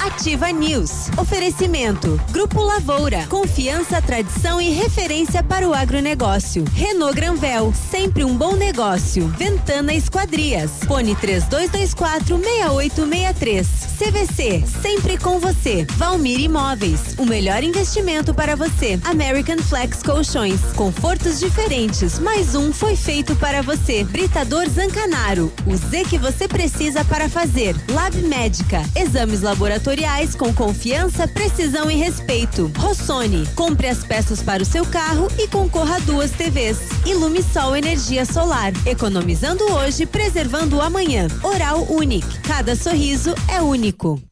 Ativa News. Oferecimento. Grupo Lavoura. Confiança, tradição e referência para o agronegócio. Renault Granvel. Sempre um bom negócio. Ventana Esquadrias. Fone 3224 6863. CVC. Sempre com você. Valmir Imóveis. O melhor investimento para você. American Flex Colchões. Confortos diferentes. Mais um foi feito para você. Britador Zancanaro. O Z que você precisa para fazer. Lab Médica. Exames laboratoriais com confiança, precisão e respeito. Rossoni, compre as peças para o seu carro e concorra a duas TVs. Ilumisol Energia Solar, economizando hoje, preservando amanhã. Oral Unique, cada sorriso é único.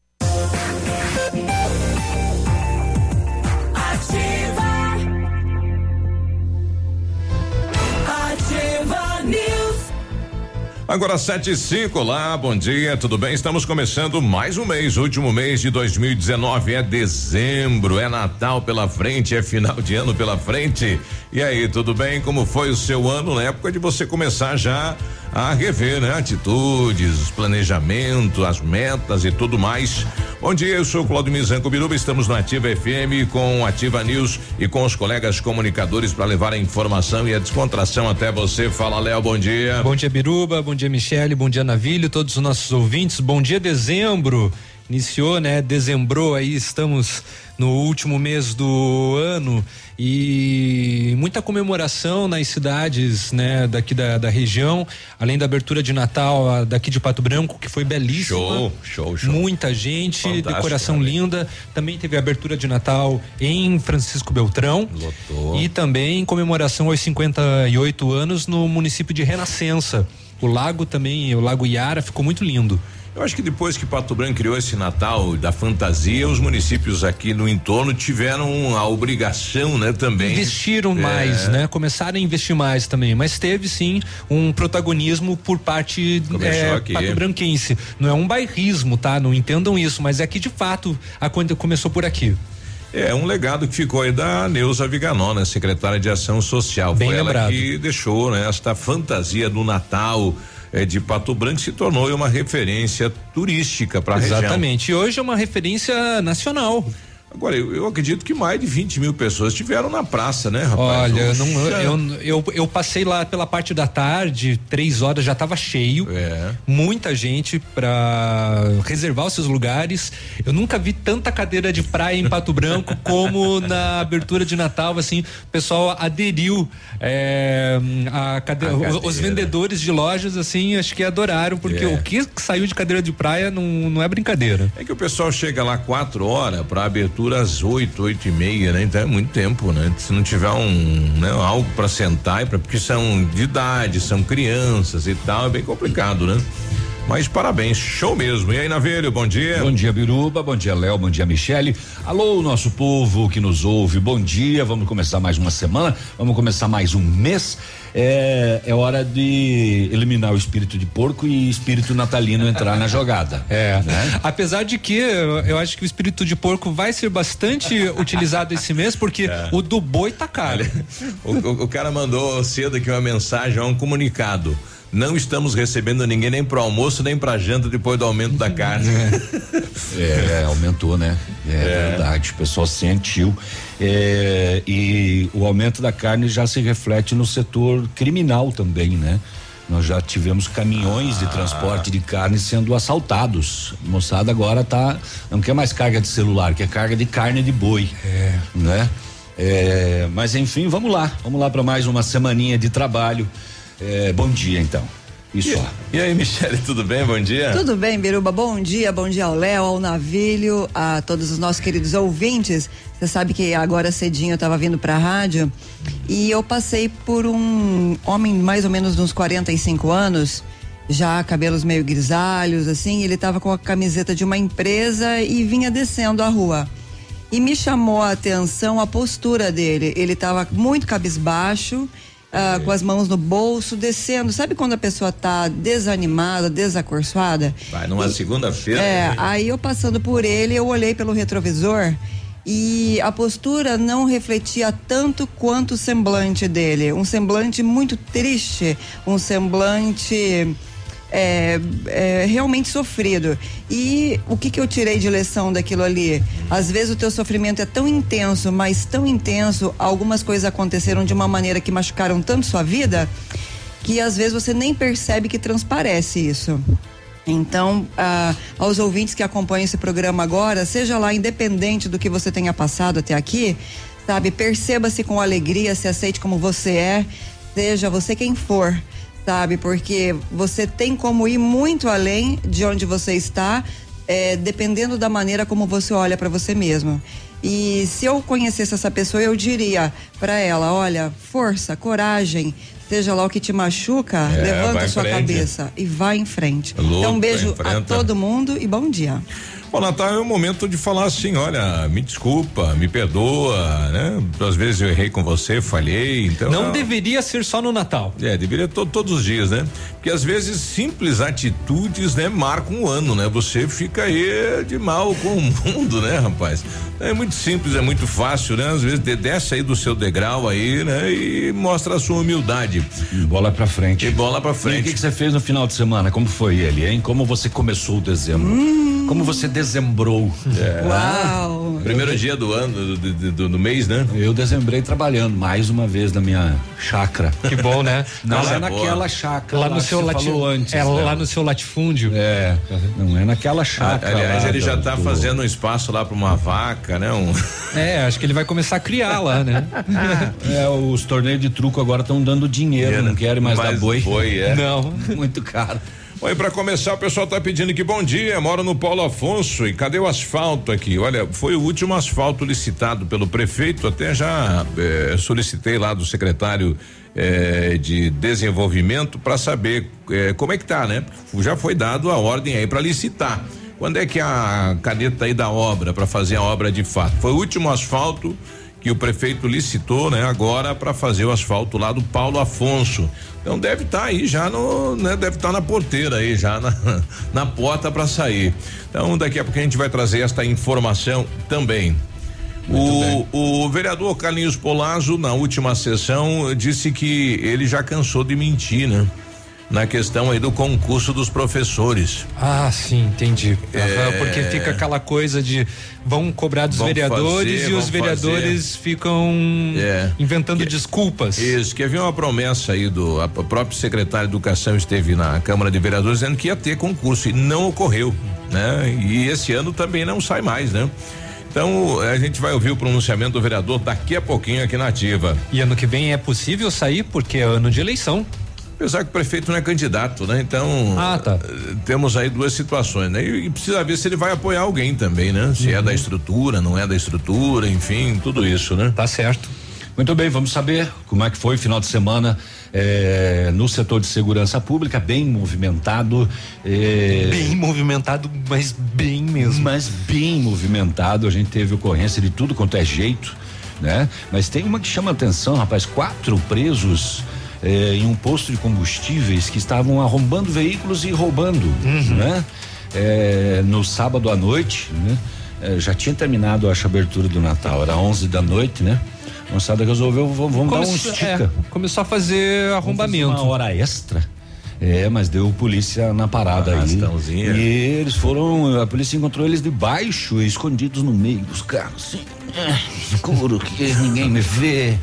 Agora sete e cinco, olá, bom dia, tudo bem? Estamos começando mais um mês, último mês de 2019, é dezembro, é Natal pela frente, é final de ano pela frente. E aí, tudo bem? Como foi o seu ano na época de você começar já a rever, né? Atitudes, planejamento, as metas e tudo mais. Bom dia, eu sou Claudio Mizanco Biruba, estamos no Ativa FM com Ativa News e com os colegas comunicadores para levar a informação e a descontração até você. Fala, Léo, bom dia. Bom dia, Biruba, bom dia, Michele, bom dia, Navilho, todos os nossos ouvintes. Bom dia, dezembro. Iniciou, né? Dezembrou aí, estamos no último mês do ano e muita comemoração nas cidades, né, daqui da, da região, além da abertura de Natal daqui de Pato Branco, que foi belíssima. Show, show, show. Muita gente, Fantástico, decoração também. linda. Também teve a abertura de Natal em Francisco Beltrão. Lotou. E também comemoração aos 58 anos no município de Renascença. O lago também, o Lago Iara, ficou muito lindo. Eu acho que depois que Pato Branco criou esse Natal da fantasia, os municípios aqui no entorno tiveram a obrigação, né, também. Investiram é. mais, né? Começaram a investir mais também, mas teve sim um protagonismo por parte é, pato branquense. Não é um bairrismo, tá? Não entendam isso, mas é que de fato a coisa começou por aqui. É um legado que ficou aí da Neuza Viganó, né? Secretária de Ação Social. Bem Foi lembrado. ela que deixou, né? Esta fantasia do Natal é, de Pato Branco se tornou uma referência turística para a região. Exatamente. E hoje é uma referência nacional. Agora, eu, eu, acredito que mais de 20 mil pessoas estiveram na praça, né, rapaz? Olha, não, eu, eu, eu, passei lá pela parte da tarde, três horas, já estava cheio. É. Muita gente para reservar os seus lugares. Eu nunca vi tanta cadeira de praia em Pato Branco como na abertura de Natal, assim, o pessoal aderiu. É, a cadeira, a cadeira. Os vendedores de lojas, assim, acho que adoraram, porque é. o que saiu de cadeira de praia não, não é brincadeira. É que o pessoal chega lá quatro horas para abertura abertura às oito, oito e meia, né? Então é muito tempo, né? Se não tiver um, né, algo para sentar, e pra, porque são de idade, são crianças e tal, é bem complicado, né? Mas parabéns, show mesmo. E aí, Navelho, bom dia. Bom dia, Biruba, bom dia, Léo, bom dia, Michele. Alô, nosso povo que nos ouve, bom dia. Vamos começar mais uma semana, vamos começar mais um mês. É, é hora de eliminar o espírito de porco e espírito natalino entrar na jogada. É. Né? Apesar de que eu, acho que o espírito de porco vai ser bastante utilizado esse mês, porque é. o do boi tá caro. o, o, o cara mandou cedo aqui uma mensagem, um comunicado não estamos recebendo ninguém nem para almoço nem para janta depois do aumento da carne. É, é aumentou, né? É, é, verdade, o pessoal sentiu. É, e o aumento da carne já se reflete no setor criminal também, né? Nós já tivemos caminhões ah. de transporte de carne sendo assaltados. A moçada agora tá não quer mais carga de celular, quer carga de carne de boi, é. né? É, mas enfim, vamos lá, vamos lá para mais uma semaninha de trabalho. É, bom dia, então. E, e, aí, Michele, tudo bem? Bom dia. Tudo bem, Biruba. Bom dia, bom dia ao Léo, ao Navilho, a todos os nossos queridos ouvintes. Você sabe que agora cedinho eu estava vindo para a rádio e eu passei por um homem mais ou menos de uns 45 anos, já cabelos meio grisalhos, assim. Ele estava com a camiseta de uma empresa e vinha descendo a rua. E me chamou a atenção a postura dele. Ele estava muito cabisbaixo ah, com as mãos no bolso, descendo. Sabe quando a pessoa tá desanimada, desacorçoada? Vai numa segunda-feira. É, aí eu passando por ele, eu olhei pelo retrovisor e a postura não refletia tanto quanto o semblante dele. Um semblante muito triste, um semblante é, é, realmente sofrido. E o que, que eu tirei de lição daquilo ali? Às vezes o teu sofrimento é tão intenso, mas tão intenso, algumas coisas aconteceram de uma maneira que machucaram tanto sua vida, que às vezes você nem percebe que transparece isso. Então, ah, aos ouvintes que acompanham esse programa agora, seja lá independente do que você tenha passado até aqui, sabe, perceba-se com alegria, se aceite como você é, seja você quem for sabe? Porque você tem como ir muito além de onde você está, é, dependendo da maneira como você olha para você mesmo. E se eu conhecesse essa pessoa, eu diria para ela: olha, força, coragem, seja lá o que te machuca, é, levanta sua frente. cabeça e vai em frente. Luta, então, um beijo a todo mundo e bom dia. O Natal é o momento de falar assim, olha, me desculpa, me perdoa, né? Às vezes eu errei com você, falhei, então. Não, não deveria ser só no Natal. É, deveria to, todos os dias, né? Porque às vezes simples atitudes, né, marcam um ano, né? Você fica aí de mal com o mundo, né, rapaz? É muito simples, é muito fácil, né? Às vezes desce aí do seu degrau aí, né? E mostra a sua humildade. E bola pra frente. E bola pra frente. E o que, você fez no final de semana? Como foi ele, hein? Como você começou o dezembro? Hum. Como você dezembrou? É. Uau! Primeiro dia do ano, do, do, do, do, mês, né? Eu dezembrei trabalhando mais uma vez na minha chácara. Que bom, né? Não é naquela chácara lá, lá no seu latifúndio. É né? lá no seu latifúndio. É. Não é naquela chácara. aliás, ele já está fazendo um espaço lá para uma vaca, né? Um... É, acho que ele vai começar a criar lá, né? é, os torneios de truco agora estão dando dinheiro, não querem mais, mais dar boi. boi é. Não. Muito caro. Oi, para começar, o pessoal tá pedindo que bom dia, moro no Paulo Afonso e cadê o asfalto aqui? Olha, foi o último asfalto licitado pelo prefeito, até já eh, solicitei lá do secretário eh, de desenvolvimento para saber eh, como é que tá, né? Já foi dado a ordem aí para licitar. Quando é que a caneta aí da obra para fazer a obra de fato? Foi o último asfalto que o prefeito licitou, né, agora para fazer o asfalto lá do Paulo Afonso. Então deve estar tá aí já no, né, deve estar tá na porteira aí já na, na porta para sair. Então daqui a pouco a gente vai trazer esta informação também. O, o, vereador Carlinhos Polazzo, na última sessão, disse que ele já cansou de mentir, né? Na questão aí do concurso dos professores. Ah, sim, entendi. É, porque fica aquela coisa de vão cobrar dos vão vereadores fazer, e os vereadores fazer. ficam é. inventando que, desculpas. Isso, que havia uma promessa aí do a próprio secretário de Educação esteve na Câmara de Vereadores dizendo que ia ter concurso e não ocorreu, né? E esse ano também não sai mais, né? Então, a gente vai ouvir o pronunciamento do vereador daqui a pouquinho aqui na Ativa. E ano que vem é possível sair porque é ano de eleição. Apesar que o prefeito não é candidato, né? Então. Ah, tá. Temos aí duas situações, né? E, e precisa ver se ele vai apoiar alguém também, né? Se uhum. é da estrutura, não é da estrutura, enfim, tudo isso, né? Tá certo. Muito bem, vamos saber como é que foi o final de semana eh, no setor de segurança pública, bem movimentado. Eh, bem movimentado, mas bem mesmo. Mas bem movimentado. A gente teve ocorrência de tudo quanto é jeito, né? Mas tem uma que chama atenção, rapaz: quatro presos eh, em um posto de combustíveis que estavam arrombando veículos e roubando, uhum. né? Eh, no sábado à noite, né? Eh, já tinha terminado acho, a abertura do Natal, era 11 da noite, né? A moçada resolveu, vamos, dar um estica. É, começou a fazer arrombamento. Uma hora extra. É, mas deu polícia na parada aí. E eles foram, a polícia encontrou eles debaixo, escondidos no meio dos carros, assim, é, escuro, que ninguém me vê.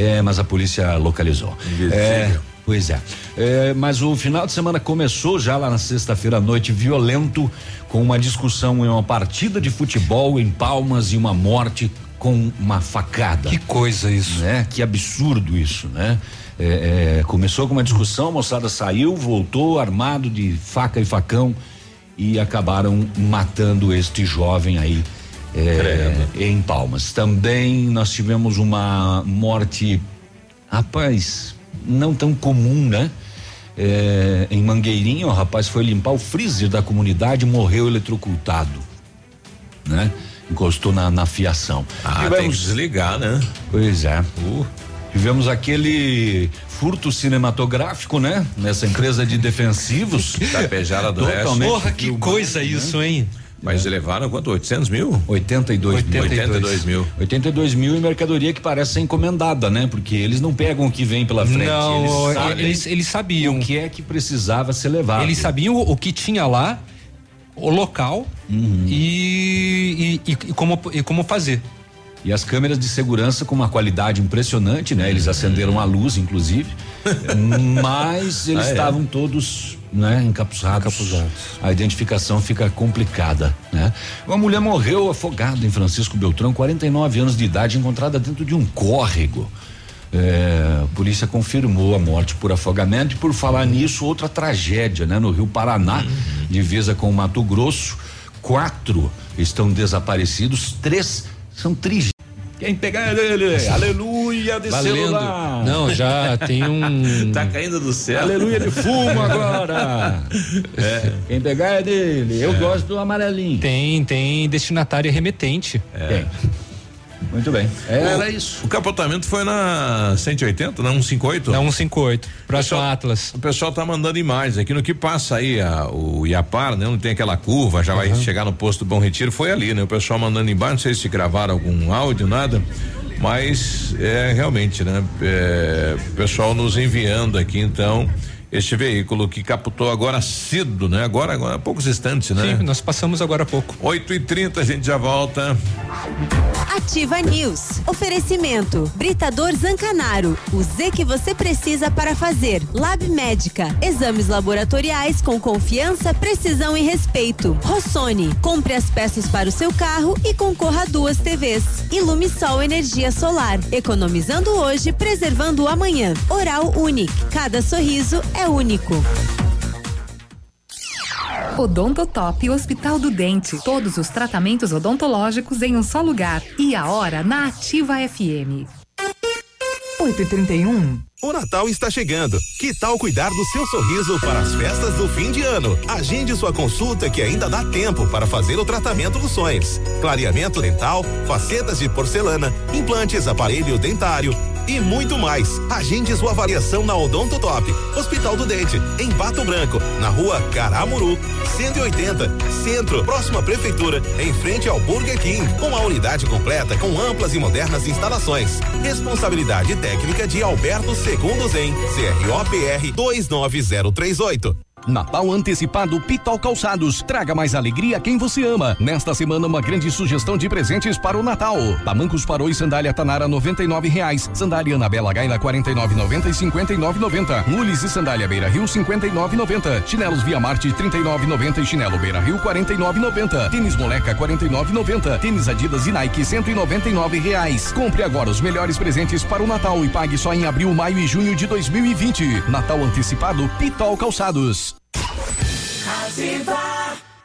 É, mas a polícia localizou. É, pois é. é. Mas o final de semana começou já lá na sexta-feira à noite violento com uma discussão em uma partida de futebol em Palmas e uma morte com uma facada. Que coisa isso, né? Que absurdo isso, né? É, é, começou com uma discussão, a moçada saiu, voltou armado de faca e facão e acabaram matando este jovem aí é, em Palmas. Também nós tivemos uma morte, rapaz, não tão comum, né? É, em Mangueirinho, o rapaz foi limpar o freezer da comunidade e morreu eletrocutado, né? Encostou na, na fiação. Ah, Tivemos, tem que desligar, né? Pois é. Uh. Tivemos aquele furto cinematográfico, né? Nessa empresa de defensivos. Tapejara do Oeste. Porra, que coisa né? isso, hein? Mas é. levaram quanto? 800 mil? 82, 82 mil. 82 mil. 82 mil em mercadoria que parece ser encomendada, né? Porque eles não pegam o que vem pela frente. Não, eles, eles, eles sabiam. O que é que precisava ser levado. Eles sabiam o, o que tinha lá, o local uhum. e, e, e, e, como, e como fazer. E as câmeras de segurança com uma qualidade impressionante, né? Eles acenderam a luz, inclusive, mas eles ah, é? estavam todos né, encapuzados. encapuzados. A identificação fica complicada, né? Uma mulher morreu afogada em Francisco Beltrão, 49 anos de idade, encontrada dentro de um córrego. É, a polícia confirmou a morte por afogamento e por falar nisso, outra tragédia, né? No Rio Paraná, uhum. divisa com o Mato Grosso, quatro estão desaparecidos, três são tristes. Quem pegar ele, aleluia de Valendo. celular. Não, já tem um. tá caindo do céu. Aleluia de fumo agora. É. Quem pegar é dele. Eu é. gosto do amarelinho. Tem, tem destinatário remetente. É. Tem. Muito bem. Era o, isso. O capotamento foi na 180, na 158? Na 158, próximo pessoal, Atlas. O pessoal tá mandando imagens aqui no que passa aí a, o Iapar, né? Não tem aquela curva, já uhum. vai chegar no posto do Bom Retiro, foi ali, né? O pessoal mandando embaixo, não sei se gravaram algum áudio, nada. Mas é realmente, né? É, pessoal nos enviando aqui, então este veículo que capotou agora cedo, né? Agora, agora há poucos instantes, né? Sim, nós passamos agora há pouco. 8 e 30 a gente já volta. Ativa News. Oferecimento. Britador Zancanaro. O Z que você precisa para fazer. Lab Médica. Exames laboratoriais com confiança, precisão e respeito. Rossoni. Compre as peças para o seu carro e concorra a duas TVs. Ilumisol Energia Solar. Economizando hoje, preservando o amanhã. Oral Unique. Cada sorriso é único. Odontotop Hospital do Dente. Todos os tratamentos odontológicos em um só lugar. E a hora na Ativa FM. 8h31. O Natal está chegando. Que tal cuidar do seu sorriso para as festas do fim de ano? Agende sua consulta que ainda dá tempo para fazer o tratamento dos sonhos. Clareamento dental, facetas de porcelana, implantes, aparelho dentário e muito mais. Agende sua avaliação na Odonto Top, Hospital do Dente, em Pato Branco, na rua Caramuru, 180, Centro, próxima prefeitura, em frente ao Burger King, com a unidade completa com amplas e modernas instalações. Responsabilidade técnica de Alberto Segundos em CROPR 29038. Natal antecipado Pitol Calçados. Traga mais alegria a quem você ama. Nesta semana, uma grande sugestão de presentes para o Natal. Tamancos Parou e Sandália Tanara, e reais. Sandália Anabela Gaina, e nove e cinquenta e nove Mules e Sandália Beira Rio, e nove Chinelos Via Marte, e nove e chinelo Beira Rio, e nove Tênis Moleca, e nove Tênis Adidas e Nike, nove reais. Compre agora os melhores presentes para o Natal e pague só em abril, maio e junho de 2020. Natal antecipado Pitol Calçados. Ativa.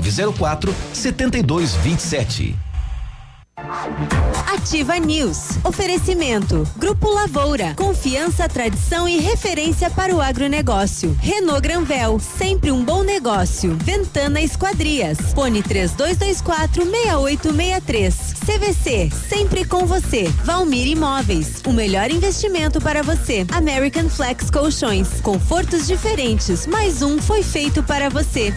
99904 7227. Ativa News. Oferecimento. Grupo Lavoura. Confiança, tradição e referência para o agronegócio. Renault Granvel. Sempre um bom negócio. Ventana Esquadrias. Fone 3224 6863. CVC. Sempre com você. Valmir Imóveis. O melhor investimento para você. American Flex Colchões. Confortos diferentes. Mais um foi feito para você.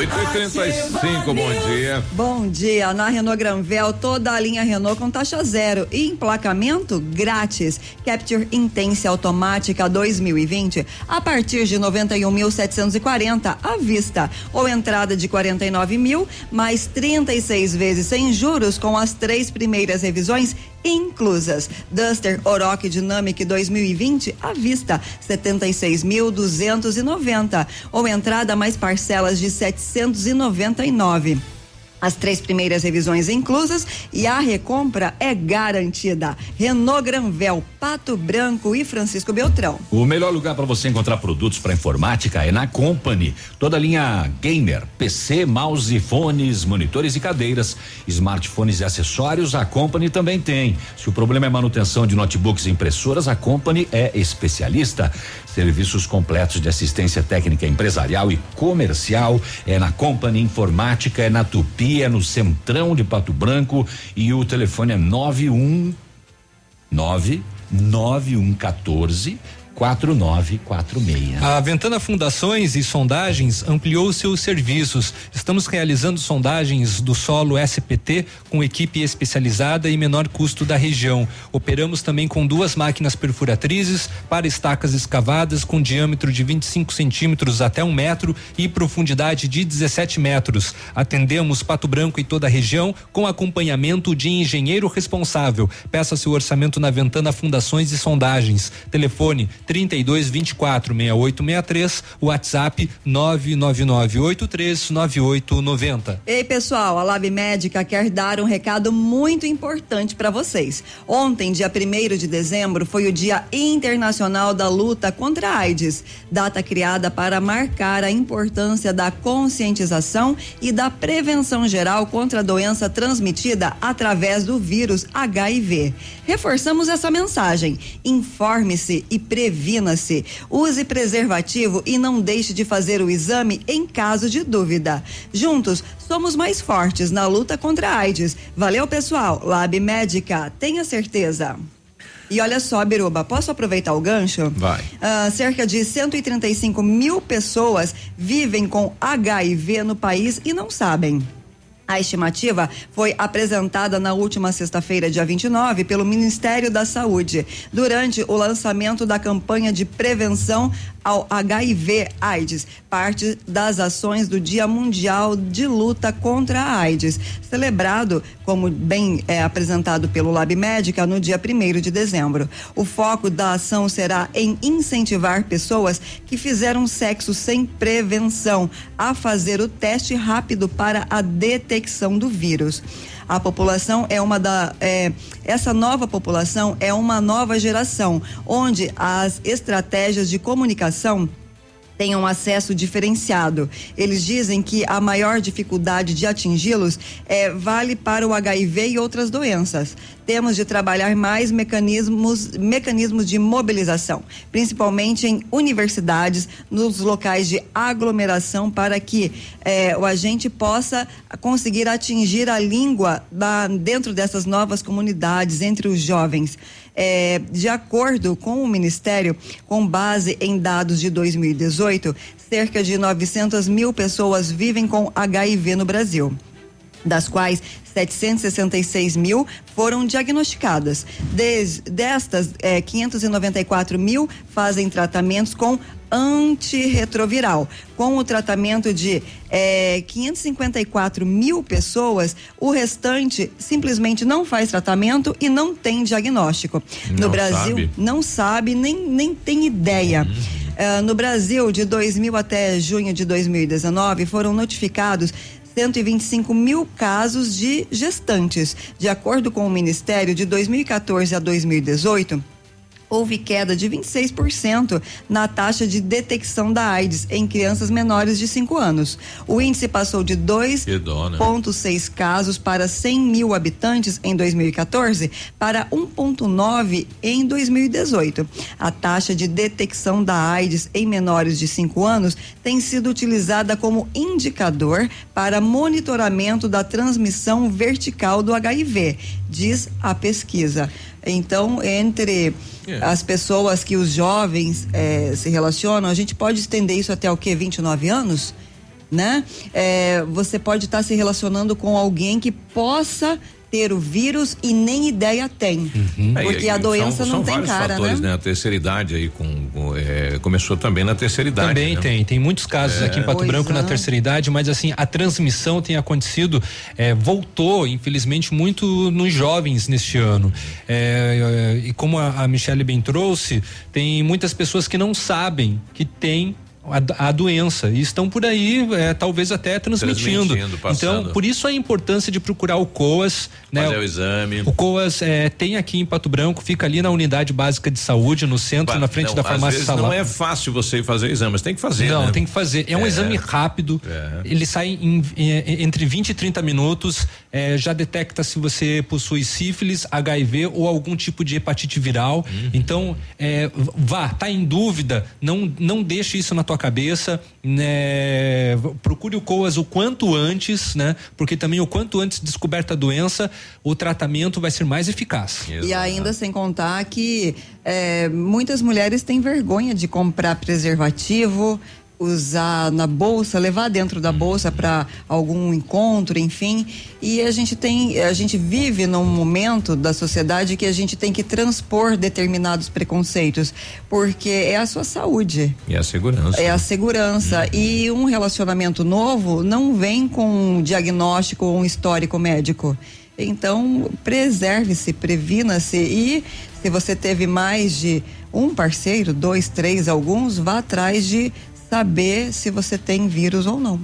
8 e 35 bom dia. Bom dia. Na Renault Granvel, toda a linha Renault com taxa zero e emplacamento grátis. Capture Intense automática 2020 a partir de 91.740 à vista ou entrada de 49 mil mais 36 vezes sem juros com as três primeiras revisões inclusas. Duster Oroch Dynamic 2020 à vista 76.290 ou entrada mais parcelas de 799. As três primeiras revisões inclusas e a recompra é garantida. Renault Granvel, Pato Branco e Francisco Beltrão. O melhor lugar para você encontrar produtos para informática é na Company. Toda a linha gamer, PC, mouse, fones, monitores e cadeiras, smartphones e acessórios, a Company também tem. Se o problema é manutenção de notebooks e impressoras, a Company é especialista. Serviços completos de assistência técnica empresarial e comercial é na Company Informática, é na Tupi, é no Centrão de Pato Branco e o telefone é 91 9 9114 4946. A Ventana Fundações e Sondagens ampliou seus serviços. Estamos realizando sondagens do solo SPT com equipe especializada e menor custo da região. Operamos também com duas máquinas perfuratrizes para estacas escavadas com diâmetro de 25 centímetros até um metro e profundidade de 17 metros. Atendemos Pato Branco e toda a região com acompanhamento de engenheiro responsável. Peça seu orçamento na Ventana Fundações e Sondagens. Telefone 32 24 68 63, WhatsApp 99983 9890. Ei, pessoal, a Lab Médica quer dar um recado muito importante para vocês. Ontem, dia 1 de dezembro, foi o Dia Internacional da Luta contra a AIDS, data criada para marcar a importância da conscientização e da prevenção geral contra a doença transmitida através do vírus HIV. Reforçamos essa mensagem. Informe-se e previna previna-se. Use preservativo e não deixe de fazer o exame em caso de dúvida. Juntos, somos mais fortes na luta contra a AIDS. Valeu, pessoal. Lab Médica, tenha certeza. E olha só, Biruba, posso aproveitar o gancho? Vai. Uh, cerca de 135 mil pessoas vivem com HIV no país e não sabem. A estimativa foi apresentada na última sexta-feira, dia 29, pelo Ministério da Saúde, durante o lançamento da campanha de prevenção ao HIV/AIDS, parte das ações do Dia Mundial de Luta contra a AIDS, celebrado, como bem é, apresentado pelo Lab Médica, no dia 1 de dezembro. O foco da ação será em incentivar pessoas que fizeram sexo sem prevenção a fazer o teste rápido para a detecção do vírus. A população é uma da. É, essa nova população é uma nova geração, onde as estratégias de comunicação tenham acesso diferenciado. Eles dizem que a maior dificuldade de atingi-los é, vale para o HIV e outras doenças. Temos de trabalhar mais mecanismos, mecanismos de mobilização, principalmente em universidades, nos locais de aglomeração, para que eh, o agente possa conseguir atingir a língua da, dentro dessas novas comunidades, entre os jovens. É, de acordo com o Ministério, com base em dados de 2018, cerca de 900 mil pessoas vivem com HIV no Brasil. das quais 766 mil foram diagnosticadas. Des, destas, eh, 594 mil fazem tratamentos com antirretroviral. Com o tratamento de eh, 554 mil pessoas, o restante simplesmente não faz tratamento e não tem diagnóstico. no Não Brasil, sabe? não sabe, nem, nem tem ideia. Eh, no Brasil, de 2000 até junho de 2019, foram notificados 125 mil casos de gestantes. De acordo com o Ministério, de 2014 a 2018, houve queda de 26% na taxa de detecção da AIDS em crianças menores de 5 anos. O índice passou de 2 Que dó, né? 1,6 casos para 100 mil habitantes em 2014 para 1,9 em 2018. A taxa de detecção da AIDS em menores de 5 anos tem sido utilizada como indicador para monitoramento da transmissão vertical do HIV, diz a pesquisa. Então, entre É. as pessoas que os jovens eh, se relacionam, a gente pode estender isso até o quê? 29 anos? né? É, você pode estar se relacionando com alguém que possa ter o vírus e nem ideia tem. Porque Aí, a doença são, não são tem vários cara, fatores, né? né? A terceira idade aí com, com, é, começou também na terceira idade. Também né? tem, tem muitos casos É. aqui em Pato Pois Branco na é. terceira idade, mas assim, a transmissão tem acontecido, é, voltou, infelizmente, muito nos jovens neste ano. É, é, e como a, a Michelle bem trouxe, tem muitas pessoas que não sabem que tem a, a doença e estão por aí, é, talvez até transmitindo. Transmitindo, então, por isso a importância de procurar o COAS, né? Fazer o exame. O COAS é, tem aqui em Pato Branco, fica ali na unidade básica de saúde, no centro, na frente Não, da farmácia Salão. Não é fácil você fazer exame, mas tem que fazer. Não, né? tem que fazer. É um É. exame rápido. É. Ele sai em- em- entre 20 e 30 minutos. é, já detecta se você possui sífilis, HIV ou algum tipo de hepatite viral. Uhum. Então, é, vá, tá em dúvida, não, não deixe isso na tua cabeça. Né? Procure o COAS o quanto antes, né? Porque também o quanto antes descoberta a doença, o tratamento vai ser mais eficaz. E ainda sem contar que é, muitas mulheres têm vergonha de comprar preservativo, usar na bolsa, levar dentro da bolsa para algum encontro, enfim. E a gente tem, a gente vive num momento da sociedade que a gente tem que transpor determinados preconceitos, porque é a sua saúde. E a segurança. É a segurança. E um relacionamento novo não vem com um diagnóstico ou um histórico médico. Então, preserve-se, previna-se. E se você teve mais de um parceiro, dois, três, alguns, vá atrás de saber se você tem vírus ou não.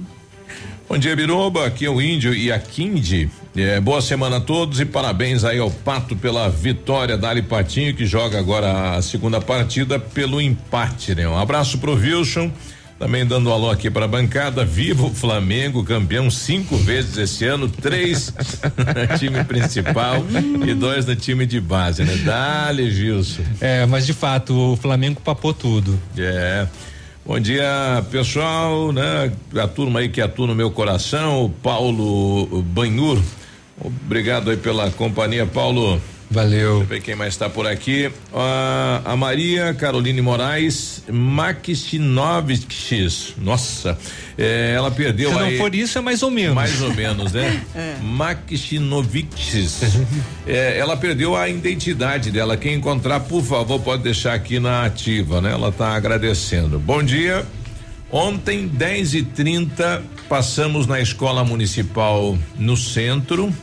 Bom dia, Biruba. Aqui é o Índio e a Kindy. É, boa semana a todos e parabéns aí ao Pato pela vitória da Ali Patinho, que joga agora a segunda partida pelo empate, né? Um abraço pro Wilson. Também dando um alô aqui para a bancada. Viva o Flamengo, campeão cinco vezes esse ano, três no time principal e dois no time de base, né? Dale, Gilson. É, mas de fato, o Flamengo papou tudo. É. Bom dia, pessoal, né? A turma aí que atua no meu coração, o Paulo Banhur. Obrigado aí pela companhia, Paulo. Valeu. Deixa eu ver quem mais está por aqui. Ah, a Maria Caroline Moraes Makstinovics. Nossa, eh, ela perdeu Se aí. não for isso, é mais ou menos. Mais ou menos, né? Makstinovics. É, ela perdeu a identidade dela. Quem encontrar, por favor, pode deixar aqui na ativa, né? Ela está agradecendo. Bom dia. Ontem, 10 e 30 passamos na escola municipal no centro.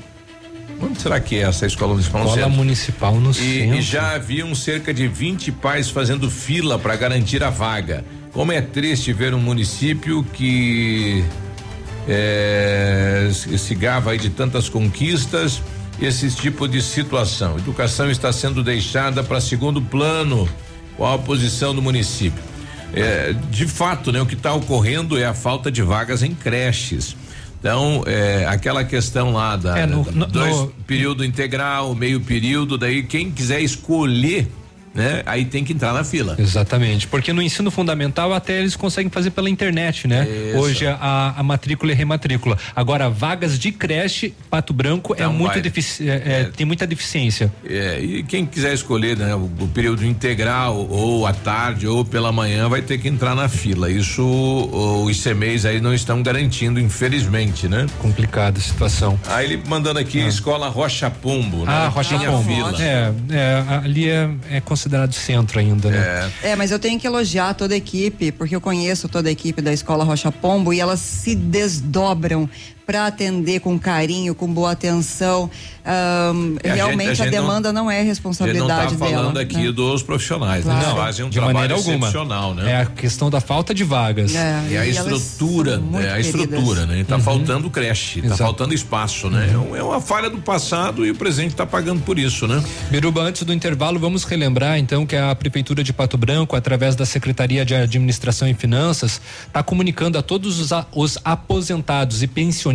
Onde será que é essa escola municipal Escola municipal no E, centro. e já haviam cerca de 20 pais fazendo fila para garantir a vaga. Como é triste ver um município que é, se se gava aí de tantas conquistas, esse tipo de situação. Educação está sendo deixada para segundo plano. Qual a posição do município? É, de fato, né, o que está ocorrendo é a falta de vagas em creches. Então, é, aquela questão lá da, É, no- da- no- dois no- período integral, meio período, daí quem quiser escolher né? Aí tem que entrar na fila. Exatamente, porque no ensino fundamental até eles conseguem fazer pela internet, né? Isso. Hoje a, a matrícula e rematrícula. Agora, vagas de creche, Pato Branco é Não muito defici é, é, tem muita deficiência. É, e quem quiser escolher né, o, o período integral, ou à tarde, ou pela manhã, vai ter que entrar na fila. Isso os CMEs aí não estão garantindo, infelizmente, né? Complicada a situação. Aí ele mandando aqui, escola Rocha Pombo, né? Ah, Rocha Pombo. fila. É, é, ali é, é considerado centro ainda, né? É, mas eu tenho que elogiar toda a equipe, porque eu conheço toda a equipe da Escola Rocha Pombo e elas se desdobram para atender com carinho, com boa atenção. Ahn, É, a gente- realmente a a, gente não- demanda não, é A gente não responsabilidade tá falando dela. aqui né? dos profissionais, né? Claro. Eles fazem um de trabalho maneira alguma. excepcional, né? É a questão da falta de vagas. É, É a e elas estrutura, são muito é a queridas. estrutura, né? Tá faltando creche, tá Exato. faltando espaço, né? É um- É uma falha do passado e o presente tá pagando por isso, né? Biruba, antes do intervalo, vamos relembrar então que a Prefeitura de Pato Branco, através da Secretaria de Administração e Finanças, está comunicando a todos os, a- os aposentados e pensionistas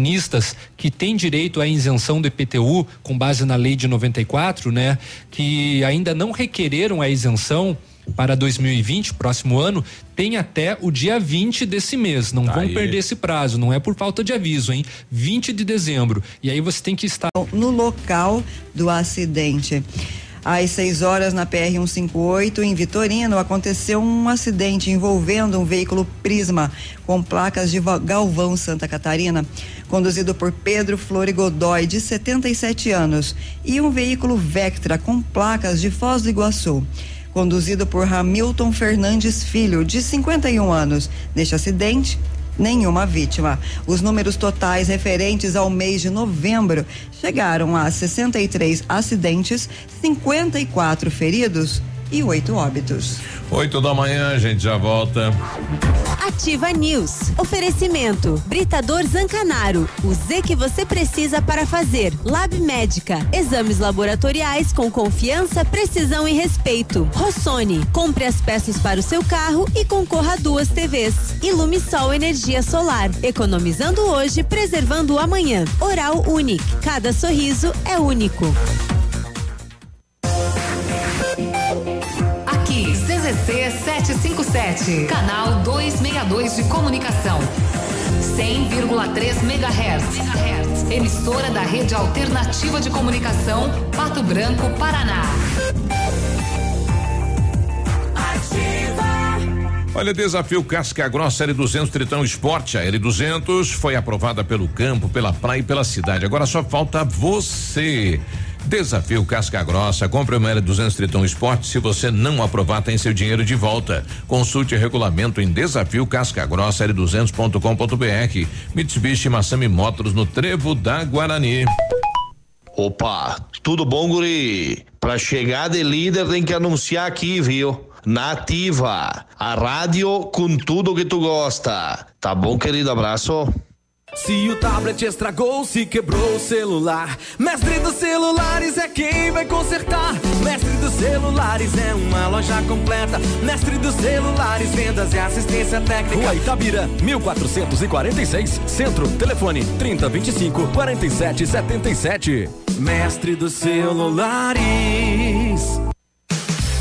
que têm direito à isenção do IPTU com base na lei de 94, né? Que ainda não requereram a isenção para 2020, próximo ano, tem até o dia 20 desse mês. Não vão aí. perder esse prazo, não é por falta de aviso, hein? 20 de dezembro. E aí você tem que estar no local do acidente. Às 6 horas na PR 158, em Vitorino, aconteceu um acidente envolvendo um veículo Prisma com placas de Galvão, Santa Catarina, conduzido por Pedro Flore Godoy, de 77 anos, e um veículo Vectra com placas de Foz do Iguaçu conduzido por Hamilton Fernandes Filho, de 51 anos. Neste acidente, nenhuma vítima. Os números totais referentes ao mês de novembro chegaram a 63 acidentes, 54 feridos e oito óbitos. Oito da manhã, a gente já volta. Ativa News. Oferecimento. Britador Zancanaro. O Z que você precisa para fazer. Lab Médica. Exames laboratoriais com confiança, precisão e respeito. Rossoni. Compre as peças para o seu carro e concorra a duas TVs. Ilumisol Energia Solar. Economizando hoje, preservando o amanhã. Oral Unique. Cada sorriso é único. Aqui, CZC 757, canal 262 de comunicação. 100,3 MHz. Emissora da Rede Alternativa de Comunicação, Pato Branco, Paraná. Olha, desafio Casca Grossa L200 Tritão Esporte. A L200 foi aprovada pelo campo, pela praia e pela cidade. Agora só falta você. Desafio Casca Grossa. Compre uma L200 Tritão Esporte. Se você não aprovar, tem seu dinheiro de volta. Consulte regulamento em desafio Casca Grossa L200.com.br. Mitsubishi Massami Motors no Trevo da Guarani. Opa, tudo bom, guri? Pra chegar de líder tem que anunciar aqui, viu? Nativa, a rádio com tudo que tu gosta. Tá bom, querido? Abraço. Se o tablet estragou, se quebrou o celular, Mestre dos Celulares é quem vai consertar. Mestre dos Celulares é uma loja completa. Mestre dos Celulares, vendas e assistência técnica. Rua Itabira, 1446, Centro, telefone 3025 4777. Mestre dos Celulares.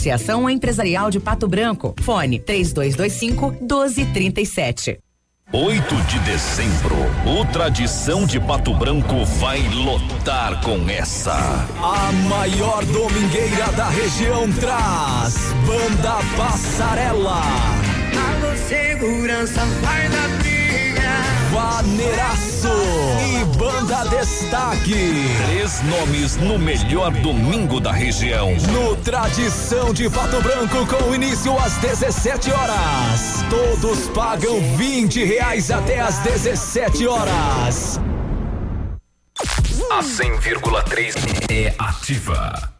Associação Empresarial de Pato Branco. Fone 3225 1237. 8 de dezembro, o Tradição de Pato Branco vai lotar com essa. A maior domingueira da região traz Banda Passarela. Alô, segurança, vai Vaneiraço. Banda Destaque. Três nomes no melhor domingo da região. No Tradição de Pato Branco, com início às 17 horas. Todos pagam 20 reais até às 17 horas. A 100,3 é ativa.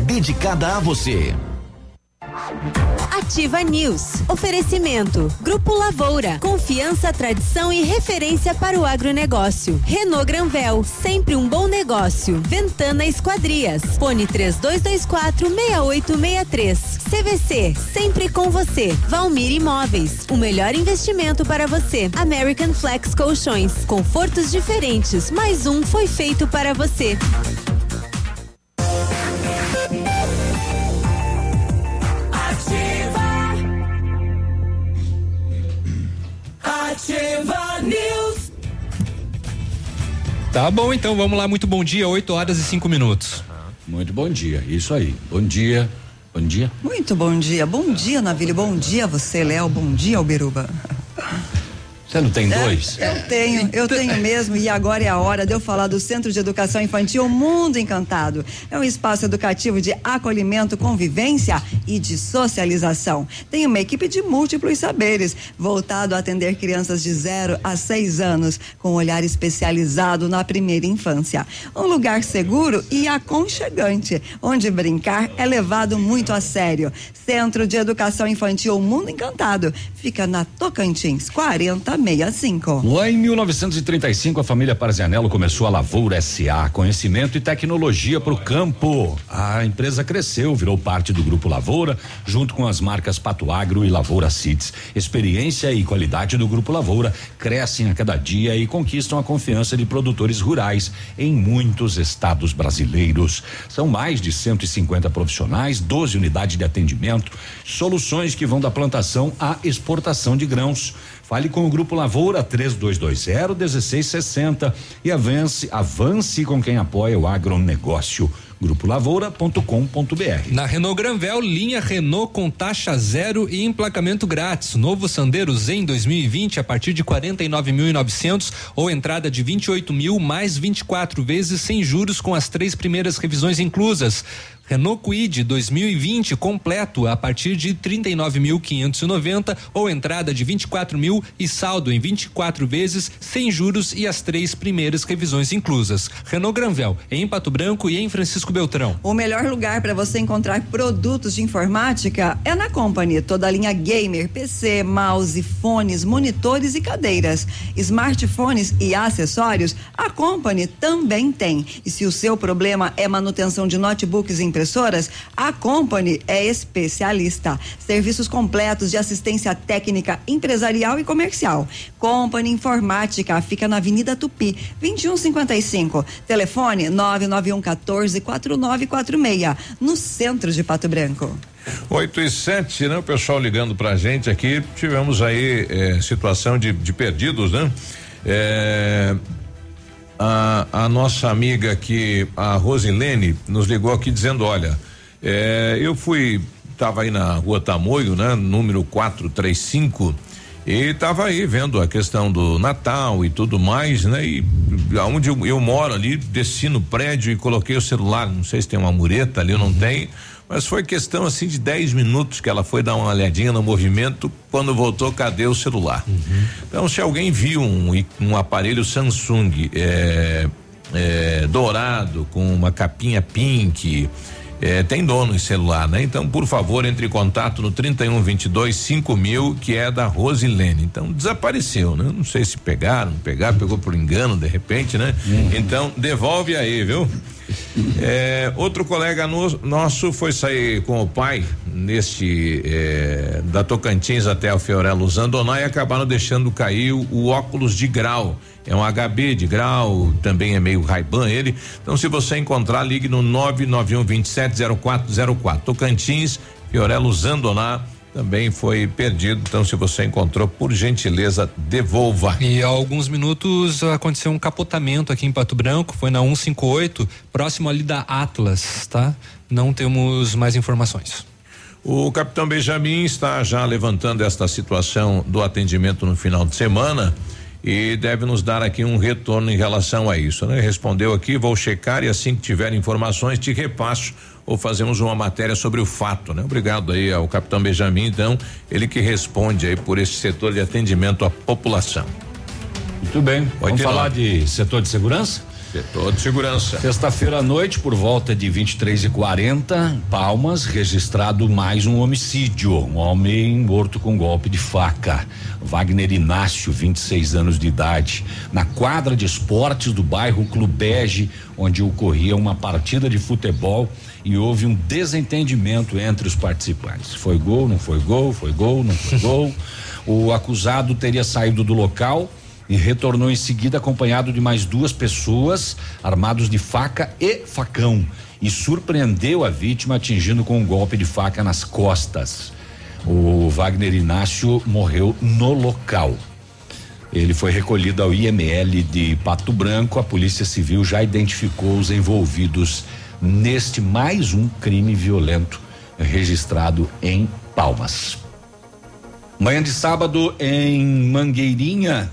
dedicada a você. Ativa News. Oferecimento. Grupo Lavoura. Confiança, tradição e referência para o agronegócio. Renault Granvel. Sempre um bom negócio. Ventana Esquadrias. Fone 3224 6863. CVC. Sempre com você. Valmir Imóveis. O melhor investimento para você. American Flex Colchões. Confortos diferentes. Mais um foi feito para você. Tá bom, então vamos lá. Muito bom dia, 8 horas e 5 minutos. Muito bom dia, isso aí. Bom dia. Bom dia. Muito bom dia. Bom dia, Navilho. Bom dia, você, Léo. Bom dia, Alberuba. Você não tem dois? É, eu tenho, eu tenho mesmo, e agora é a hora de eu falar do Centro de Educação Infantil Mundo Encantado. É um espaço educativo de acolhimento, convivência e de socialização. Tem uma equipe de múltiplos saberes, voltado a atender crianças de 0 a 6 anos, com um olhar especializado na primeira infância. Um lugar seguro e aconchegante, onde brincar é levado muito a sério. Centro de Educação Infantil Mundo Encantado fica na Tocantins 4065. Lá em 1935, a família Parzianello começou a Lavoura SA, conhecimento e tecnologia para o campo. A empresa cresceu, virou parte do Grupo Lavoura, junto com as marcas Pato Agro e Lavoura Seeds. Experiência e qualidade do Grupo Lavoura crescem a cada dia e conquistam a confiança de produtores rurais em muitos estados brasileiros. São mais de 150 profissionais, 12 unidades de atendimento, soluções que vão da plantação à exportação de grãos. Fale com o Grupo Lavoura 3220 1660 e avance, avance com quem apoia o agronegócio. Grupolavoura.com.br. Na Renault Granvel, linha Renault com taxa zero e emplacamento grátis. Novo Sandero Zen 2020 a partir de 49.900 ou entrada de 28 mil mais 24 vezes sem juros com as três primeiras revisões inclusas. Renault Kwid 2020 completo a partir de 39.590 ou entrada de 24 mil e saldo em 24 vezes sem juros e as três primeiras revisões inclusas. Renault Granvel em Pato Branco e em Francisco Beltrão. O melhor lugar para você encontrar produtos de informática é na Company. Toda a linha gamer, PC, mouse, fones, monitores e cadeiras, smartphones e acessórios, a Company também tem. E se o seu problema é manutenção de notebooks e impressoras, a Company é especialista. Serviços completos de assistência técnica empresarial e comercial. Company Informática fica na Avenida Tupi, 2155. Telefone 991 14 4946, no centro de Pato Branco. 8 e 7, né? O pessoal ligando pra gente aqui. Tivemos aí eh, situação de, de perdidos, né? Eh, a, a nossa amiga aqui, a Rosilene, nos ligou aqui dizendo: olha, eh, eu fui, tava aí na rua Tamoio, né? Número 435. E tava aí vendo a questão do Natal e tudo mais, né? E aonde eu, eu moro ali, desci no prédio e coloquei o celular. Não sei se tem uma mureta ali, ou não tem Mas foi questão assim de 10 minutos que ela foi dar uma olhadinha no movimento. Quando voltou, cadê o celular? Então, se alguém viu um, um aparelho Samsung é, é, dourado com uma capinha pink, é, tem dono em celular, né? Então, por favor, entre em contato no 31 22 5000, que é da Rosilene. Então, desapareceu, né? Não sei se pegaram, pegaram, pegou por engano de repente, né? Então, devolve aí, viu? É, outro colega no- nosso foi sair com o pai neste é, da Tocantins até o Fiorello Zandoná e acabaram deixando cair o, o óculos de grau. É um HB de grau, também é meio Ray-Ban ele. Então, se você encontrar, ligue no 991 270404. Tocantins, Fiorello Zandoná também foi perdido. Então, se você encontrou, por gentileza, devolva. E há alguns minutos aconteceu um capotamento aqui em Pato Branco, foi na 158, próximo ali da Atlas, tá? Não temos mais informações. O capitão Benjamin está já levantando esta situação do atendimento no final de semana e deve nos dar aqui um retorno em relação a isso, né? Respondeu aqui, vou checar e assim que tiver informações te repasso ou fazemos uma matéria sobre o fato, né? Obrigado aí ao capitão Benjamin, então, ele que responde aí por esse setor de atendimento à população. Muito bem. Vamos falar de setor de segurança? Setor de segurança. Sexta-feira à noite, por volta de 23 e 40 Palmas, registrado mais um homicídio. Um homem morto com golpe de faca. Wagner Inácio, 26 anos de idade. Na quadra de esportes do bairro Clubege, onde ocorria uma partida de futebol e houve um desentendimento entre os participantes. Foi gol, não foi gol, foi gol, não foi gol. O acusado teria saído do local e retornou em seguida acompanhado de mais duas pessoas armados de faca e facão e surpreendeu a vítima atingindo com um golpe de faca nas costas. O Wagner Inácio morreu no local. Ele foi recolhido ao IML de Pato Branco. A Polícia Civil já identificou os envolvidos neste mais um crime violento registrado em Palmas. Manhã de sábado em Mangueirinha,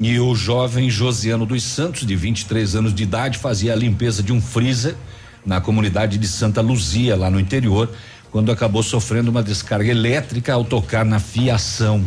e o jovem Josiano dos Santos, de 23 anos de idade, fazia a limpeza de um freezer na comunidade de Santa Luzia, lá no interior, quando acabou sofrendo uma descarga elétrica ao tocar na fiação.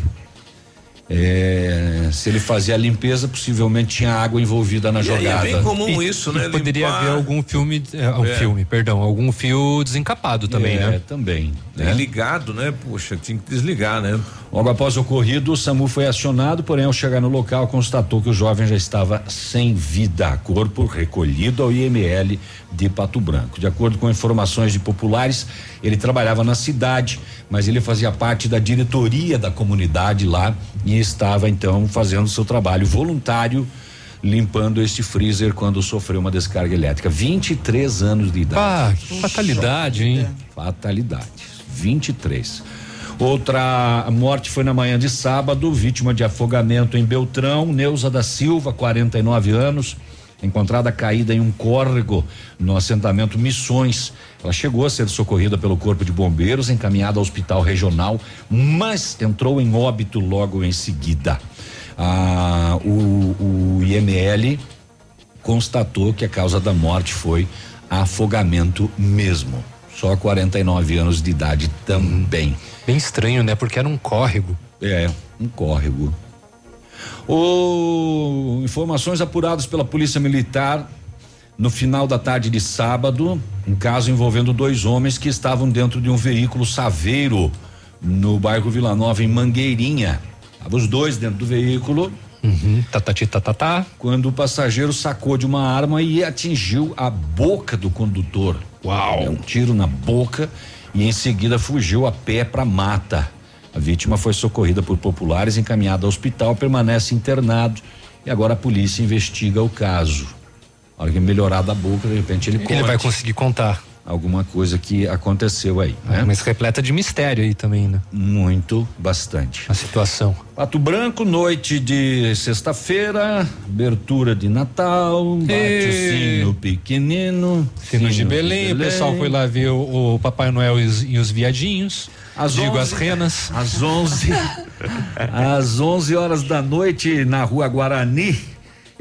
É, se ele fazia a limpeza, possivelmente tinha água envolvida na E aí é jogada. bem comum isso, né? E poderia Limpar- haver algum filme, é, um É. filme, perdão, algum fio desencapado também, É, né? Também. É ligado, né? Puxa, tinha que desligar, né? Logo após o ocorrido, o SAMU foi acionado, porém, ao chegar no local, constatou que o jovem já estava sem vida. Corpo recolhido ao IML de Pato Branco. De acordo com informações de populares, ele trabalhava na cidade, mas ele fazia parte da diretoria da comunidade lá e estava então fazendo seu trabalho voluntário. Limpando este freezer quando sofreu uma descarga elétrica. 23 anos de idade. Ah, que fatalidade, hein? Fatalidade. 23. Outra morte foi na manhã de sábado, vítima de afogamento em Beltrão, Neuza da Silva, 49 anos, encontrada caída em um córrego no assentamento Missões. Ela chegou a ser socorrida pelo Corpo de Bombeiros, encaminhada ao hospital regional, mas entrou em óbito logo em seguida. Ah, o, o IML constatou que a causa da morte foi afogamento mesmo. Só 49 anos de idade também. Bem estranho, né? Porque era um córrego. É, um córrego. O informações apuradas pela Polícia Militar no final da tarde de sábado, um caso envolvendo dois homens que estavam dentro de um veículo saveiro no bairro Vila Nova em Mangueirinha. Estavam os dois dentro do veículo. Uhum, tatati, tatatá. Quando o passageiro sacou de uma arma e atingiu a boca do condutor. Uau! Deu um tiro na boca e em seguida fugiu a pé para mata. A vítima foi socorrida por populares, encaminhada ao hospital, permanece internado e agora a polícia investiga o caso. A hora que melhorar da boca, de repente ele Ele vai conseguir contar. alguma coisa que aconteceu aí, né? Mas repleta de mistério aí também, né? Muito, bastante. A situação. Pato Branco, noite de sexta-feira, abertura de Natal, bate E- sino pequenino. Sino de Belém, o pessoal foi lá ver o, o Papai Noel e os, e os viadinhos. Às digo 11, as renas. Às 11 às 11 horas da noite na Rua Guarani,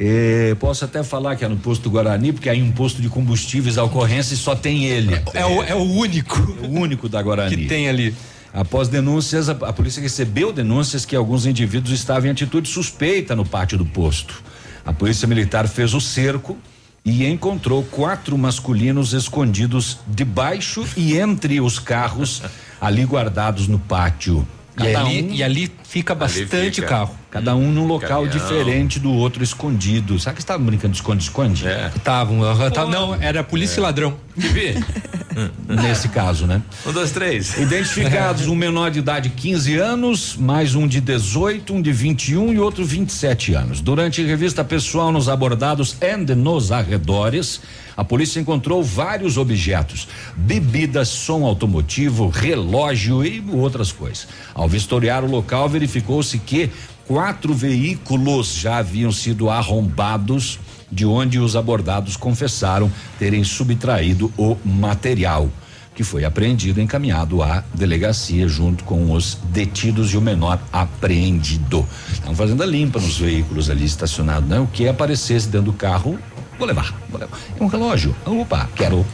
Eh, posso até falar que é no posto Guarani, porque aí um posto de combustíveis a ocorrência e só tem ele. É, o, é o único. O único da Guarani. Que tem ali. Após denúncias, a, a polícia recebeu denúncias que alguns indivíduos estavam em atitude suspeita no pátio do posto. A polícia militar fez o cerco e encontrou quatro masculinos escondidos debaixo e entre os carros ali guardados no pátio. E ali, e ali fica bastante fica. carro. Cada um num local Caminhão. diferente do outro escondido. Sabe que estavam brincando de esconde-esconde? É. Estavam. tá- não, era polícia e ladrão. Nesse caso, né? Um, dois, três. Identificados um menor de idade 15 anos, mais um de 18, um de 21 e outro 27 anos. Durante revista pessoal nos abordados e nos arredores, a polícia encontrou vários objetos: bebidas, som automotivo, relógio e outras coisas. Ao vistoriar o local, verificou-se que quatro veículos já haviam sido arrombados de onde os abordados confessaram terem subtraído o material, que foi apreendido e encaminhado à delegacia junto com os detidos e o menor apreendido. Estavam fazendo a limpa nos veículos ali estacionados, né? O que aparecesse dentro do carro, vou levar, vou levar. É um relógio, opa, quero.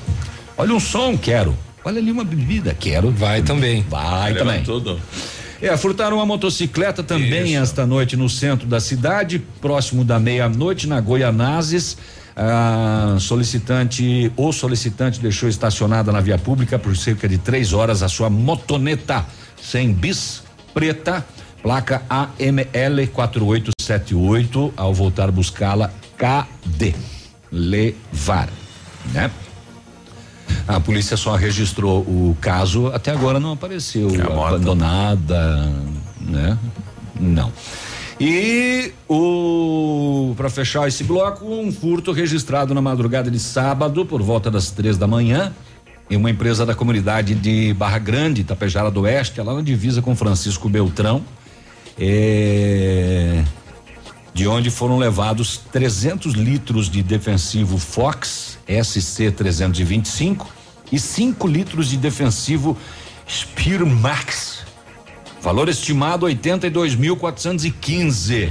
Olha um som, quero. Olha ali uma bebida, quero. Vai também. Vai Leva também. Tudo. É, furtaram uma motocicleta também Isso. esta noite no centro da cidade, próximo da meia-noite, na Goianazes. A solicitante, o solicitante deixou estacionada na via pública por cerca de três horas a sua motoneta sem bis preta, placa AML 4878. Ao voltar buscá-la, cadê? Levar, né? A polícia só registrou o caso, até agora não apareceu É abandonada, né? Não. E o para fechar esse bloco, um furto registrado na madrugada de sábado por volta das três da manhã em uma empresa da comunidade de Barra Grande, Tapejara do Oeste, lá na divisa com Francisco Beltrão. É, de onde foram levados 300 litros de defensivo Fox SC 325 e 5 litros de defensivo Spearmax. Valor estimado 82.415.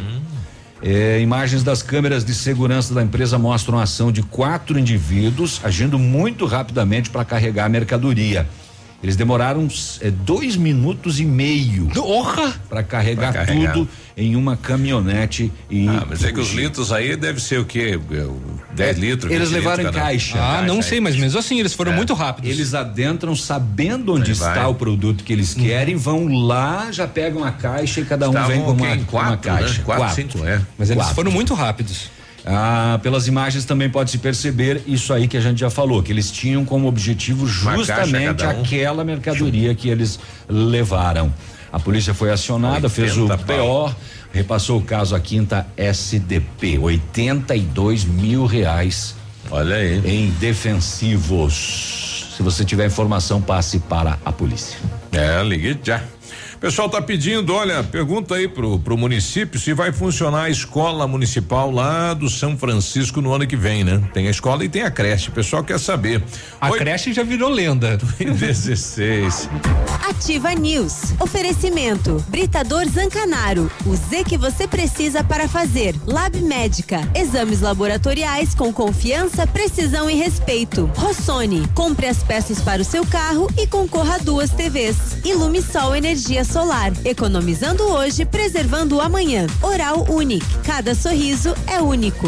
É, imagens das câmeras de segurança da empresa mostram a ação de quatro indivíduos agindo muito rapidamente para carregar a mercadoria. Eles demoraram é, dois minutos e meio para carregar, Pra carregar. tudo em uma caminhonete e Ah, mas é que os litros aí deve ser o quê? 10 litros? Eles 20 levaram em litros cada um. caixa. Ah, não sei, mas mesmo assim, eles É. foram muito rápidos. Eles adentram sabendo onde Aí vai. está o produto que eles querem, vão lá, já pegam a caixa e cada um Estavam vem com uma? Em com uma quatro, né? caixa. Quatro, cinco, é. Mas eles Quatro. foram muito rápidos. Ah, pelas imagens também pode se perceber isso aí que a gente já falou, que eles tinham como objetivo justamente um. aquela mercadoria que eles levaram. A polícia foi acionada, fez o 80 PO, repassou o caso à quinta SDP, 82 mil reais. Olha aí. Em defensivos. Se você tiver informação, passe para a polícia. É, ligue já. O pessoal tá pedindo, olha, pergunta aí pro, pro município se vai funcionar a escola municipal lá do São Francisco no ano que vem, né? Tem a escola e tem a creche. O pessoal quer saber. A creche já virou lenda. 16. Ativa News. Oferecimento. Britador Zancanaro. O Z que você precisa para fazer. Lab Médica. Exames laboratoriais com confiança, precisão e respeito. Rossoni. Compre as peças para o seu carro e concorra a duas TVs. Ilumisol Energia Solar. Economizando hoje, preservando amanhã. Oral Unique. Cada sorriso é único.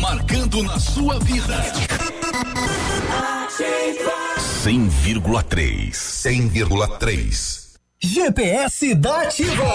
Marcando na sua vida. 100,3. 100,3. GPS da Ativa.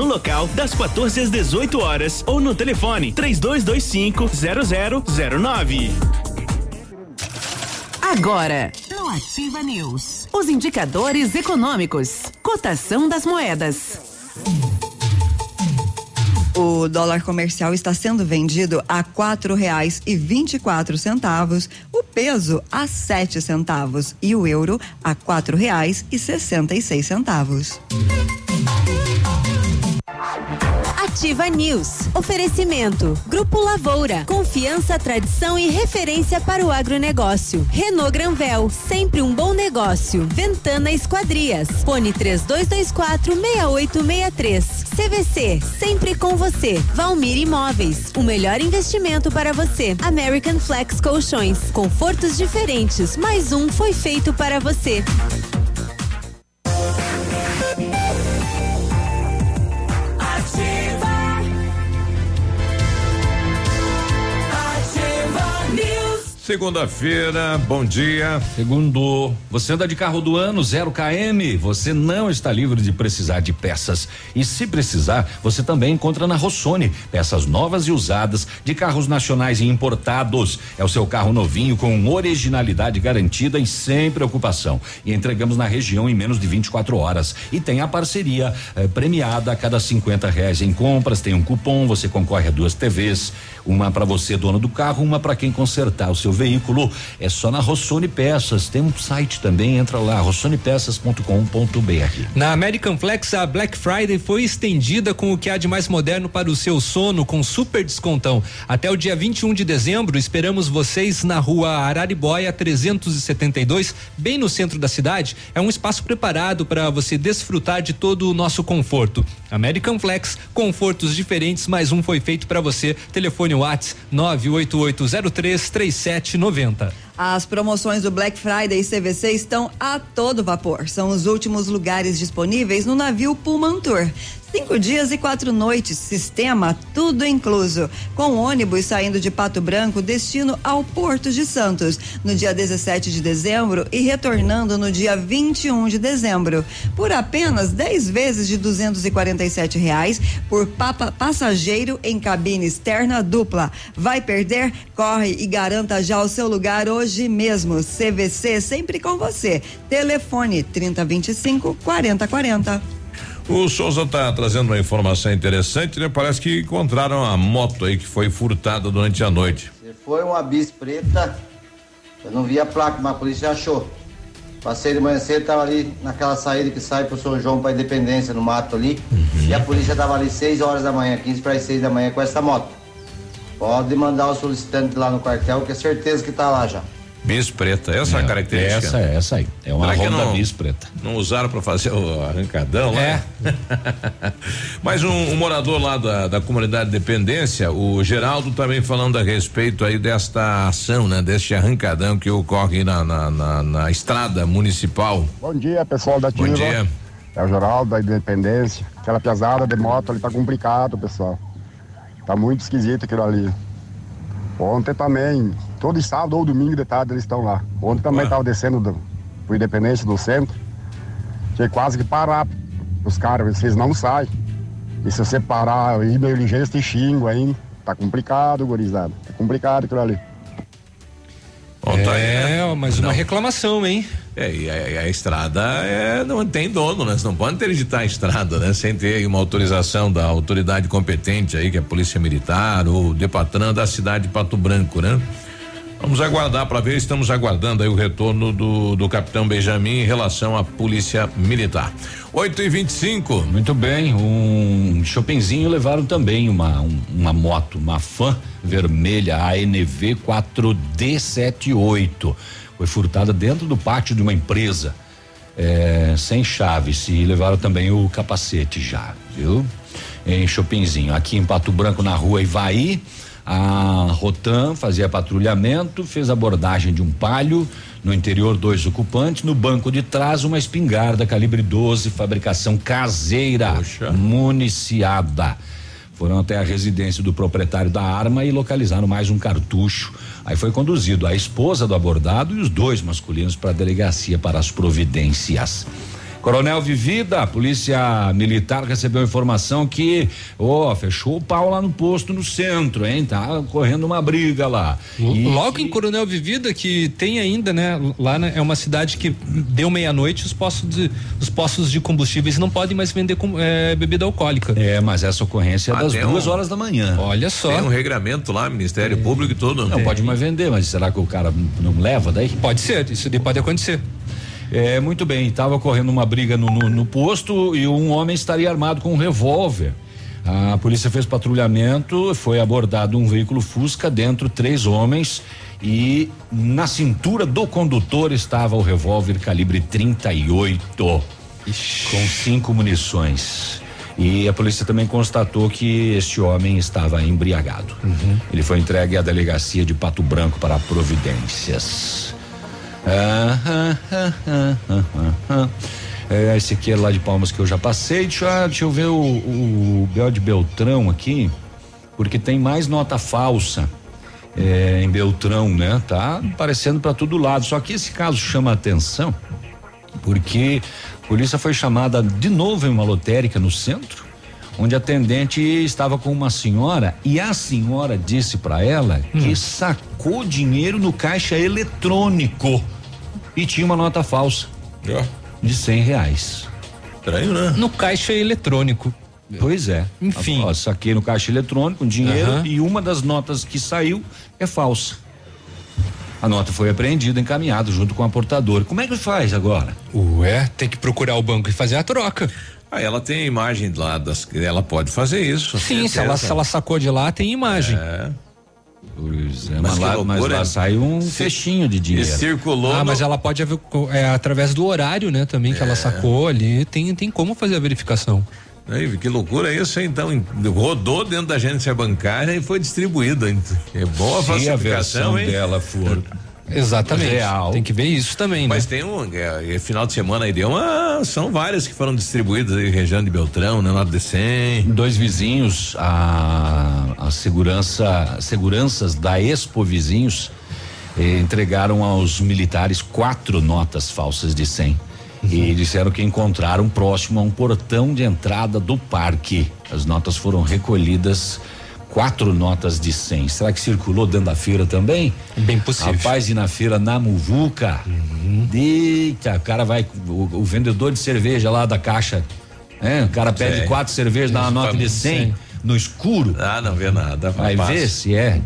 local das 14 às 18 horas ou no telefone 3225 0009. Agora, no Ativa News, os indicadores econômicos, cotação das moedas. O dólar comercial está sendo vendido a quatro reais e vinte e quatro centavos, o peso a sete centavos e o euro a quatro reais e sessenta e seis centavos. Ativa News. Oferecimento. Grupo Lavoura. Confiança, tradição e referência para o agronegócio. Renault Granvel. Sempre um bom negócio. Ventana Esquadrias. Fone 3224 6863. CVC. Sempre com você. Valmir Imóveis. O melhor investimento para você. American Flex Colchões. Confortos diferentes. Mais um foi feito para você. Segunda-feira, bom dia. Segundo, você anda de carro do ano, zero KM, você não está livre de precisar de peças. E se precisar, você também encontra na Rossoni, peças novas e usadas de carros nacionais e importados. É o seu carro novinho com originalidade garantida e sem preocupação. E entregamos na região em menos de 24 horas. E tem a parceria eh, premiada a cada 50 reais em compras, tem um cupom, você concorre a duas TVs, uma para você, dono do carro, uma para quem consertar o seu veículo. É só na Rossoni Peças. Tem um site também, entra lá, rossonepeças.com.br. Na American Flex, a Black Friday foi estendida com o que há de mais moderno para o seu sono, com super descontão. Até o dia 21 de dezembro, esperamos vocês na rua Araribóia 372, bem no centro da cidade. É um espaço preparado para você desfrutar de todo o nosso conforto. American Flex, confortos diferentes, mais um foi feito para você. Telefone Whats 988033790. As promoções do Black Friday e CVC estão a todo vapor. São os últimos lugares disponíveis no navio Pullman Tour. Cinco dias e quatro noites, sistema tudo incluso. Com ônibus saindo de Pato Branco, destino ao Porto de Santos, no dia 17 de dezembro e retornando no dia 21 de dezembro. Por apenas 10 vezes de 247 reais por papa, passageiro em cabine externa dupla. Vai perder? Corre e garanta já o seu lugar hoje mesmo. CVC sempre com você. Telefone 3025 4040. O Souza tá trazendo uma informação interessante, né? Parece que encontraram a moto aí que foi furtada durante a noite. Foi uma bis preta, eu não vi a placa, mas a polícia achou. Passei de manhã cedo, tava ali naquela saída que sai pro São João pra Independência, no mato ali. Uhum. E a polícia tava ali 6 horas da manhã, 15 para as 6 da manhã com essa moto. Pode mandar o solicitante lá no quartel, que é certeza que tá lá já. Bis preta, essa é, a característica. Essa é essa aí. É uma Será Honda não- bis preta. Não usaram para fazer o arrancadão lá? É. Mas um, um morador lá da, da comunidade Dependência, o Geraldo também falando a respeito aí desta ação, né? Deste arrancadão que ocorre na, na, na- na estrada municipal. Bom dia, pessoal da Ativa. Bom dia. É o Geraldo da Independência. Aquela pesada de moto ali tá complicado, pessoal. Tá muito esquisito aquilo ali. Ontem também, todo sábado ou domingo de tarde eles estão lá. Ontem também tava descendo do, pro Independência do centro. Tinha quase que parar os caras, vocês não saem. E se você parar ir meio ligeiro, eles te xingam aí. Tá complicado, gurizada. É complicado aquilo ali. É, mas uma reclamação, hein? É, e a, a estrada é, não tem dono, né? Você não pode interditar a estrada, né? Sem ter aí uma autorização da autoridade competente aí, que é a Polícia Militar ou Depatran da cidade de Pato Branco, né? Vamos aguardar para ver, estamos aguardando aí o retorno do, do capitão Benjamin em relação à Polícia Militar. 8 e 25 Muito bem, um shoppingzinho levaram também uma, um- uma moto, uma fan vermelha ANV 4D78. Foi furtada dentro do pátio de uma empresa, é, sem chaves, e levaram também o capacete já, viu? Em shoppingzinho. Aqui em Pato Branco, na rua Ivaí, a Rotan fazia patrulhamento, fez abordagem de um palio, no interior dois ocupantes, no banco de trás uma espingarda calibre 12, fabricação caseira, municiada. Foram até a residência do proprietário da arma e localizaram mais um cartucho. Aí foi conduzido a esposa do abordado e os dois masculinos para a delegacia para as providências. Coronel Vivida, a polícia militar recebeu informação que, ó, fechou o pau lá no posto no centro, hein? Tá correndo uma briga lá. E Logo em Coronel Vivida, que tem ainda, né? Lá né, é uma cidade que deu meia-noite, os postos de, os postos de combustíveis não podem mais vender com, é, bebida alcoólica. É, mas essa ocorrência é das Até duas um- horas da manhã. Olha só. Tem um regramento lá, Ministério Público e tudo. Não pode mais vender, mas será que o cara não leva daí? Pode ser, isso daí pode acontecer. É, muito bem, estava ocorrendo uma briga no, no- no posto e um homem estaria armado com um revólver. A polícia fez patrulhamento, foi abordado um veículo Fusca, dentro três homens e na cintura do condutor estava o revólver calibre 38 com cinco munições. E a polícia também constatou que este homem estava embriagado. Ele foi entregue à delegacia de Pato Branco para providências. Ah, ah, ah, ah, ah, ah, ah. É, esse aqui é lá de Palmas que eu já passei. Deixa, eu- deixa eu ver o, o Bel de Beltrão aqui, porque tem mais nota falsa é, em Beltrão, né? Tá aparecendo para todo lado. Só que esse caso chama a atenção porque a polícia foi chamada de novo em uma lotérica no centro, onde a atendente estava com uma senhora e a senhora disse para ela que sacou dinheiro no caixa eletrônico e tinha uma nota falsa de cem reais. Estranho, né? No caixa eletrônico. Pois é. Enfim. Ó, saquei no caixa eletrônico um dinheiro Aham. e uma das notas que saiu é falsa. A nota foi apreendida, encaminhada junto com a portadora. Como é que faz agora? Ué, tem que procurar o banco e fazer a troca. Ah, ela tem imagem lá das. Ela pode fazer isso. Sim, se ela, se ela sacou de lá, tem imagem. É. Pois é, Mas mas, que lá, loucura, mas lá hein? sai um fechinho de dinheiro. E circulou. Ah, no- mas ela pode é, através do horário, né? Também que ela sacou ali, tem, tem como fazer a verificação. Aí, que loucura isso, hein? então rodou dentro da agência bancária e foi distribuído. hein? É boa a Se a falsificação, versão hein? dela for Exatamente. real. Tem que ver isso também, Mas né? tem um, é, final de semana aí deu uma, são várias que foram distribuídas aí, região de Beltrão, né, lado de 100. Dois vizinhos, a, a segurança, seguranças da Expo Vizinhos eh, entregaram aos militares quatro notas falsas de 100 e disseram que encontraram próximo a um portão de entrada do parque. As notas foram recolhidas. Quatro notas de 100. Será que circulou dentro da feira também? Bem possível. Rapaz, e na feira na Muvuca. Eita, o cara vai. O, o vendedor de cerveja lá da caixa. É, o cara pede Sei. quatro cervejas, dá uma nota de pra- 100 Sim. no escuro. Ah, não vê nada. Vai ver se é.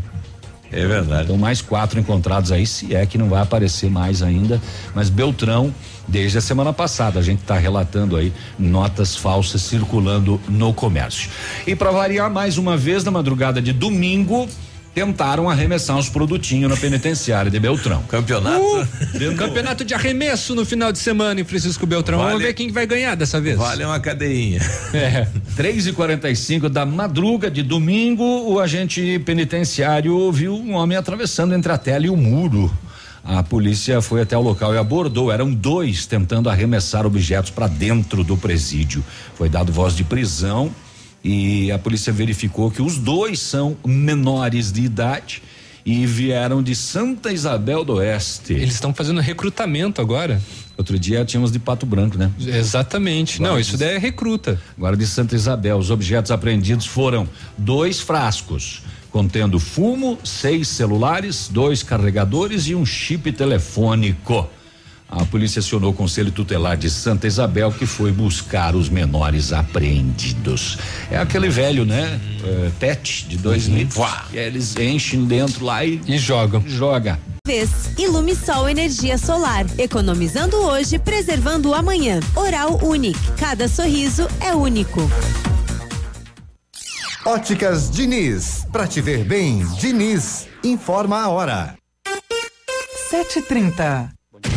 É verdade. Então, mais quatro encontrados aí, se é que não vai aparecer mais ainda. Mas Beltrão, desde a semana passada, a gente está relatando aí notas falsas circulando no comércio. E para variar mais uma vez, na madrugada de domingo, tentaram arremessar uns produtinhos na penitenciária de Beltrão. Campeonato. Uh, campeonato de arremesso no final de semana em Francisco Beltrão. Vale- Vamos ver quem que vai ganhar dessa vez. Vale uma cadeinha. É. 3 e 45 da madruga de domingo, o agente penitenciário viu um homem atravessando entre a tela e o muro. A polícia foi até o local e abordou. Eram dois tentando arremessar objetos para dentro do presídio. Foi dado voz de prisão e a polícia verificou que os dois são menores de idade e vieram de Santa Isabel do Oeste. Eles estão fazendo recrutamento agora. Outro dia tínhamos de Pato Branco, né? Exatamente. Não, isso daí é recruta. Agora de Santa Isabel, os objetos apreendidos foram dois frascos contendo fumo, seis celulares, dois carregadores e um chip telefônico. A polícia acionou o Conselho Tutelar de Santa Isabel que foi buscar os menores apreendidos. É aquele velho, né? PET de dois litros. que eles enchem dentro lá e, e jogam. Joga. Vez. Ilumisol Energia Solar. Economizando hoje, preservando o amanhã. Oral Unique. Cada sorriso é único. Óticas Diniz. Pra te ver bem, Diniz. Informa a hora. 7h30.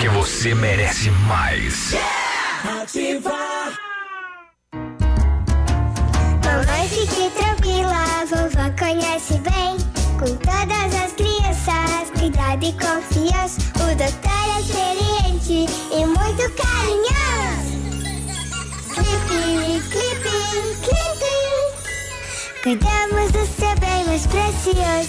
Porque você merece mais. Ativa. Mamãe, fique tranquila, vovó conhece bem. Com todas as crianças, cuidado e confiança. O doutor é experiente e muito carinhoso. Clipe, clipe, clipe. Cuidamos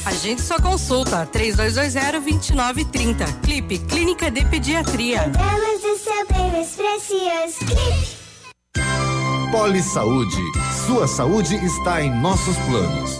Agende sua consulta 3220-2930. Clipe Clínica de Pediatria. Cuidamos do seu bem mais precioso. Clipe. Poli Saúde. Sua saúde está em nossos planos.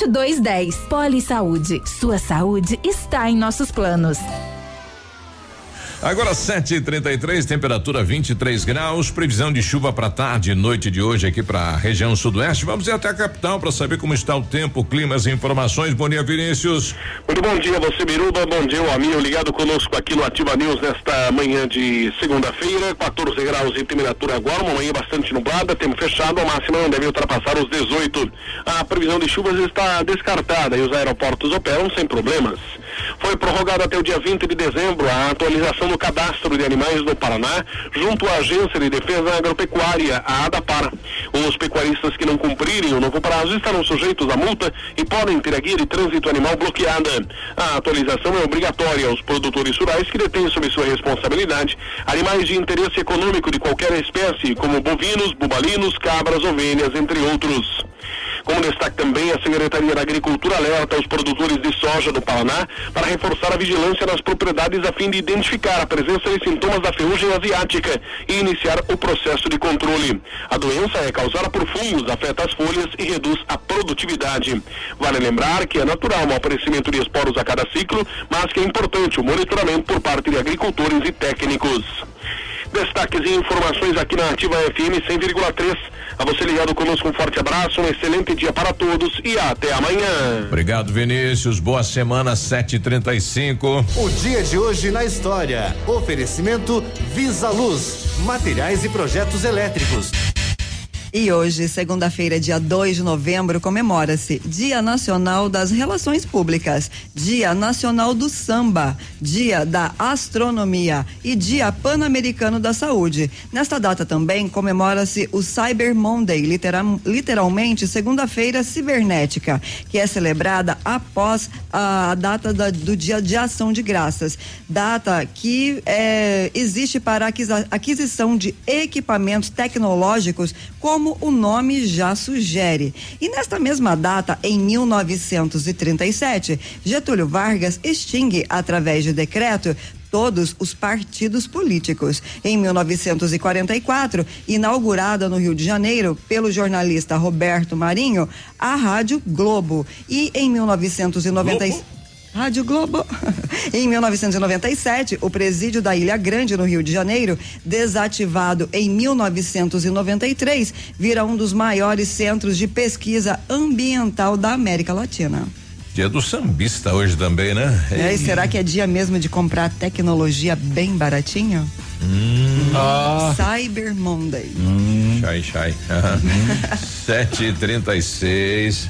2210. Poli Saúde. Sua saúde está em nossos planos. Agora 7:33, temperatura 23 graus, previsão de chuva para tarde e noite de hoje aqui para a região sudoeste. Vamos ir até a capital para saber como está o tempo, climas e informações. Bom dia, Vinícius. Muito bom dia, você Biruba. Bom dia, o amigo ligado conosco aqui no Ativa News nesta manhã de segunda-feira. 14 graus de temperatura agora, uma manhã bastante nublada, tempo fechado, a máxima não deve ultrapassar os 18. A previsão de chuvas está descartada e os aeroportos operam sem problemas. Foi prorrogado até o dia 20 de dezembro a atualização no cadastro de animais do Paraná, junto à Agência de Defesa Agropecuária, a ADAPAR. Os pecuaristas que não cumprirem o novo prazo estarão sujeitos a multa e podem ter a guia de trânsito animal bloqueada. A atualização é obrigatória aos produtores rurais que detêm sob sua responsabilidade animais de interesse econômico de qualquer espécie, como bovinos, bubalinos, cabras, ovelhas, entre outros. Como destaque também, a Secretaria da Agricultura alerta os produtores de soja do Paraná para reforçar a vigilância nas propriedades a fim de identificar a presença de sintomas da ferrugem asiática e iniciar o processo de controle. A doença é causada por fungos, afeta as folhas e reduz a produtividade. Vale lembrar que é natural o aparecimento de esporos a cada ciclo, mas que é importante o monitoramento por parte de agricultores e técnicos. Destaques e informações aqui na Ativa FM 100,3. A você ligado conosco, um forte abraço, um excelente dia para todos e até amanhã. Obrigado, Vinícius. Boa semana, 7:35. O dia de hoje na história. Oferecimento Visa Luz, materiais e projetos elétricos. E hoje, segunda-feira, dia 2 de novembro, comemora-se Dia Nacional das Relações Públicas, Dia Nacional do Samba, Dia da Astronomia e Dia Pan-Americano da Saúde. Nesta data também comemora-se o Cyber Monday, literal, literalmente segunda-feira cibernética, que é celebrada após a data da, do Dia de Ação de Graças. Data que é, existe para aquisição de equipamentos tecnológicos como o nome já sugere. E nesta mesma data, em 1937, Getúlio Vargas extingue, através de decreto, todos os partidos políticos. Em 1944, inaugurada no Rio de Janeiro pelo jornalista Roberto Marinho, a Rádio Globo. E em 1990 Rádio Globo. em 1997, o presídio da Ilha Grande, no Rio de Janeiro, desativado em 1993, vira um dos maiores centros de pesquisa ambiental da América Latina. Dia do sambista hoje também, né? É, e será que é dia mesmo de comprar tecnologia bem baratinho? Hum. Ah. Cyber Monday. Hum. Chai, chai. Sete e trinta e seis.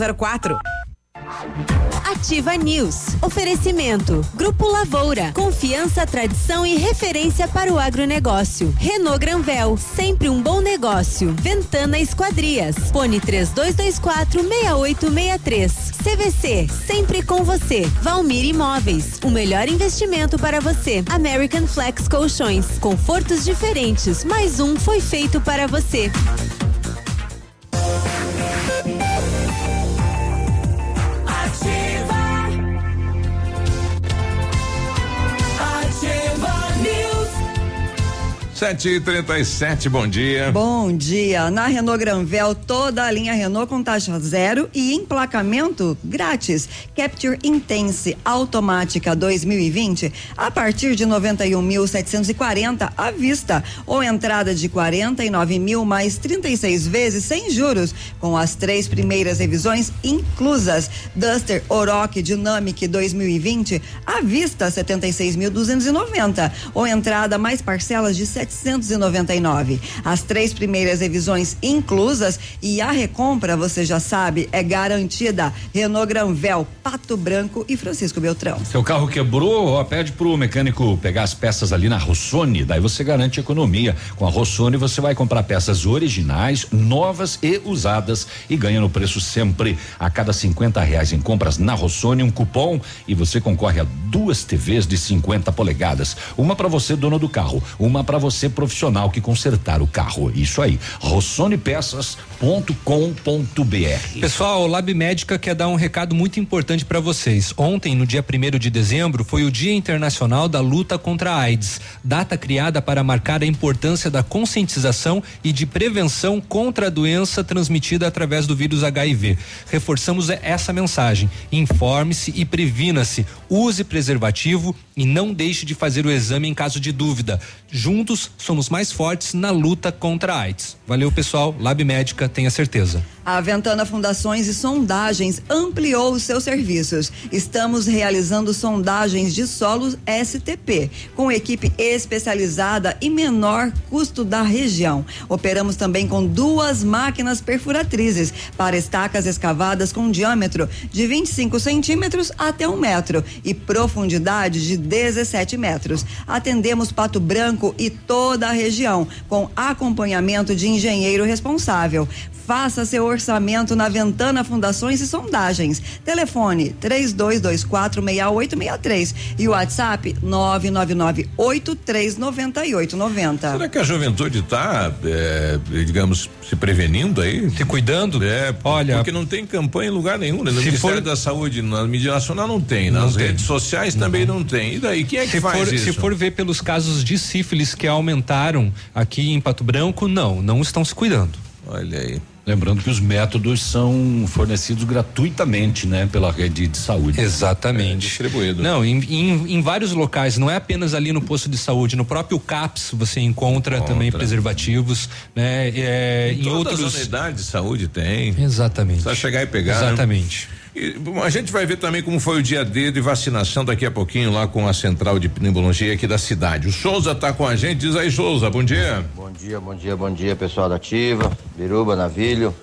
6004. Ativa News. Oferecimento. Grupo Lavoura. Confiança, tradição e referência para o agronegócio. Renault Granvel. Sempre um bom negócio. Ventana Esquadrias. Fone 3224 6863. CVC. Sempre com você. Valmir Imóveis. O melhor investimento para você. American Flex Colchões. Confortos diferentes. Mais um foi feito para você. Sete e trinta e sete, bom dia. Bom dia. Na Renault Granvel, toda a linha Renault com taxa zero e emplacamento grátis. Capture Intense automática 2020 a partir de 91.740 à vista ou entrada de 49 mil mais 36 vezes sem juros com as três primeiras revisões inclusas. Duster Oroch Dynamic 2020 à vista 76.290 ou entrada mais parcelas de 799. As três primeiras revisões inclusas e a recompra, você já sabe, é garantida. Renault Granvel, Pato Branco e Francisco Beltrão. Seu carro quebrou, ó, pede pro mecânico pegar as peças ali na Rossoni, daí você garante economia. Com a Rossoni você vai comprar peças originais, novas e usadas e ganha no preço sempre. A cada 50 reais em compras na Rossoni, um cupom e você concorre a duas TVs de 50 polegadas. Uma para você, dono do carro, uma para você, profissional que consertar o carro. Isso aí. rossonepeças.com.br. Pessoal, o Lab Médica quer dar um recado muito importante para vocês. Ontem, no dia 1 de dezembro, foi o Dia Internacional da Luta contra a AIDS, data criada para marcar a importância da conscientização e de prevenção contra a doença transmitida através do vírus HIV. Reforçamos essa mensagem. Informe-se e previna-se. Use preservativo e não deixe de fazer o exame em caso de dúvida. Juntos somos mais fortes na luta contra a AIDS. Valeu, pessoal. Lab Médica, tenha certeza. A Ventana Fundações e Sondagens ampliou os seus serviços. Estamos realizando sondagens de solos STP, com equipe especializada e menor custo da região. Operamos também com duas máquinas perfuratrizes para estacas escavadas com diâmetro de 25 centímetros até um metro e profundidade de 17 metros. Atendemos Pato Branco e toda a região, com acompanhamento de engenheiro responsável. Faça seu orçamento na Ventana Fundações e Sondagens. Telefone 32246863 e o WhatsApp 999839890. Será que a juventude está, digamos, se prevenindo aí? Se cuidando? É, Olha, porque não tem campanha em lugar nenhum, né? No se Ministério for- da Saúde, na mídia nacional não tem, nas Não tem. redes sociais também não tem. E daí, quem é que se faz for, isso? se for ver pelos casos de sífilis que aumentaram aqui em Pato Branco, não, não estão se cuidando. Olha aí. Lembrando que os métodos são fornecidos gratuitamente, né, pela rede de saúde. Exatamente. distribuído. Não, em, em, em vários locais, não é apenas ali no posto de saúde, no próprio CAPS você encontra também preservativos, né? É, em Todas outros. as unidades de saúde tem. Exatamente. Só chegar e pegar. né? E, bom, a gente vai ver também como foi o dia D de vacinação daqui a pouquinho lá com a central de pneumologia aqui da cidade. O Souza tá com a gente, diz aí Souza, bom dia. Bom dia, bom dia, bom dia, pessoal da Ativa, Biruba, Navilho,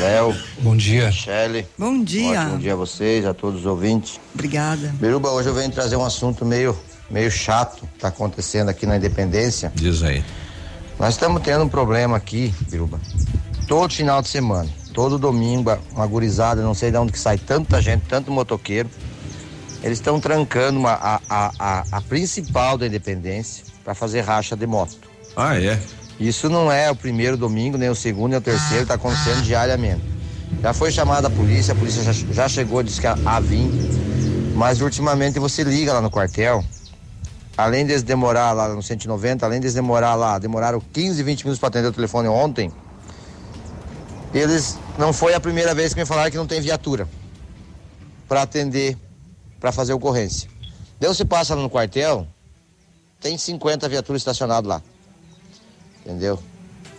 Léo. Bom dia. Michele. Bom dia. Bom dia a vocês, a todos os ouvintes. Obrigada. Biruba, hoje eu venho trazer um assunto meio, meio chato que tá acontecendo aqui na Independência. Diz aí. Nós estamos tendo um problema aqui, Biruba. Todo final de semana, todo domingo, uma gurizada, não sei de onde que sai tanta gente, tanto motoqueiro. Eles estão trancando uma, a, a, a, a principal da Independência para fazer racha de moto. Ah, é? Isso não é o primeiro domingo, nem o segundo, nem o terceiro, está acontecendo diariamente. Já foi chamada a polícia, a polícia já, já chegou, disse que a vir. Mas ultimamente você liga lá no quartel, além deles demorar lá no 190, além deles demorar lá, demoraram 15, 20 minutos para atender o telefone ontem. Eles não foi a primeira vez que me falaram que não tem viatura para atender, para fazer ocorrência. Deus se passa no quartel, tem 50 viaturas estacionadas lá. Entendeu?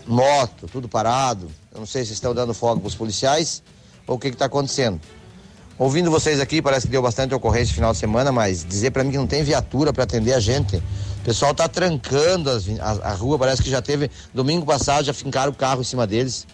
Moto, tudo parado. Eu não sei se estão dando folga para os policiais ou o que está acontecendo. Ouvindo vocês aqui, parece que deu bastante ocorrência no final de semana, mas dizer para mim que não tem viatura para atender a gente. O pessoal tá trancando as a, a rua, parece que já teve. Domingo passado já fincaram o carro em cima deles.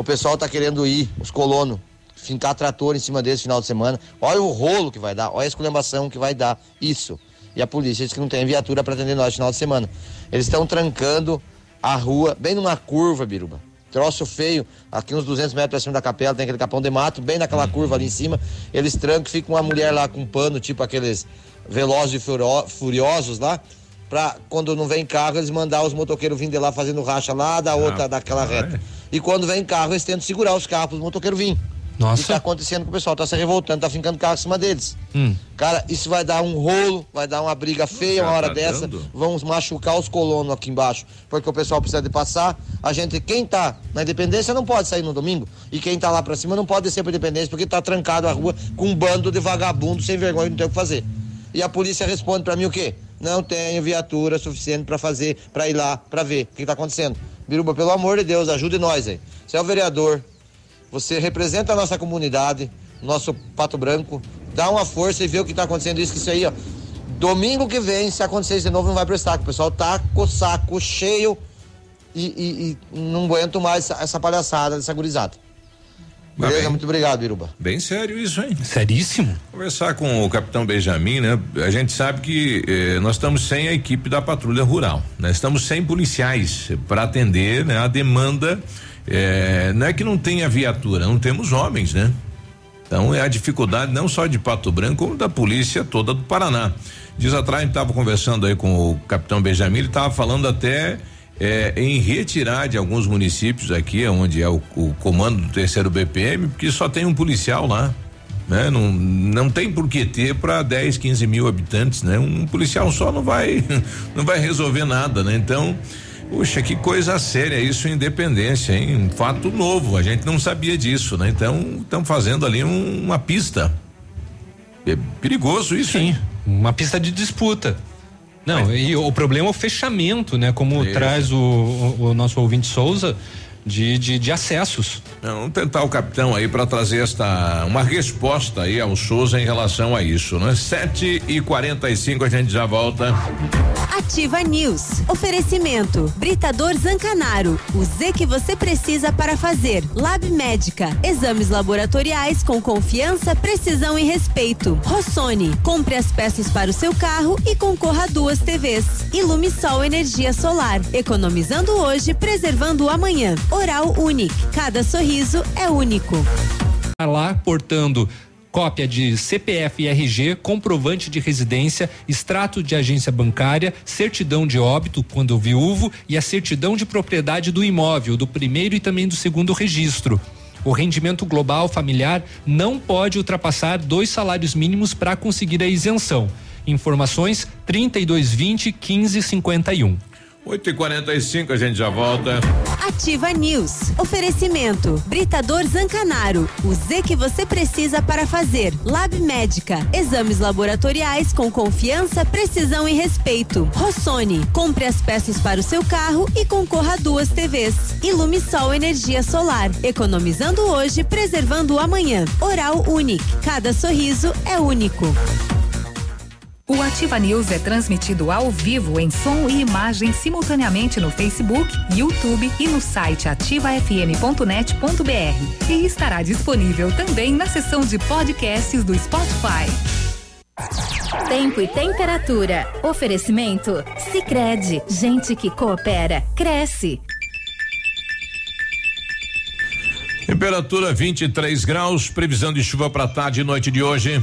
O pessoal tá querendo ir, os colonos, fincar trator em cima no final de semana. Olha o rolo que vai dar, olha a esculhambação que vai dar. Isso. E a polícia diz que não tem viatura para atender nós no final de semana. Eles estão trancando a rua, bem numa curva, Biruba. Troço feio, aqui uns 200 metros acima da capela, tem aquele capão de mato, bem naquela curva ali em cima. Eles trancam, fica uma mulher lá com um pano, tipo aqueles velozes e furiosos lá, pra quando não vem carro, eles mandar os motoqueiros vir de lá fazendo racha lá da outra, daquela reta. E quando vem carro, eles tentam segurar os carros para os motoqueiros virem. Nossa. E tá acontecendo com o pessoal, tá se revoltando, tá fincando carro em cima deles. Hum. Cara, isso vai dar um rolo, vai dar uma briga feia uma hora tá dessa. dando? Vamos machucar os colonos aqui embaixo, porque o pessoal precisa de passar. A gente, quem tá na Independência não pode sair no domingo. E quem tá lá pra cima não pode descer pra Independência, porque tá trancado a rua com um bando de vagabundo sem vergonha e não tem o que fazer. E a polícia responde pra mim o quê? Não tenho viatura suficiente pra fazer, pra ir lá, pra ver o que tá acontecendo. Biruba, pelo amor de Deus, ajude nós aí. Você é o vereador, você representa a nossa comunidade, nosso Pato Branco. Dá uma força e vê o que está acontecendo. Isso isso aí, ó. Domingo que vem, se acontecer isso de novo, não vai prestar. que O pessoal tá com o saco cheio e, e- e não aguento mais essa, essa palhaçada dessa gurizada. Beleza? Muito obrigado, Biruba. Bem sério isso, hein? Seríssimo. Conversar com o capitão Benjamin, né? A gente sabe que eh, nós estamos sem a equipe da patrulha rural, né? Estamos sem policiais para atender né, a demanda. eh, não é que não tenha viatura, não temos homens, né? Então é a dificuldade não só de Pato Branco, como da polícia toda do Paraná. Dias atrás a gente estava conversando aí com o capitão Benjamin, ele estava falando até eh, em retirar de alguns municípios aqui, onde é o, o comando do terceiro BPM, porque só tem um policial lá. Né? Não, não tem por que ter para 10, 15 mil habitantes, né? Um policial só não vai não vai resolver nada, né? Então, Puxa, que coisa séria isso, independência, hein? Um fato novo, a gente não sabia disso, né? Então, estão fazendo ali um- uma pista. É perigoso isso, Sim, uma pista de disputa. Não, e o problema é o fechamento, né? Como traz o, o- o nosso ouvinte Souza de, de, de acessos. Não, vamos tentar o capitão aí para trazer esta uma resposta aí ao Souza em relação a isso, né? Sete e quarenta e cinco a gente já volta. Ativa News. Oferecimento. Britador Zancanaro. O Z que você precisa para fazer. Lab Médica. Exames laboratoriais com confiança, precisão e respeito. Rossoni. Compre as peças para o seu carro e concorra a duas TVs. Ilumisol Energia Solar. Economizando hoje, preservando o amanhã. Oral Unique. Cada sorriso é único. Tá lá portando cópia de CPF e RG, comprovante de residência, extrato de agência bancária, certidão de óbito quando viúvo e a certidão de propriedade do imóvel, do primeiro e também do segundo registro. O rendimento global familiar não pode ultrapassar dois salários mínimos para conseguir a isenção. Informações 3220 1551. 8 e 45 a gente já volta. Ativa News. Oferecimento. Britador Zancanaro. O Z que você precisa para fazer. Lab Médica. Exames laboratoriais com confiança, precisão e respeito. Rossoni. Compre as peças para o seu carro e concorra a duas TVs. Ilumisol Energia Solar. Economizando hoje, preservando o amanhã. Oral Unique. Cada sorriso é único. O Ativa News é transmitido ao vivo em som e imagem simultaneamente no Facebook, YouTube e no site ativafm.net.br. E estará disponível também na seção de podcasts do Spotify. Tempo e temperatura. Oferecimento? Sicredi Gente que coopera, cresce. Temperatura 23 graus, previsão de chuva para tarde e noite de hoje.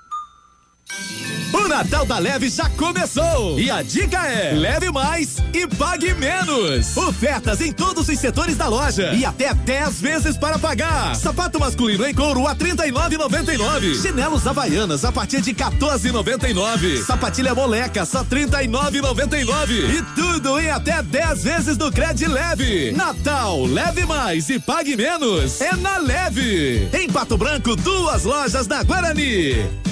O Natal da Leve já começou! E a dica é: leve mais e pague menos! Ofertas em todos os setores da loja e até 10 vezes para pagar. Sapato masculino em couro a 39,99. Chinelos havaianas a partir de 14,99. Sapatilha moleca só 39,99. E tudo em até 10 vezes no Cred Leve. Natal, leve mais e pague menos. É na Leve. Em Pato Branco, duas lojas na Guarani.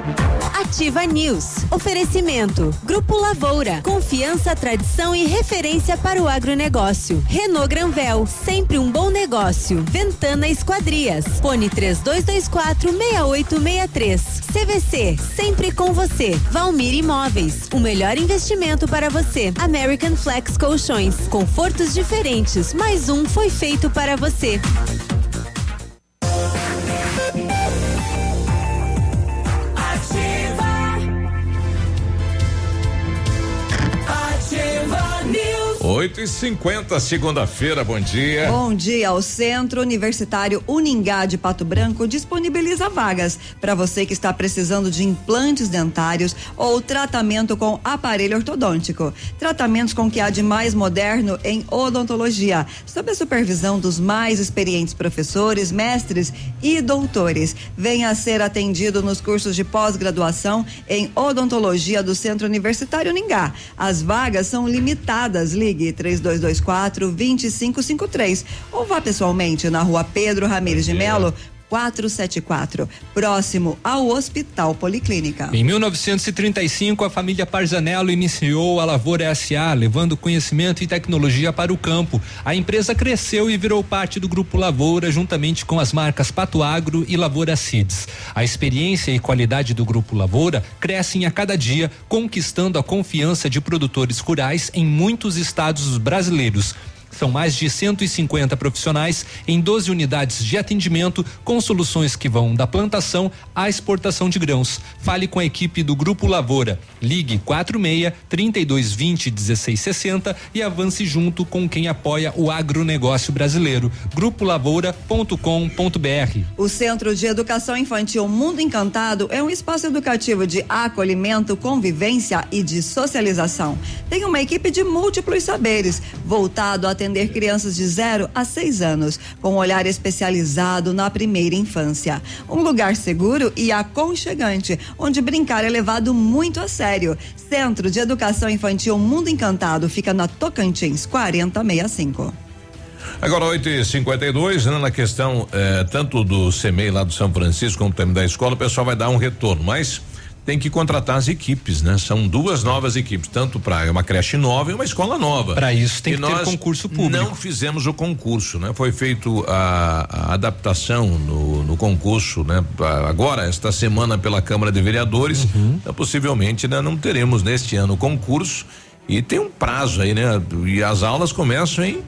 Ativa News. Oferecimento. Grupo Lavoura. Confiança, tradição e referência para o agronegócio. Renault Granvel. Sempre um bom negócio. Ventana Esquadrias. Fone 3224 6863. CVC. Sempre com você. Valmir Imóveis. O melhor investimento para você. American Flex Colchões. Confortos diferentes. Mais um foi feito para você. 8 e 50 segunda-feira, bom dia. Bom dia. O Centro Universitário Uningá de Pato Branco disponibiliza vagas para você que está precisando de implantes dentários ou tratamento com aparelho ortodôntico. Tratamentos com que há de mais moderno em odontologia, sob a supervisão dos mais experientes professores, mestres e doutores. Venha ser atendido nos cursos de pós-graduação em odontologia do Centro Universitário Uningá. As vagas são limitadas. Ligue 3224 2553 ou vá pessoalmente na rua Pedro Ramirez de Melo. 474, próximo ao Hospital Policlínica. Em 1935, a família Parzanello iniciou a Lavoura SA, levando conhecimento e tecnologia para o campo. A empresa cresceu e virou parte do Grupo Lavoura, juntamente com as marcas Pato Agro e Lavoura Seeds. A experiência e qualidade do Grupo Lavoura crescem a cada dia, conquistando a confiança de produtores rurais em muitos estados brasileiros. São mais de 150 profissionais em 12 unidades de atendimento com soluções que vão da plantação à exportação de grãos. Fale com a equipe do Grupo Lavoura. Ligue 46 3220 1660 e avance junto com quem apoia o agronegócio brasileiro. Grupolavoura.com.br. O Centro de Educação Infantil Mundo Encantado é um espaço educativo de acolhimento, convivência e de socialização. Tem uma equipe de múltiplos saberes, voltado a atender crianças de 0 a 6 anos, com um olhar especializado na primeira infância. Um lugar seguro e aconchegante, onde brincar é levado muito a sério. Centro de Educação Infantil Mundo Encantado fica na Tocantins 4065. Agora 8 e 52 né, na questão eh, tanto do CEMEI lá do São Francisco como também da escola, o pessoal vai dar um retorno, mas tem que contratar as equipes, né? São duas novas equipes, tanto para uma creche nova e uma escola nova. Para isso tem e que ter concurso público. Não fizemos o concurso, né? Foi feito a, a adaptação no, no concurso, né? Agora esta semana pela Câmara de Vereadores, Uhum. então, possivelmente né, não teremos neste ano o concurso e tem um prazo aí, né? E as aulas começam em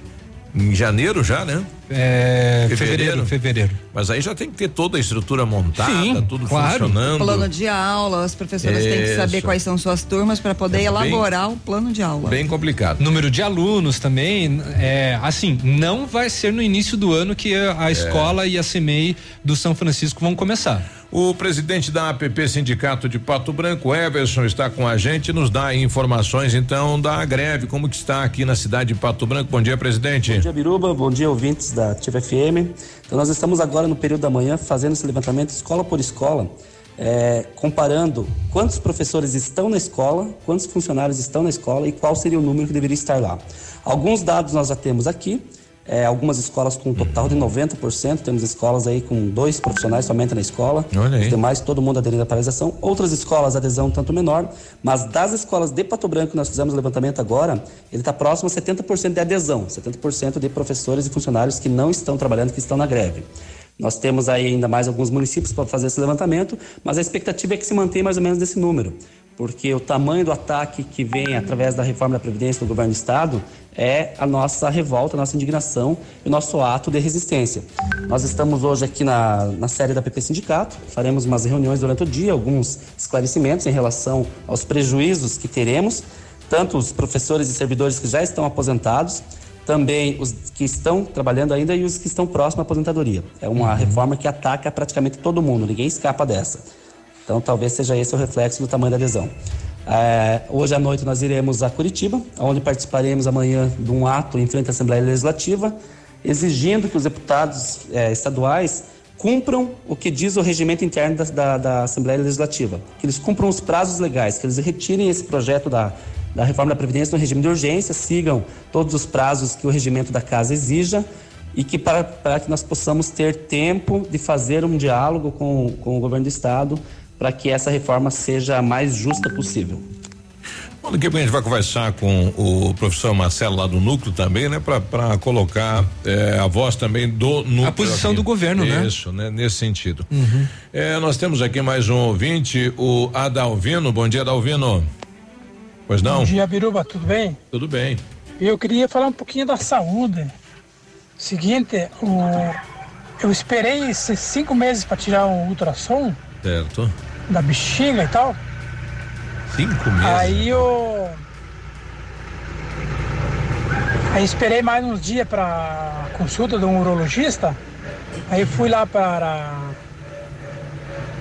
em janeiro já, né? É, fevereiro, fevereiro. Mas aí já tem que ter toda a estrutura montada, Sim, tudo claro. funcionando. Plano de aula, as professoras têm que saber Isso. quais são suas turmas para poder É bem- elaborar o plano de aula. Bem complicado. Número de alunos também, é, assim, não vai ser no início do ano que a, a escola e a CEMEI do São Francisco vão começar. O presidente da APP Sindicato de Pato Branco, Everson, está com a gente e nos dá informações então da greve, como que está aqui na cidade de Pato Branco. Bom dia, presidente. Bom dia, Biruba. Bom dia, ouvintes da Ativa FM. Então, nós estamos agora no período da manhã fazendo esse levantamento escola por escola, eh, comparando quantos professores estão na escola, quantos funcionários estão na escola e qual seria o número que deveria estar lá. Alguns dados nós já temos aqui. Eh, algumas escolas com um total de 90%, temos escolas aí com dois profissionais somente na escola, Olha aí. os demais todo mundo aderindo à paralisação. Outras escolas, adesão tanto menor, mas das escolas de Pato Branco que nós fizemos o levantamento agora, ele está próximo a 70% de adesão, 70% de professores e funcionários que não estão trabalhando, que estão na greve. Nós temos aí ainda mais alguns municípios para fazer esse levantamento, mas a expectativa é que se mantenha mais ou menos desse número, porque o tamanho do ataque que vem através da reforma da Previdência do governo do Estado é a nossa revolta, a nossa indignação e o nosso ato de resistência. Nós estamos hoje aqui na, na série da PP Sindicato, faremos umas reuniões durante o dia, alguns esclarecimentos em relação aos prejuízos que teremos, tanto os professores e servidores que já estão aposentados, também os que estão trabalhando ainda e os que estão próximos à aposentadoria. É uma reforma que ataca praticamente todo mundo, ninguém escapa dessa. Então, talvez seja esse o reflexo do tamanho da adesão. É, hoje à noite nós iremos a Curitiba, onde participaremos amanhã de um ato em frente à Assembleia Legislativa, exigindo que os deputados é, estaduais cumpram o que diz o regimento interno da, da, da Assembleia Legislativa, que eles cumpram os prazos legais, que eles retirem esse projeto da, da reforma da Previdência no regime de urgência, sigam todos os prazos que o regimento da Casa exija e que para, para que nós possamos ter tempo de fazer um diálogo com, com o governo do Estado para que essa reforma seja a mais justa possível. Bom, daqui a pouco a gente vai conversar com o professor Marcelo lá do núcleo também, né? Para colocar eh, a voz também do núcleo. A posição aqui. do governo, né? Isso, né? Nesse sentido. Uhum. Eh, nós temos aqui mais um ouvinte, o Adalvino. Bom dia, Adalvino. Pois não? Bom dia, Biruba, tudo bem? Tudo bem. Eu queria falar um pouquinho da saúde. Seguinte, o, eu esperei esses cinco meses para tirar um ultrassom Certo. Da bexiga e tal. Cinco meses. Aí eu. Aí esperei mais uns dias para consulta de um urologista. Aí fui lá para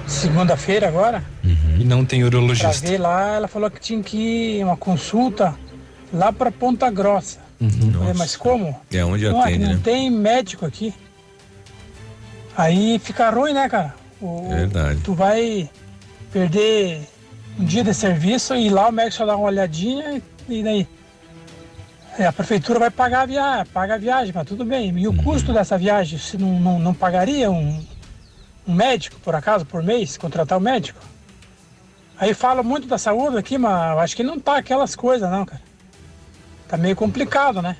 segunda-feira agora. E não tem Pra urologista. ver lá, ela falou que tinha que ir uma consulta lá para Ponta Grossa. Uhum. Falei, mas como? É onde não, atende, não né? tem médico aqui. Aí fica ruim, né, cara? O- Verdade. Tu vai perder um dia de serviço e lá o médico só dá uma olhadinha e, daí. É, a prefeitura vai pagar a viagem, paga a viagem, mas tudo bem. E o Uhum. custo dessa viagem, se não, não, não pagaria um, um médico, por acaso, por mês, contratar um médico? Aí fala muito da saúde aqui, mas acho que não tá aquelas coisas, não, cara. Tá meio complicado, né?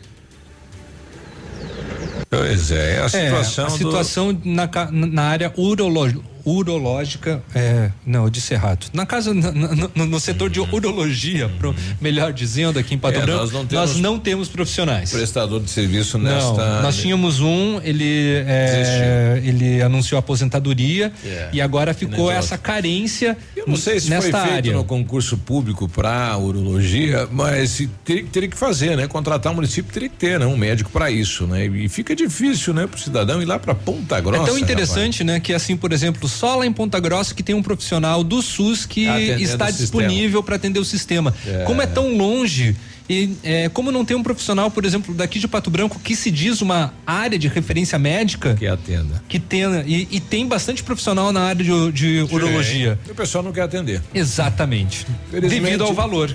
Pois é, é a situação. a do- situação na, ca- na área urolo- urológica, é, não, eu disse errado. Na casa, na- no, no setor de urologia, pro- melhor dizendo, aqui em Pato É, Branco, nós não nós temos não temos profissionais. Prestador de serviço Não, nesta. nós tínhamos um, ele é, ele anunciou aposentadoria É. e agora ficou essa carência Eu não sei se nesta foi feito área. no concurso público para urologia, mas teria, teria que fazer, né? Contratar o município teria que ter, né? Um médico para isso, né? E fica difícil, né? Para o cidadão ir lá para Ponta Grossa. é tão rapaz. interessante, né, que assim, por exemplo, só lá em Ponta Grossa que tem um profissional do SUS que Atendendo está disponível para atender o sistema. É. Como é tão longe e é, como não tem um profissional, por exemplo, daqui de Pato Branco que se diz uma área de referência médica que atenda, que tenha e, e tem bastante profissional na área de, de urologia. E o pessoal não quer atender. Exatamente. Devido ao valor.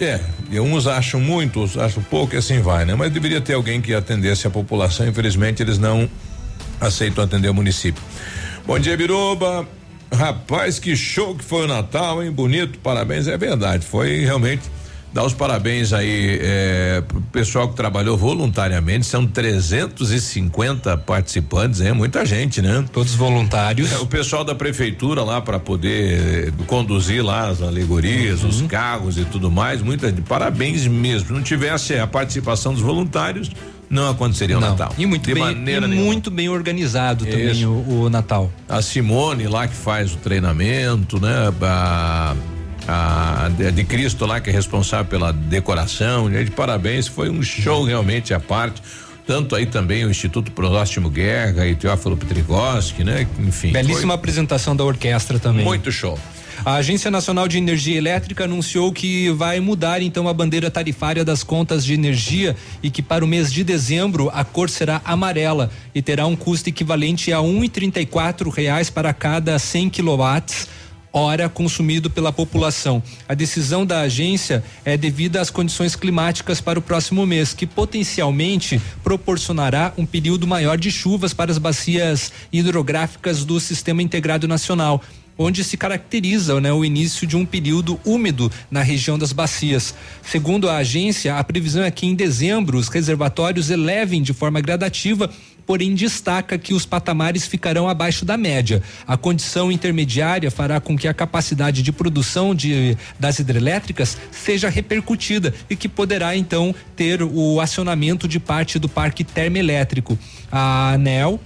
É, e uns acham muito, outros acham pouco e assim vai, né? Mas deveria ter alguém que atendesse a população, infelizmente eles não aceitam atender o município. Bom dia, Biruba. Rapaz, que show que foi o Natal, hein? Bonito, parabéns, é verdade. Foi realmente dar os parabéns aí é, pro pessoal que trabalhou voluntariamente. São 350 participantes, é muita gente, né? Todos voluntários. É, o pessoal da prefeitura lá para poder eh, conduzir lá as alegorias, Uhum. os carros e tudo mais. Muita parabéns mesmo. Se não tivesse a participação dos voluntários, não aconteceria o Não. Natal. E muito de bem, maneira muito bem organizado também Isso. o, o Natal. A Simone lá que faz o treinamento, né? A, a de, de Cristo lá que é responsável pela decoração, né? De parabéns, foi um show realmente à parte. Tanto aí também o Instituto Próximo Guerra e Teófilo Petrigoski, né? Enfim. Belíssima apresentação da orquestra também. Muito show. A Agência Nacional de Energia Elétrica anunciou que vai mudar então a bandeira tarifária das contas de energia e que para o mês de dezembro a cor será amarela e terá um custo equivalente a 1,34 reais para cada 100 quilowatts hora consumido pela população. A decisão da agência é devida às condições climáticas para o próximo mês, que potencialmente proporcionará um período maior de chuvas para as bacias hidrográficas do Sistema Integrado Nacional onde se caracteriza né, o início de um período úmido na região das bacias. Segundo a agência, a previsão é que em dezembro os reservatórios elevem de forma gradativa porém destaca que os patamares ficarão abaixo da média. A condição intermediária fará com que a capacidade de produção de, das hidrelétricas seja repercutida e que poderá então ter o acionamento de parte do parque termoelétrico. A ANEL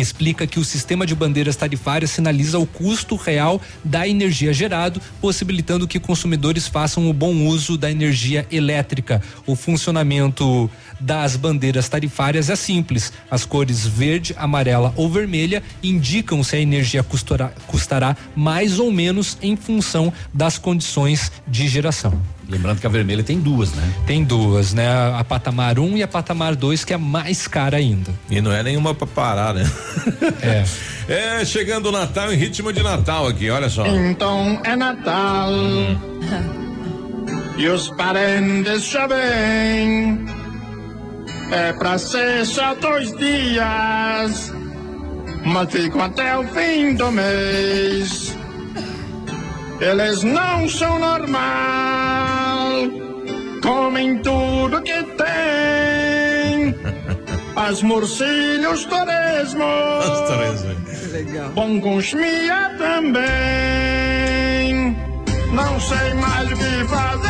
explica que o sistema de bandeiras tarifárias sinaliza o custo real da energia gerado, possibilitando que consumidores façam o bom uso da energia elétrica. O funcionamento das bandeiras tarifárias é simples. As cores verde, amarela ou vermelha indicam se a energia custará, custará mais ou menos em função das condições de geração. Lembrando que a vermelha tem duas, né? Tem duas, né? A patamar 1 um e a patamar 2, que é mais cara ainda. E não é nenhuma pra parar, né? É. É, chegando o Natal em ritmo de Natal aqui, olha só. Então é Natal. E os parentes já vêm. É pra ser só dois dias. Mas ficam até o fim do mês. Eles não são normal. Comem tudo que tem. As morcilhos torresmos. Legal. Bom com chimia também. Não sei mais o que fazer.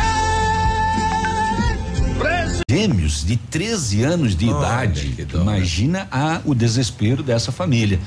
Preciso Gêmeos de 13 anos de idade. Imagina a, o desespero dessa família.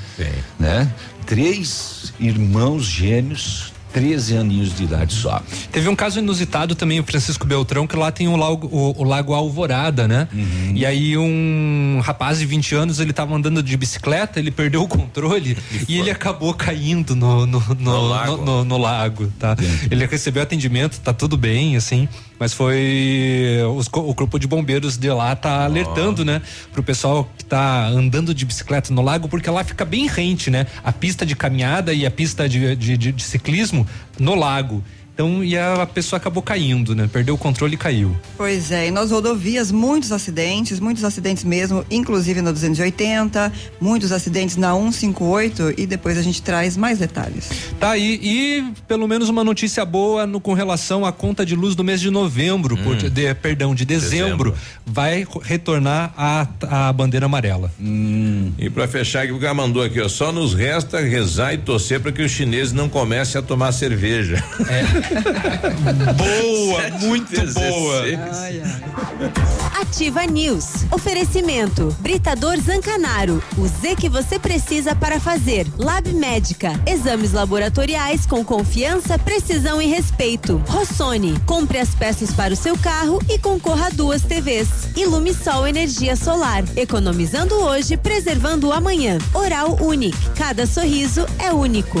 Né? Três irmãos gêmeos, 13 aninhos de idade só. Teve um caso inusitado também, o Francisco Beltrão, que lá tem o lago, o, o lago Alvorada, né? E aí um rapaz de 20 anos, ele tava andando de bicicleta, ele perdeu o controle e, ele acabou caindo no, no, no, no lago. no- no lago, tá? Ele recebeu atendimento, tá tudo bem, assim, mas foi os o grupo de bombeiros de lá tá alertando, né, pro pessoal que tá andando de bicicleta no lago, porque lá fica bem rente, né? A pista de caminhada e a pista de, de, de- de ciclismo no lago. Então, e a pessoa acabou caindo, né? Perdeu o controle e caiu. Pois é, e nas rodovias, muitos acidentes, muitos acidentes mesmo, inclusive na 280, muitos acidentes na 158 e depois a gente traz mais detalhes. Tá aí, e pelo menos uma notícia boa no, com relação à conta de luz do mês de novembro, por- de- perdão, de dezembro, vai retornar a, a bandeira amarela. E pra fechar o cara mandou aqui, ó, só nos resta rezar e torcer para que os chineses não comecem a tomar cerveja. boa, muito boa. Ativa News. Oferecimento. Britador Zancanaro. O Z que você precisa para fazer. Lab Médica. Exames laboratoriais com confiança, precisão e respeito. Rossoni. Compre as peças para o seu carro e concorra a duas TVs. Ilumisol Energia Solar. Economizando hoje, preservando o amanhã. Oral Unique. Cada sorriso é único.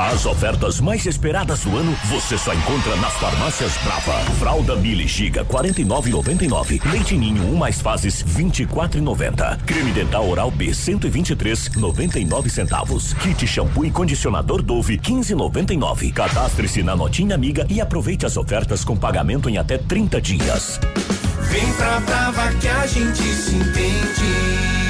As ofertas mais esperadas do ano você só encontra nas farmácias Brava. Fralda Mili Giga 49,99. Leite Ninho 1 mais fases 24,90. Creme dental oral B 123,99 centavos. Kit shampoo e condicionador Dove 15,99. Cadastre-se na notinha amiga e aproveite as ofertas com pagamento em até 30 dias. Vem pra Brava que a gente se entende.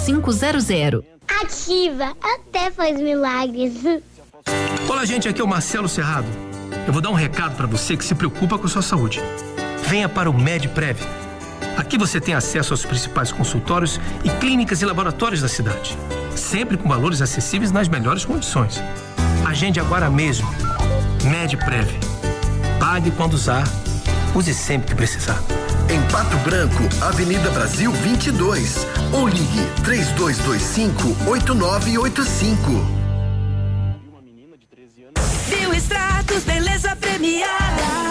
22 5500. Ativa, até faz milagres. Olá, gente, aqui é o Marcelo Serrado. Eu vou dar um recado para você que se preocupa com sua saúde. Venha para o MedPrev. Aqui você tem acesso aos principais consultórios e clínicas e laboratórios da cidade, sempre com valores acessíveis nas melhores condições. Agende agora mesmo. MedPrev. Pague quando usar. Use sempre que precisar. Em Pato Branco, Avenida Brasil 22. Ou ligue 3225 8985. Bioextratos, beleza premiada.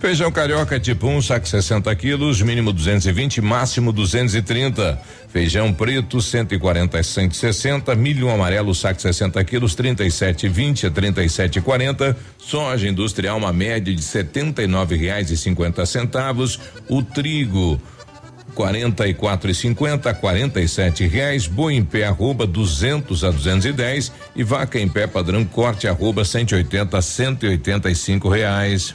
Feijão carioca tipo 1, um, saco 60 quilos, mínimo 220, máximo 230. Feijão preto 140 a 160, milho amarelo saco 60 quilos, 37,20 a 37,40. Soja industrial uma média de R$ reais e cinquenta centavos. O trigo quarenta e quatro e cinquenta, quarenta e sete reais, boi em pé arroba duzentos a duzentos e dez e vaca em pé padrão corte arroba cento e oitenta cento e oitenta e cinco reais.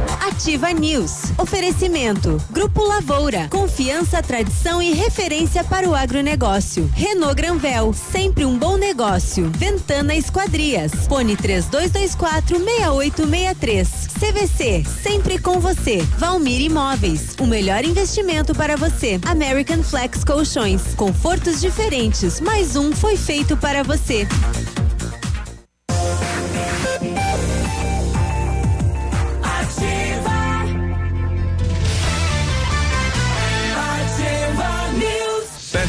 News. Oferecimento. Grupo Lavoura. Confiança, tradição e referência para o agronegócio. Renault Granvel. Sempre um bom negócio. Ventana Esquadrias. Fone 3224 6863. CVC. Sempre com você. Valmir Imóveis. O melhor investimento para você. American Flex Colchões. Confortos diferentes. Mais um foi feito para você.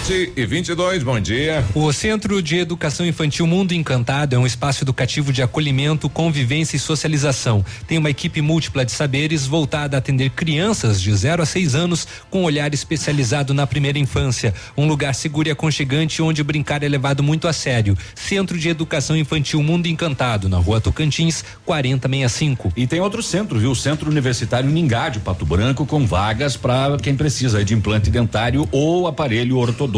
7 e 22 bom dia. O Centro de Educação Infantil Mundo Encantado é um espaço educativo de acolhimento, convivência e socialização. Tem uma equipe múltipla de saberes voltada a atender crianças de 0 a 6 anos com olhar especializado na primeira infância. Um lugar seguro e aconchegante onde brincar é levado muito a sério. Centro de Educação Infantil Mundo Encantado, na rua Tocantins, 4065. E tem outro centro, viu? O Centro Universitário Ningá de Pato Branco, com vagas para quem precisa de implante dentário ou aparelho ortodôntico.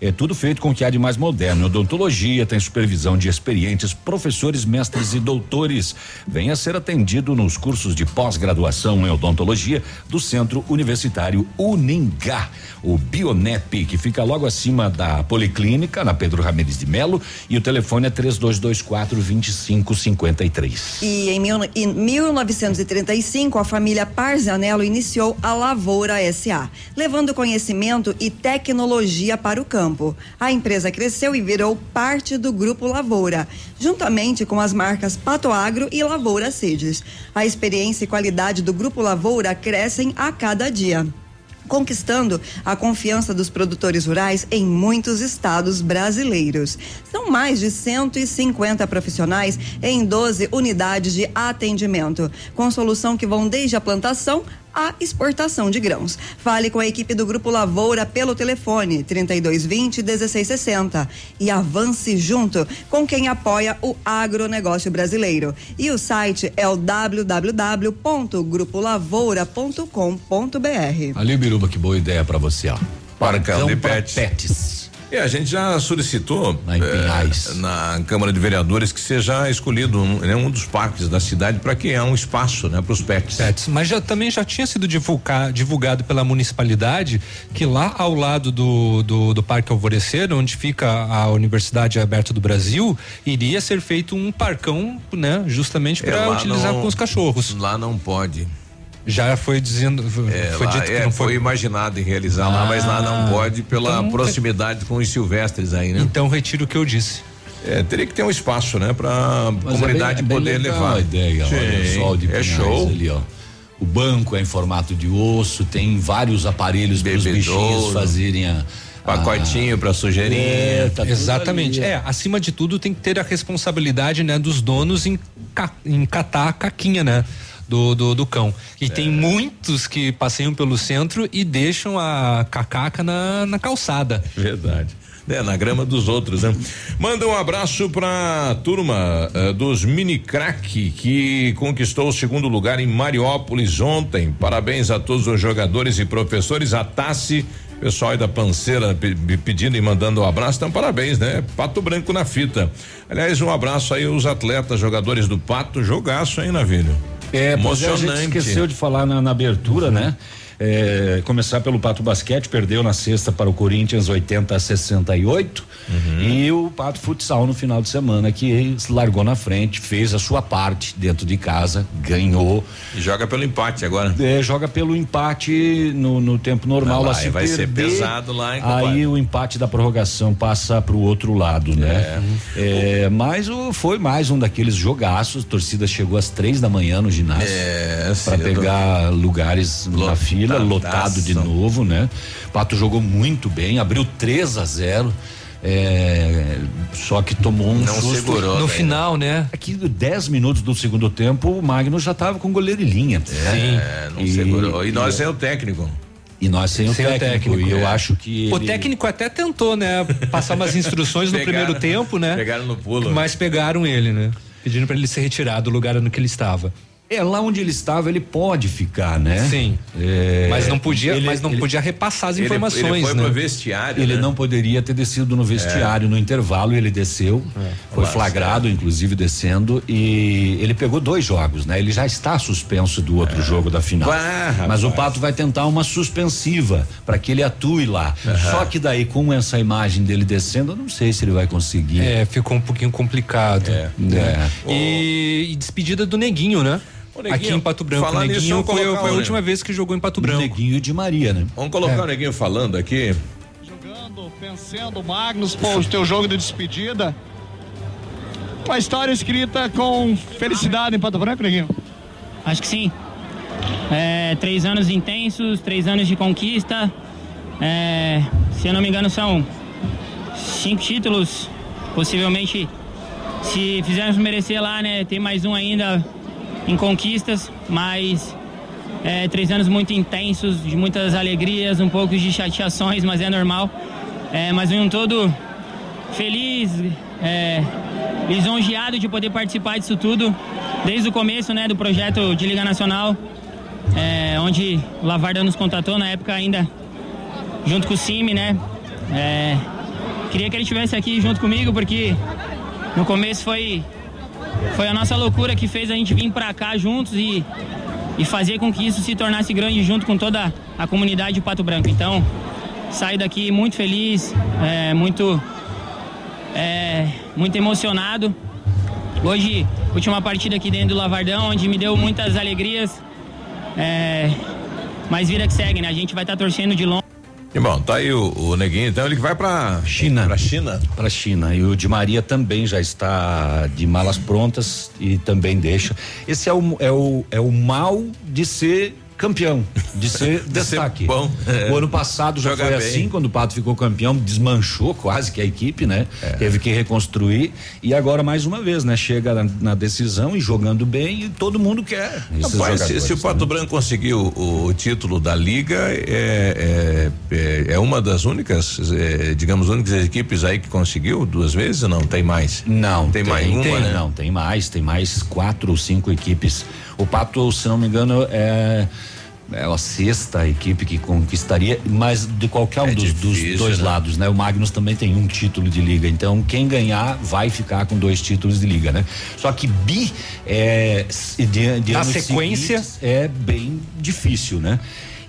É tudo feito com o que há de mais moderno. Odontologia tem supervisão de experientes professores, mestres e doutores. Venha ser atendido nos cursos de pós-graduação em odontologia do Centro Universitário Uningá. O Bionep, que fica logo acima da Policlínica, na Pedro Ramirez de Melo, e o telefone é 3224 2553. E em, mil, em 1935, a família Parzanello iniciou a Lavoura SA, levando conhecimento e tecnologia para o campo. A empresa cresceu e virou parte do Grupo Lavoura, juntamente com as marcas Pato Agro e Lavoura Seeds. A experiência e qualidade do Grupo Lavoura crescem a cada dia conquistando a confiança dos produtores rurais em muitos estados brasileiros. São mais de 150 profissionais em 12 unidades de atendimento, com solução que vão desde a plantação à exportação de grãos. Fale com a equipe do Grupo Lavoura pelo telefone 3220 1660 e avance junto com quem apoia o agronegócio brasileiro. E o site é o www.grupolavoura.com.br. Ali, Biruba, que boa ideia para você, ó. Parcão de pets. pets. E a gente já solicitou eh, na Câmara de Vereadores que seja escolhido um, né, um dos parques da cidade para criar um espaço, né, para os pets. Pets, mas já também já tinha sido divulga- divulgado pela municipalidade que lá ao lado do, do, do Parque Alvorecer, onde fica a Universidade Aberta do Brasil, iria ser feito um parcão, né, justamente É, para lá utilizar não- com os cachorros. Lá não pode. Já foi dizendo, É, foi lá dito que é, não foi... foi. imaginado em realizar lá, mas lá não Ah, pode pela então- proximidade com os silvestres aí, né? Então retiro o que eu disse. É, teria que ter um espaço, né, para Mas comunidade é bem, é poder legal levar. A ideia, olha Sim, só o de é show. ali, ó. O banco é em formato de osso, tem vários aparelhos para os bichinhos fazerem a Pacotinho para sujeirinha. É, tá tudo Exatamente. ali. É, acima de tudo tem que ter a responsabilidade, né, dos donos em, ca, em catar a caquinha, né? Do, do, do cão. E É. tem muitos que passeiam pelo centro e deixam a cacaca na, na calçada. Verdade. É, na grama dos outros, né? Manda um abraço pra turma eh, dos Mini Crack que conquistou o segundo lugar em Mariópolis ontem. Parabéns a todos os jogadores e professores. A Tassi, pessoal aí da Panceira pe- pe- pedindo e mandando um abraço. Então, parabéns, né? Pato Branco na fita. Aliás, um abraço aí aos atletas, jogadores do Pato. Jogaço, hein, Navilho? É, é, a emocionante. gente esqueceu de falar na, na abertura, né? É, começar pelo Pato Basquete, perdeu na sexta para o Corinthians 80 a 68. E o Pato Futsal no final de semana, que largou na frente, fez a sua parte dentro de casa, ganhou. E joga pelo empate agora. É, joga pelo empate no, no tempo normal. Vai lá, lá, se vai ser perder, pesado lá, hein? Aí o empate da prorrogação passa para o outro lado, né? É, mas o, foi mais um daqueles jogaços. A torcida chegou às três da manhã no ginásio É, para cedo. pegar lugares na fila, lotado de novo, né? Pato jogou muito bem, abriu 3 a 0 é, só que tomou um Não susto. segurou, No né? final, né? Aqui, 10 minutos do segundo tempo, o Magno já estava com goleiro em linha. É, não segurou. E nós sem o técnico. E nós sem, Sem o o técnico. técnico, E eu é. acho que. O ele- técnico até tentou, né? Passar umas instruções no Pegaram- primeiro tempo, né? Pegaram no pulo. Mas pegaram ele, né? Pedindo para ele ser retirado do lugar no que ele estava. É, lá onde ele estava, ele pode ficar, né? Sim. É, mas não podia, ele- mas não ele- podia repassar as informações, ele foi né? pro vestiário, Ele né? não poderia ter descido no vestiário no intervalo, ele desceu, foi Lá, flagrado, inclusive descendo, e ele pegou dois jogos, né? Ele já está suspenso do outro jogo da final. Ah, Mas o. Pato vai tentar uma suspensiva para que ele atue lá. Só que daí, com essa imagem dele descendo, eu não sei se ele vai conseguir. É, ficou um pouquinho complicado. É. né? E, e despedida do Neguinho, né? Aqui em Pato Branco. Falar nisso, Neguinho vamos foi, foi a última vez que jogou em Pato Branco. Neguinho de Maria, né? Vamos colocar É. o neguinho falando aqui. Vencendo o Magnus, pô, o teu jogo de despedida. Uma história escrita com felicidade em Pato Branco, Neguinho. Acho que sim. É, três anos intensos, três anos de conquista. É, se eu não me engano, são cinco títulos. Possivelmente, se fizermos merecer lá, né, tem mais um ainda em conquistas. Mas é, três anos muito intensos, de muitas alegrias, um pouco de chateações, mas é normal. É, mas um todo, feliz, é, lisonjeado de poder participar disso tudo, desde o começo né, do projeto de Liga Nacional, é, onde o Lavarda nos contatou na época ainda, junto com o Cime, né? É, queria que ele estivesse aqui junto comigo, porque no começo foi, foi a nossa loucura que fez a gente vir para cá juntos e, e fazer com que isso se tornasse grande junto com toda a comunidade de Pato Branco. Então, saí daqui muito feliz, é, muito é, muito emocionado. Hoje, última partida aqui dentro do Lavardão, onde me deu muitas alegrias. É, mas vida que segue, né? A gente vai estar torcendo de longe. E bom, tá aí o, o neguinho, então ele vai pra China. Pra China. Para China. E o Di Maria também já está de malas prontas e também deixa. Esse é o, é o, é o mal de ser campeão, de ser De ser destaque. bom, é. O ano passado já foi bem. assim, quando o Pato ficou campeão, desmanchou quase que a equipe, né? É. Teve que reconstruir e agora mais uma vez, né? Chega na, na decisão e jogando bem e todo mundo quer. Rapaz, se, se o Pato né? Branco conseguiu o, o título da Liga, é, é, é, é uma das únicas, é, digamos, únicas equipes aí que conseguiu duas vezes ou não? Tem mais? Não, Tem mais uma, tem, né? Não, tem mais, tem mais quatro ou cinco equipes. O Pato, se não me engano, é, é a sexta equipe que conquistaria, mas de qualquer um É dos, dos difícil, dois né? lados, né? O Magnus também tem um título de liga, então quem ganhar vai ficar com dois títulos de liga, né? Só que bi é de, de Na sequência? é bem difícil, né?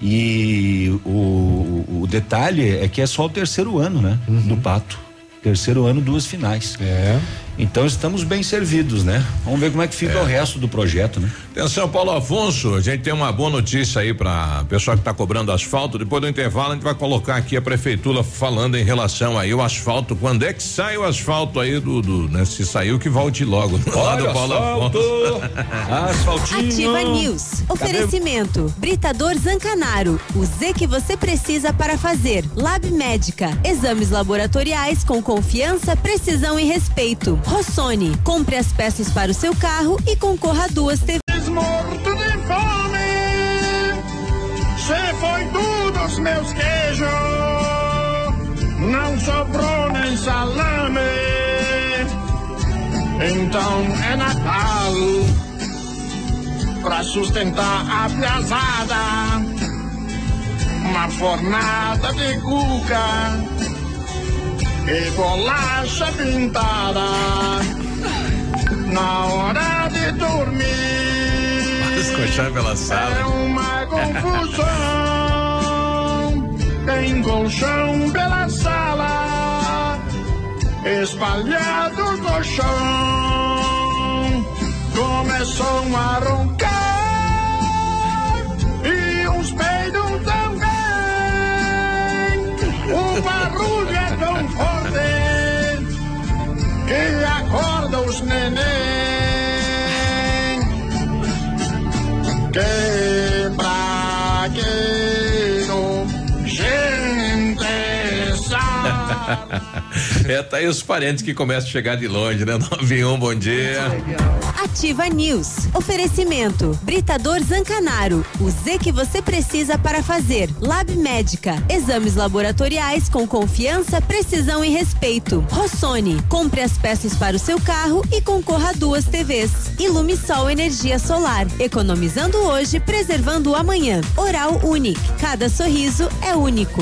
E o, o detalhe é que é só o terceiro ano, né? Do Pato. Terceiro ano, duas finais. É. Então estamos bem servidos, né? Vamos ver como é que fica o resto do projeto, né? Atenção, Paulo Afonso, a gente tem uma boa notícia aí para pessoal que está cobrando asfalto. Depois do intervalo, a gente vai colocar aqui a prefeitura falando em relação aí o asfalto. Quando é que sai o asfalto aí do, do né? Se saiu, que volte logo. Lá do Paulo asfalto! Afonso. Asfaltinho! Ativa News. Oferecimento. Britador Zancanaro. O Z que você precisa para fazer. Lab Médica. Exames laboratoriais com confiança, precisão e respeito. Rossoni. Compre as peças para o seu carro e concorra a duas TV. Morto de fome, se foi tudo os meus queijos, não sobrou nem salame. Então é Natal, pra sustentar a piazada, uma fornada de cuca e bolacha pintada. Na hora de dormir. Escochar pela É sala. uma confusão. Tem colchão pela sala, espalhados no chão. Começam a roncar acorda os neném. Que bragueiro, gente sabe. É, tá aí os parentes que começam a chegar de longe, né? 91, bom dia. Ativa News. Oferecimento. Britador Zancanaro. O Z que você precisa para fazer. Lab Médica. Exames laboratoriais com confiança, precisão e respeito. Rossoni. Compre as peças para o seu carro e concorra a duas TVs. Ilumisol Energia Solar. Economizando hoje, preservando amanhã. Oral Unique. Cada sorriso é único.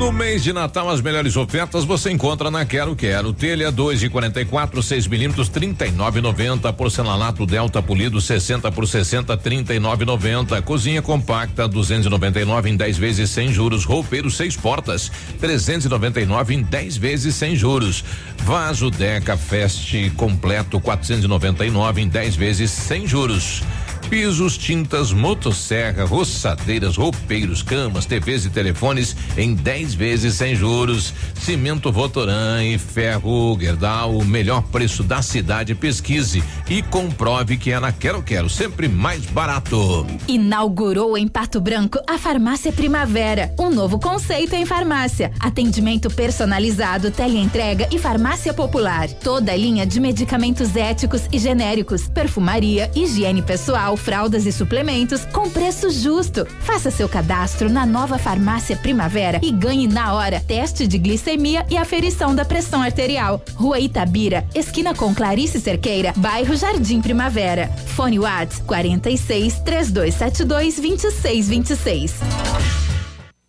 No mês de Natal, as melhores ofertas você encontra na Quero Quero. Telha 2 de 44, 6 milímetros, 39,90. Porcelanato Delta Polido 60 por 60, 39,90. Cozinha compacta 299 em 10 vezes sem juros. Roupeiro seis portas 399 em 10 vezes sem juros. Vaso Deca Fest completo 499 em 10 vezes sem juros. Pisos, tintas, motosserra, roçadeiras, roupeiros, camas, TVs e telefones em 10 vezes sem juros. Cimento Votoran e ferro Gerdau, o melhor preço da cidade. Pesquise e comprove que é na Quero Quero, sempre mais barato. Inaugurou em Pato Branco a Farmácia Primavera, um novo conceito em farmácia. Atendimento personalizado, teleentrega e farmácia popular. Toda a linha de medicamentos éticos e genéricos, perfumaria, higiene pessoal, fraldas e suplementos com preço justo. Faça seu cadastro na nova Farmácia Primavera e ganhe na hora teste de glicemia e aferição da pressão arterial. Rua Itabira, esquina com Clarice Cerqueira, bairro Jardim Primavera. Fone Whats 46 3272 2626.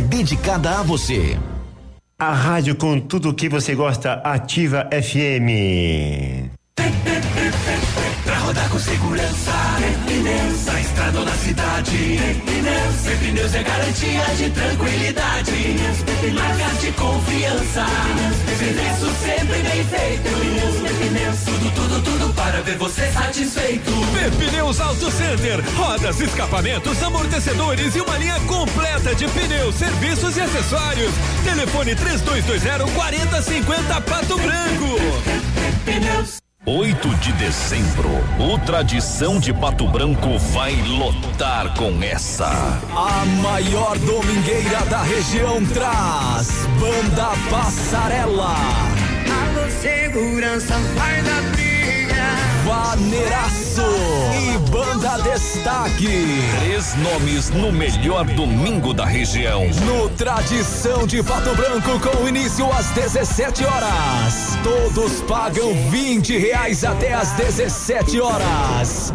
dedicada a você. A rádio com tudo o que você gosta, Ativa FM. Rodar com segurança, pneus, na estrada ou na cidade. Pneus, pneus é garantia de tranquilidade. Marcas de confiança. Serviço sempre bem feito. Pneus, tudo, tudo, tudo para ver você satisfeito. Pneus Auto Center, rodas, escapamentos, amortecedores e uma linha completa de pneus, serviços e acessórios. Telefone 3220 4050 Pato Branco. Pneus. 8 de dezembro, o Tradição de Pato Branco vai lotar com essa. A maior domingueira da região traz Banda Passarela. Alô, segurança, vai da. Vaneiraço e Banda Destaque. Três nomes no melhor domingo da região. No Tradição de Pato Branco, com início às 17 horas. Todos pagam 20 reais até às 17 horas.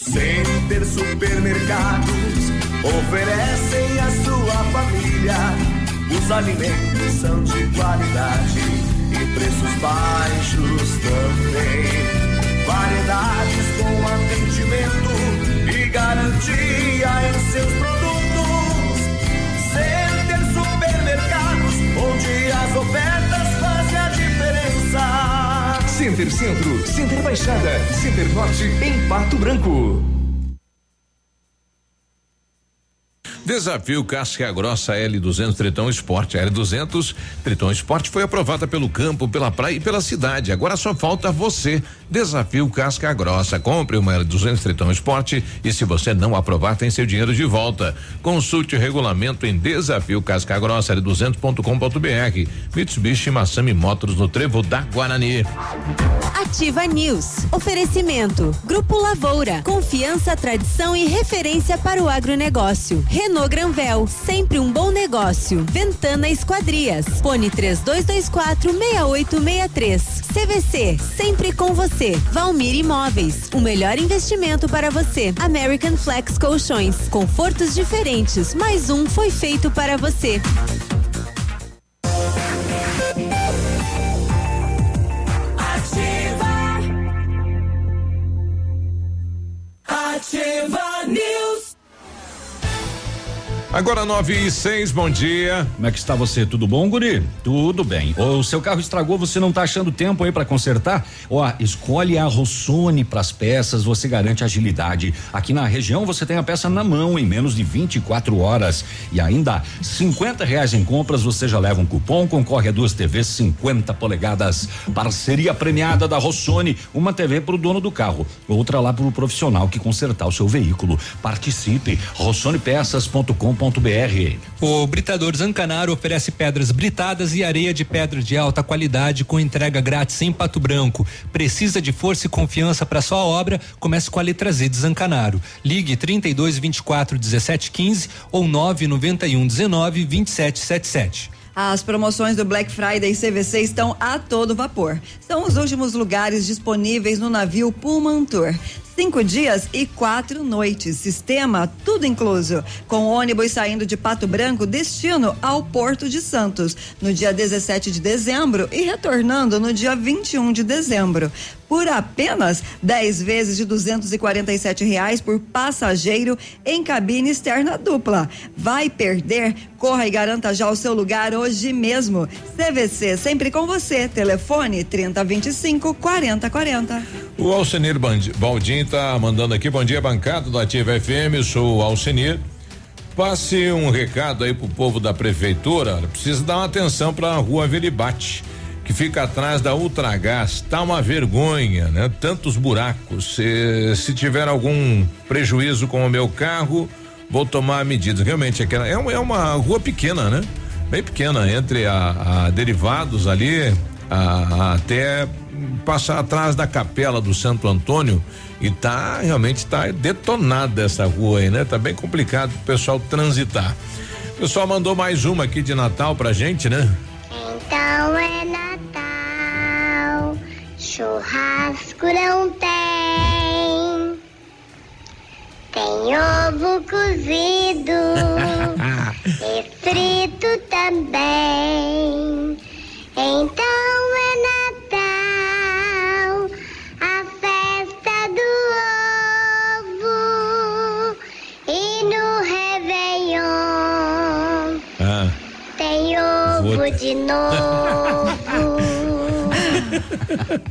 Center Supermercados oferecem à sua família. Os alimentos são de qualidade e preços baixos também. Variedades com atendimento e garantia em seus produtos. Center Supermercados, onde as ofertas. Center Centro, Center Baixada, Center Norte em Pato Branco. Desafio Casca Grossa L200 Tritão Esporte. A L200 Tritão Esporte foi aprovada pelo campo, pela praia e pela cidade. Agora só falta você. Desafio Casca Grossa. Compre uma L200 Tritão Esporte e se você não aprovar, tem seu dinheiro de volta. Consulte o regulamento em Desafio Casca Grossa L200.com.br. Mitsubishi Massami Motors no Trevo da Guarani. Ativa News. Oferecimento. Grupo Lavoura. Confiança, tradição e referência para o agronegócio. Renault Granvel. Sempre um bom negócio. Ventana Esquadrias. Fone 3224 6863. CVC. Sempre com você. Valmir Imóveis. O melhor investimento para você. American Flex Colchões. Confortos diferentes. Mais um foi feito para você. Ativa News. Agora 9 e 6, bom dia. Como é que está você? Tudo bom, Guri? Tudo bem. O seu carro estragou, você não está achando tempo aí para consertar? Ó, escolhe a Rossoni para as peças, você garante agilidade. Aqui na região você tem a peça na mão em menos de 24 horas. E ainda 50 reais em compras, você já leva um cupom, concorre a duas TVs 50 polegadas. Parceria premiada da Rossoni, uma TV para o dono do carro, outra lá para o profissional que consertar o seu veículo. Participe, rossonepeças.com.br. O Britador Zancanaro oferece pedras britadas e areia de pedra de alta qualidade com entrega grátis em Pato Branco. Precisa de força e confiança para sua obra? Comece com a letra Z de Zancanaro. Ligue 32 24 17 15 ou 991 19 27 77. As promoções do Black Friday CVC estão a todo vapor. São os últimos lugares disponíveis no navio Pullman Tour. Cinco dias e quatro noites. Sistema tudo incluso. Com ônibus saindo de Pato Branco, destino ao Porto de Santos, no dia 17 de dezembro e retornando no dia 21 de dezembro. Por apenas 10 vezes de 247 reais por passageiro em cabine externa dupla. Vai perder? Corra e garanta já o seu lugar hoje mesmo. CVC sempre com você. Telefone 3025 4040. O Alcenir Band- Baldin tá mandando aqui, bom dia, bancada do Ativa FM, sou Alcenir. Passe um recado aí pro povo da prefeitura, precisa dar uma atenção pra rua Veribate, que fica atrás da Ultragás, tá uma vergonha, né? Tantos buracos, se, se tiver algum prejuízo com o meu carro, vou tomar medidas, realmente, aquela, é, uma- é uma rua pequena, né? Bem pequena, entre a, a derivados ali, a- a- até passar atrás da capela do Santo Antônio e tá realmente tá detonada essa rua aí, né? Tá bem complicado o pessoal transitar. O pessoal mandou mais uma aqui de Natal pra gente, né? Então é Natal, churrasco não tem. Tem ovo cozido e frito também. Então é Natal,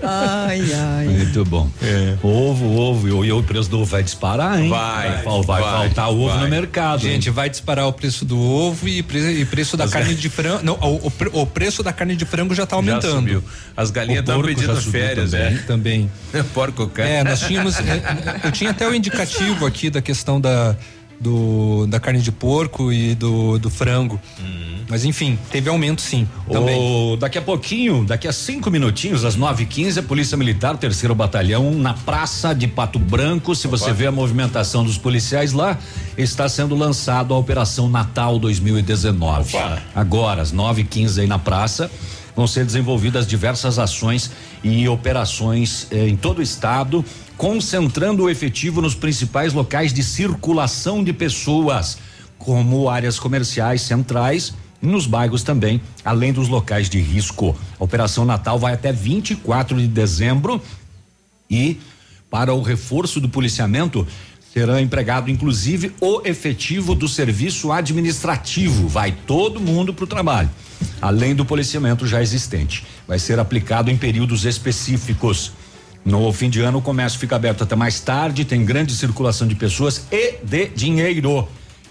Ai, ai. Muito bom. Ovo, ovo, e o- preço do ovo vai disparar, hein? Vai, fal- vai, vai, faltar ovo vai. no mercado. hein? Gente, vai disparar o preço do ovo e, pre- e preço da As carne de frango. Não, o, o o preço da carne de frango já tá aumentando. subiu. As galinhas estão porco pedindo já férias, também, é. Também. Porco cara. É, nós tínhamos. é, eu tinha até o indicativo aqui da questão da, do, da carne de porco e do, do frango. Mas enfim, teve aumento sim. Também. O- daqui a pouquinho, daqui a cinco minutinhos, às 9h15, a Polícia Militar, terceiro batalhão, na praça de Pato Branco. Se você vê a movimentação dos policiais lá, está sendo lançado a Operação Natal 2019. Agora, às 9h15 aí na praça. Vão ser desenvolvidas diversas ações e operações eh, em todo o estado, concentrando o efetivo nos principais locais de circulação de pessoas, como áreas comerciais centrais nos bairros também, além dos locais de risco. A Operação Natal vai até 24 de dezembro e para o reforço do policiamento será empregado inclusive o efetivo do serviço administrativo. Vai todo mundo para o trabalho, além do policiamento já existente. Vai ser aplicado em períodos específicos. No fim de ano, o comércio fica aberto até mais tarde, tem grande circulação de pessoas e de dinheiro.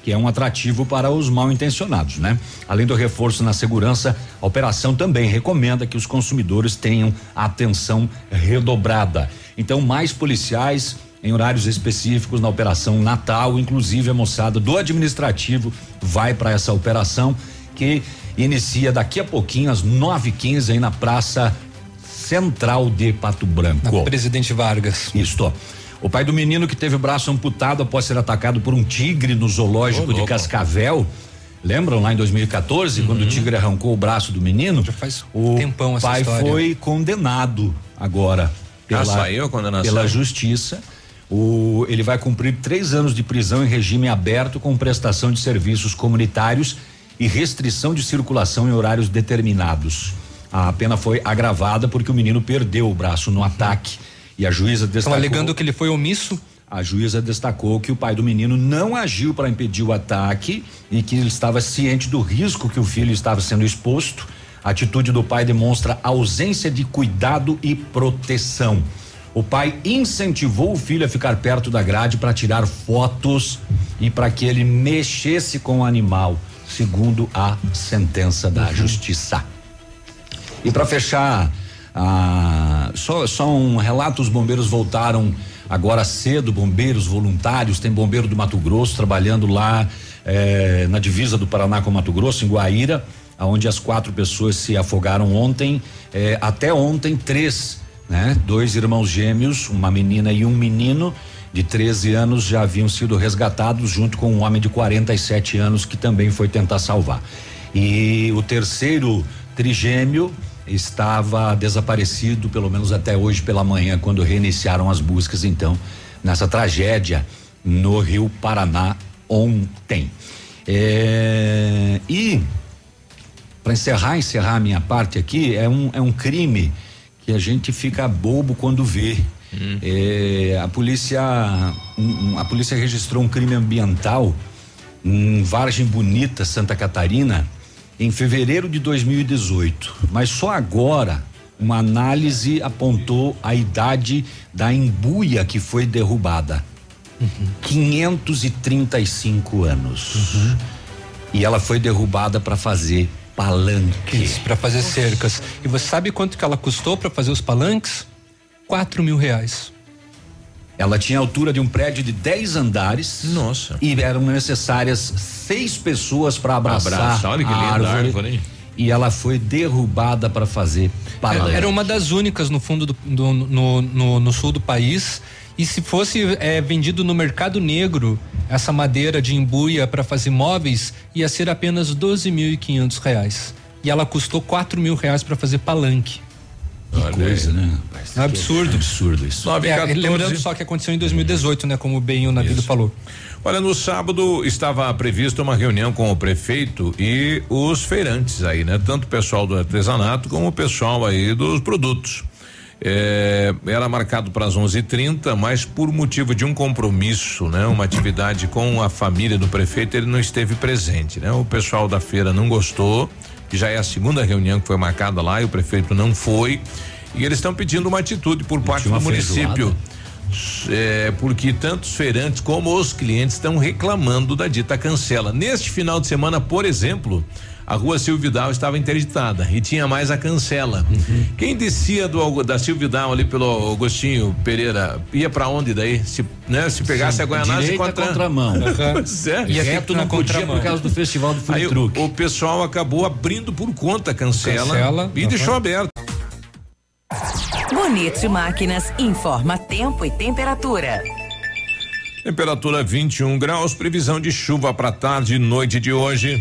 Que é um atrativo para os mal intencionados, né? Além do reforço na segurança, a operação também recomenda que os consumidores tenham atenção redobrada. Então, mais policiais em horários específicos na operação Natal, inclusive a moçada do administrativo vai para essa operação que inicia daqui a pouquinho às 9:15 aí na Praça Central de Pato Branco. Na Presidente Vargas. Isto. O pai do menino que teve o braço amputado após ser atacado por um tigre no zoológico Ô, de. Cascavel. Lembram lá em 2014, quando o tigre arrancou o braço do menino? Já faz o tempão essa pai história. foi condenado agora pela, saiu a condenação? pela justiça. O, ele vai cumprir três anos de prisão em regime aberto com prestação de serviços comunitários e restrição de circulação em horários determinados. A pena foi agravada porque o menino perdeu o braço no ataque e a juíza Estão destacou. alegando que ele foi omisso? A juíza destacou que o pai do menino não agiu para impedir o ataque e que ele estava ciente do risco que o filho estava sendo exposto. A atitude do pai demonstra ausência de cuidado e proteção. O pai incentivou o filho a ficar perto da grade para tirar fotos e para que ele mexesse com o animal, segundo a sentença da justiça. E para fechar, ah, só, só um relato: os bombeiros voltaram agora cedo, bombeiros voluntários. Tem bombeiro do Mato Grosso trabalhando lá eh, na divisa do Paraná com Mato Grosso, em Guaíra, aonde as quatro pessoas se afogaram ontem. eh, até ontem, três, né? Dois irmãos gêmeos, uma menina e um menino. De 13 anos já haviam sido resgatados junto com um homem de 47 anos que também foi tentar salvar. E o terceiro trigêmeo estava desaparecido, pelo menos até hoje pela manhã, quando reiniciaram as buscas, então, nessa tragédia no Rio Paraná ontem. É, e para encerrar, encerrar a minha parte aqui, é um, é um crime que a gente fica bobo quando vê. É, a polícia um- a polícia registrou um crime ambiental em Vargem Bonita, Santa Catarina, em fevereiro de 2018. Mas só agora uma análise apontou a idade da embuia que foi derrubada. 535 anos. E ela foi derrubada para fazer palanque. Para fazer cercas. E você sabe quanto que ela custou para fazer os palanques? Quatro mil reais. Ela tinha a altura de um prédio de 10 andares. Nossa. E eram necessárias seis pessoas para abraçar, Abraçar, olha que a linda árvore. árvore? E ela foi derrubada para fazer palanque. Era uma das únicas no fundo do, do- no, no, no sul do país. E se fosse eh, vendido no mercado negro, essa madeira de embuia para fazer móveis ia ser apenas 12.500 reais. E ela custou quatro mil reais para fazer palanque. Que coisa, né? É um absurdo. absurdo isso. É, 14. lembrando só que aconteceu em 2018, né? Como bem o Navido falou. Olha, no sábado estava prevista uma reunião com o prefeito e os feirantes aí, né? Tanto o pessoal do artesanato como o pessoal aí dos produtos. É, era marcado para as 11:30, mas por motivo de um compromisso, né? Uma atividade com a família do prefeito, ele não esteve presente, né? O pessoal da feira não gostou. Já é a segunda reunião que foi marcada lá e o prefeito não foi. E eles estão pedindo uma atitude por parte do município. É, porque tanto os feirantes como os clientes estão reclamando da dita cancela. Neste final de semana, por exemplo, a rua Silvidal estava interditada e tinha mais a cancela. Quem descia do da Silvidal ali pelo Agostinho Pereira ia pra onde daí? Se, né, se pegasse Sim, a Guianazes direita contra... contramão. Pois é. E reto não podia por causa do festival do food Aí o-. O, pessoal acabou abrindo por conta a cancela, Cancela, e aham. deixou aberto. Bonito Máquinas informa tempo e temperatura. Temperatura 21 graus, previsão de chuva para tarde e noite de hoje.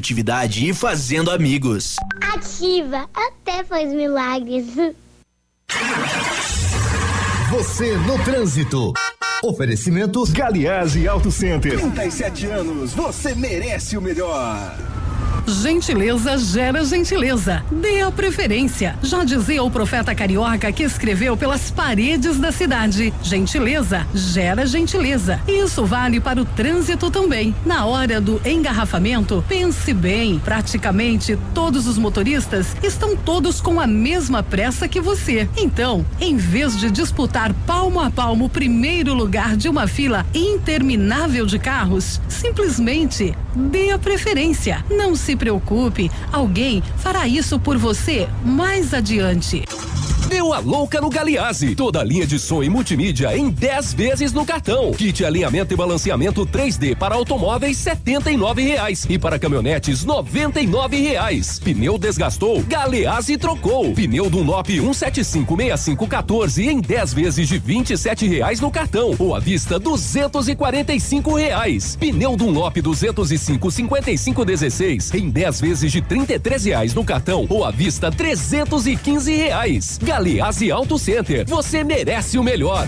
produtividade e fazendo amigos. Ativa, até faz milagres. Você no trânsito. Oferecimento Galiase Auto Center. 37 anos, você merece o melhor. Gentileza gera gentileza. Dê a preferência. Já dizia o profeta carioca que escreveu pelas paredes da cidade. Gentileza gera gentileza. Isso vale para o trânsito também. Na hora do engarrafamento, pense bem. Praticamente todos os motoristas estão todos com a mesma pressa que você. Então, em vez de disputar palmo a palmo o primeiro lugar de uma fila interminável de carros, simplesmente dê a preferência. Não se preocupe, alguém fará isso por você mais adiante. Deu a louca no Galiase. Toda a linha de som e multimídia em 10 vezes no cartão. Kit alinhamento e balanceamento 3D para automóveis R$ reais e para caminhonetes R$ reais. Pneu desgastou, Galease trocou. Pneu Dunlop 1756514 em 10 vezes de R$ reais no cartão ou à vista R$ reais. Pneu Dunlop 205 5516 em 10 vezes de R$ reais no cartão ou à vista R$ reais. Aliás Auto Center. Você merece o melhor.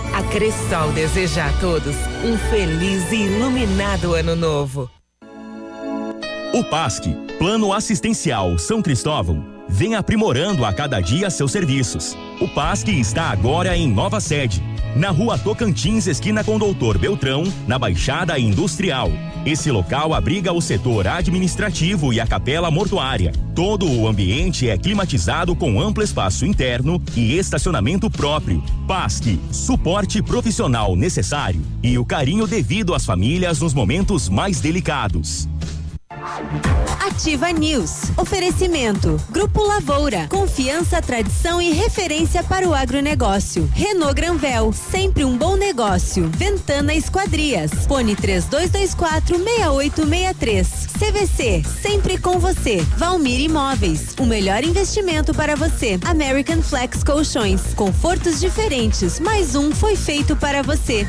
A Cressol deseja a todos um feliz e iluminado ano novo. O PASC, Plano Assistencial São Cristóvão, vem aprimorando a cada dia seus serviços. O PASC está agora em nova sede, na rua Tocantins, esquina com Doutor Beltrão, na Baixada Industrial. Esse local abriga o setor administrativo e a capela mortuária. Todo o ambiente é climatizado com amplo espaço interno e estacionamento próprio. PASC, suporte profissional necessário e o carinho devido às famílias nos momentos mais delicados. Ativa News. Oferecimento. Grupo Lavoura. Confiança, tradição e referência para o agronegócio. Renault Granvel. Sempre um bom negócio. Ventana Esquadrias. Fone 3224 6863. CVC. Sempre com você. Valmir Imóveis. O melhor investimento para você. American Flex Colchões. Confortos diferentes. Mais um foi feito para você.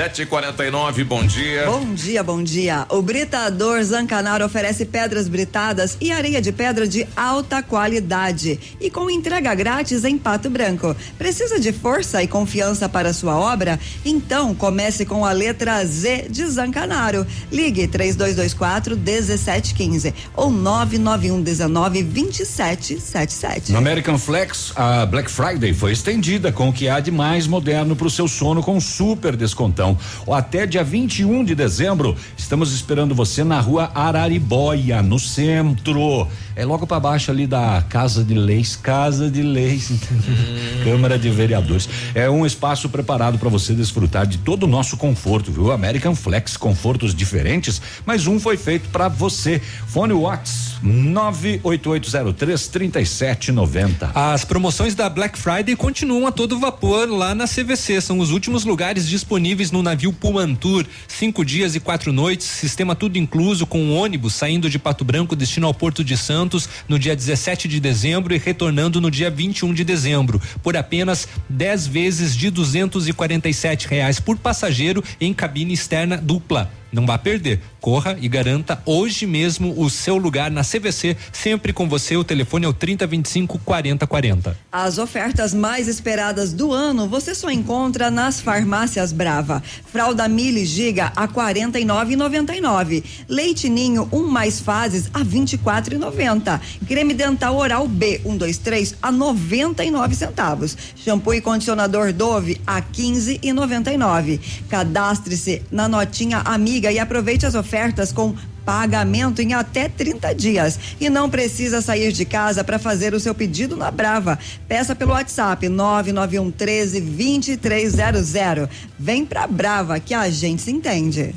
7h49, bom dia. Bom dia, bom dia. O Britador Zancanaro oferece pedras britadas e areia de pedra de alta qualidade e com entrega grátis em Pato Branco. Precisa de força e confiança para sua obra? Então comece com a letra Z de Zancanaro. Ligue 3224 1715 ou 991 19 2777. No American Flex, a Black Friday foi estendida com o que há de mais moderno para o seu sono com super descontão. Ou até dia 21 de dezembro, estamos esperando você na rua Araribóia, no centro. É logo para baixo ali da Casa de Leis, Casa de Leis, Câmara de Vereadores. É um espaço preparado para você desfrutar de todo o nosso conforto, viu? American Flex, confortos diferentes, mas um foi feito para você. Fone Watts 98803 3790. As promoções da Black Friday continuam a todo vapor lá na CVC. São os últimos lugares disponíveis no navio Pumantur. Cinco dias e quatro noites, sistema tudo incluso, com um ônibus saindo de Pato Branco, destino ao Porto de Santos, no dia 17 de dezembro e retornando no dia 21 de dezembro, por apenas 10 vezes de 247 reais por passageiro em cabine externa dupla. Não vá perder. Corra e garanta hoje mesmo o seu lugar na CVC, sempre com você. O telefone é o 3025 4040. As ofertas mais esperadas do ano você só encontra nas farmácias Brava. Fralda Mili Giga a 49,99. Leite Ninho um mais fases a 24,90. Creme dental oral B 123 a 99 centavos. Shampoo e condicionador Dove a 15,99. Cadastre-se na notinha Amiga e aproveite as ofertas com pagamento em até 30 dias e não precisa sair de casa para fazer o seu pedido na Brava. Peça pelo WhatsApp 991 13 2300. Vem pra Brava que a gente se entende.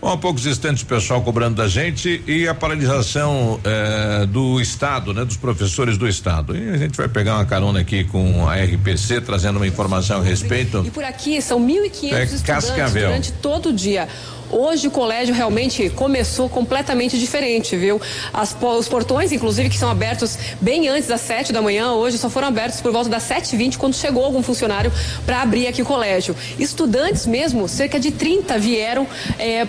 Bom, há poucos instantes o pessoal cobrando da gente e a paralisação eh, do Estado, né? Dos professores do Estado. E a gente vai pegar uma carona aqui com a RPC, trazendo uma informação a respeito. E por aqui são 1.500 É estudantes Cascavel. durante todo o dia. Hoje o colégio realmente começou completamente diferente, viu? As os portões, inclusive, que são abertos bem antes das sete da manhã, hoje só foram abertos por volta das sete e vinte, quando chegou algum funcionário para abrir aqui o colégio. Estudantes mesmo, cerca de 30 vieram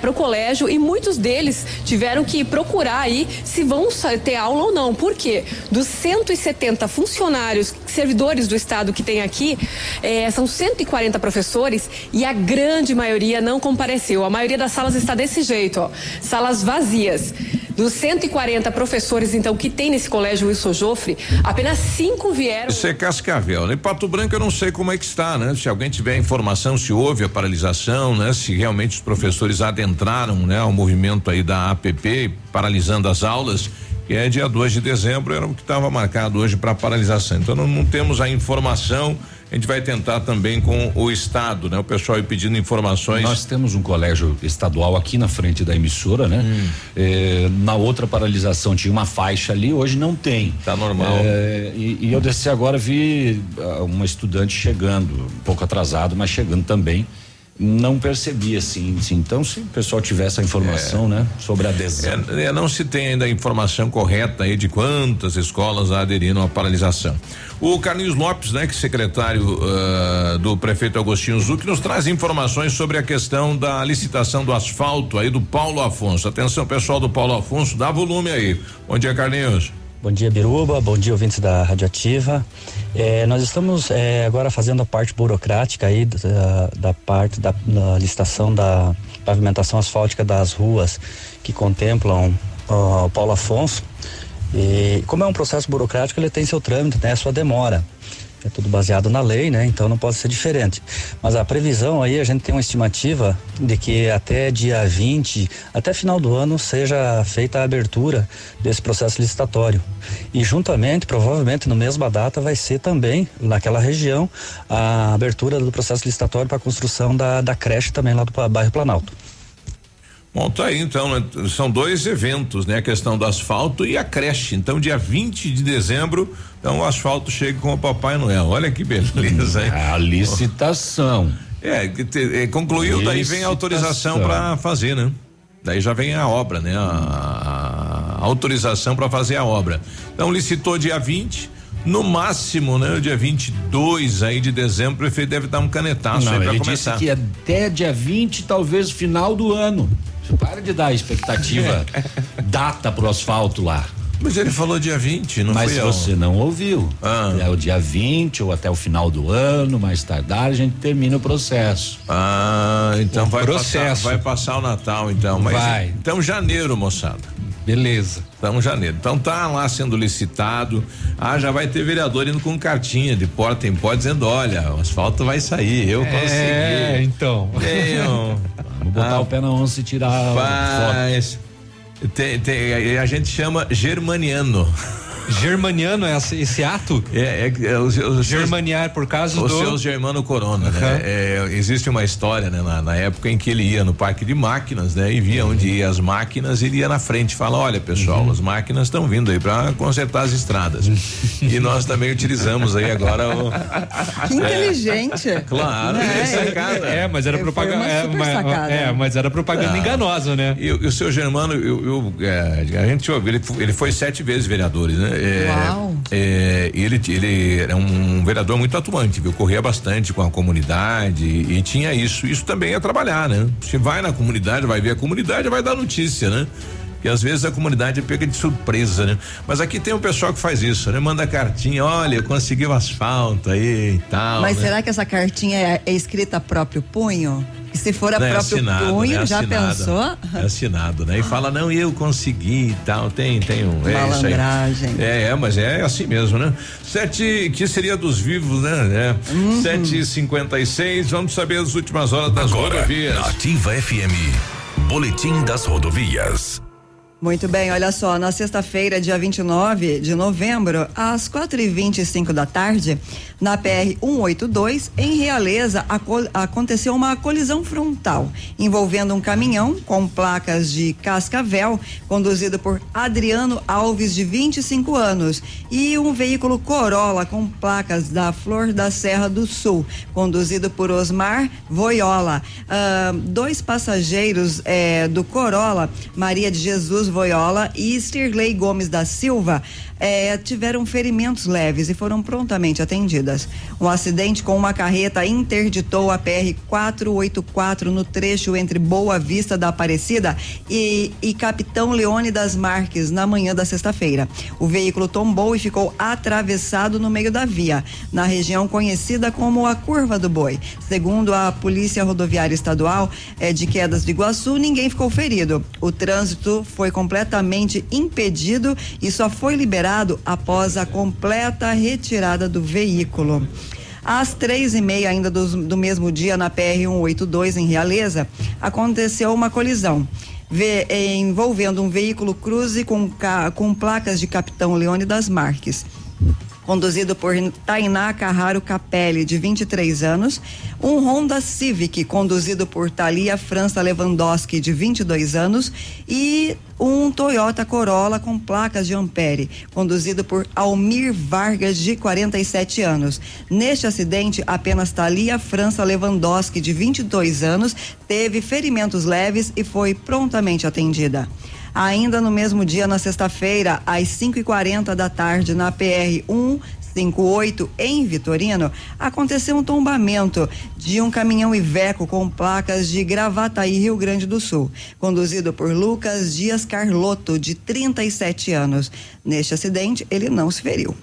para o colégio e muitos deles tiveram que procurar aí se vão ter aula ou não. Por quê? Dos 170 funcionários, servidores do Estado que tem aqui, eh, são 140 professores e a grande maioria não compareceu. A maioria das salas está desse jeito, ó. Salas vazias. Dos 140 professores, então, que tem nesse colégio Wilson Joffre, apenas cinco vieram. Isso é Cascavel. né? Pato Branco eu não sei como é que está, né? Se alguém tiver informação, se houve a paralisação, né? Se realmente os professores adentraram, né? Ao movimento aí da APP, paralisando as aulas, que é dia 2 de dezembro, era o que estava marcado hoje para paralisação. Então não, não temos a informação. A gente vai tentar também com o Estado, né? O pessoal aí pedindo informações. Nós temos um colégio estadual aqui na frente da emissora, né? Hum. Eh, na outra paralisação tinha uma faixa ali, hoje não tem. Tá normal. Eh, e, e eu desci agora vi ah, uma estudante chegando, um pouco atrasado, mas chegando também. Não percebi assim, assim. Então, se o pessoal tiver essa informação, né, sobre a adesão. É, é, não se tem ainda a informação correta aí de quantas escolas aderiram à paralisação. O Carlinhos Lopes, né, que é secretário ah, do prefeito Agostinho Zuc, nos traz informações sobre a questão da licitação do asfalto aí do Paulo Afonso. Atenção, pessoal do Paulo Afonso, dá volume aí. Bom dia, Carlinhos. Bom dia, Biruba. Bom dia, ouvintes da Radioativa. Eh, nós estamos eh, agora fazendo a parte burocrática aí da, da parte da, da licitação da pavimentação asfáltica das ruas que contemplam o Paulo Afonso. E como é um processo burocrático, ele tem seu trâmite, né? Sua demora. É tudo baseado na lei, né? Então não pode ser diferente. Mas a previsão aí, a gente tem uma estimativa de que até dia 20, até final do ano, seja feita a abertura desse processo licitatório. E juntamente, provavelmente, na mesma data, vai ser também, naquela região, a abertura do processo licitatório para a construção da, da creche também lá do bairro Planalto. Bom, tá aí então, né? são dois eventos, né? A questão do asfalto e a creche. Então, dia 20 de dezembro, então o asfalto chega com o Papai Noel. Olha que beleza, hein? A licitação. É, te- é, concluiu, daí vem a autorização Licitação. para fazer, né? Daí já vem a obra, né? A, a autorização para fazer a obra. Então licitou dia 20, no máximo, né? O dia 22 aí de dezembro, o prefeito deve dar um canetaço Não, aí para ele começar. disse que até dia 20, talvez final do ano. Para de dar expectativa, data pro asfalto lá. Mas ele falou dia 20, não Mas foi você não ouviu. É o dia 20 ou até o final do ano, mais tardar, a gente termina o processo. Ah, então O vai processo. passar, vai passar o Natal então, mas Vai. então janeiro, moçada. Beleza. Então janeiro. Então tá lá sendo licitado. Ah, já vai ter vereador indo com cartinha de porta em porta dizendo, olha, o asfalto vai sair, eu consegui. É, então. Tenho. Botar Ah, o pé na onça e tirar a Rapaz, tem, tem, a gente chama germaniano. Germaniano é esse, esse ato? É, é, é os, os Germaniar por causa o do. seu Germano Corona, né? É, existe uma história, né? Na, na época em que ele ia no parque de máquinas, né? E via onde ia as máquinas, ele ia na frente e fala, olha pessoal, Uhum. as máquinas estão vindo aí para consertar as estradas. e nós também utilizamos aí agora o... Que inteligente. Claro, é, sacada. É, mas era propaganda. uma É, super mas- é, mas era propaganda Não. enganosa, né? E, o- e o seu Germano, eu, eu, é, a gente ouve, ele, ele foi sete vezes vereador, né? É, é, ele, ele era um vereador muito atuante, viu? Corria bastante com a comunidade e, e tinha isso. Isso também é trabalhar, né? Você vai na comunidade, vai ver a comunidade, vai dar notícia, né? Que às vezes a comunidade pega de surpresa, né? Mas aqui tem um pessoal que faz isso, né? Manda cartinha, olha, eu consegui o asfalto aí e tal. Mas né? será que essa cartinha é, é escrita a próprio punho? E se for a Não, é próprio assinado, punho, né? já pensou? É assinado, né? E fala, não, eu consegui e tal. Tem, tem um. É isso aí. Malandragem. É, é, mas é assim mesmo, né? Sete, que seria dos vivos, né? É. Uhum. Sete e cinquenta e seis, vamos saber as últimas horas das Agora, rodovias. Ativa FM, Boletim das Rodovias. Muito bem, olha só, na sexta-feira, dia 29 de novembro, às quatro e vinte e cinco da tarde, na PR 182, em Realeza, aco- aconteceu uma colisão frontal envolvendo um caminhão com placas de Cascavel, conduzido por Adriano Alves, de 25 anos, e um veículo Corolla com placas da Flor da Serra do Sul, conduzido por Osmar Voiola. Dois passageiros eh, do Corolla, Maria de Jesus Voiola e Stirley Gomes da Silva, eh, tiveram ferimentos leves e foram prontamente atendidas. Um acidente com uma carreta interditou a PR 484 no trecho entre Boa Vista da Aparecida e, e Capitão Leone das Marques na manhã da sexta-feira. O veículo tombou e ficou atravessado no meio da via, na região conhecida como a Curva do Boi. Segundo a Polícia Rodoviária Estadual eh, de Quedas de Iguaçu, ninguém ficou ferido. O trânsito foi completamente impedido e só foi liberado após a completa retirada do veículo. Às três e meia ainda dos- do, mesmo dia, na PR 182 em Realeza, aconteceu uma colisão. Eh, envolvendo um veículo cruze com, com placas de Capitão Leone das Marques conduzido por Tainá Carraro Capelli, de 23 anos, um Honda Civic, conduzido por Thalia França Lewandowski, de 22 anos, e um Toyota Corolla com placas de Ampere, conduzido por Almir Vargas, de 47 anos. Neste acidente, apenas Thalia França Lewandowski, de 22 anos, teve ferimentos leves e foi prontamente atendida. Ainda no mesmo dia, na sexta-feira, às 5 e 40 da tarde, na PR 158, em Vitorino, aconteceu um tombamento de um caminhão Iveco com placas de Gravataí, Rio Grande do Sul, conduzido por Lucas Dias Carlotto, de 37 anos. Neste acidente, ele não se feriu.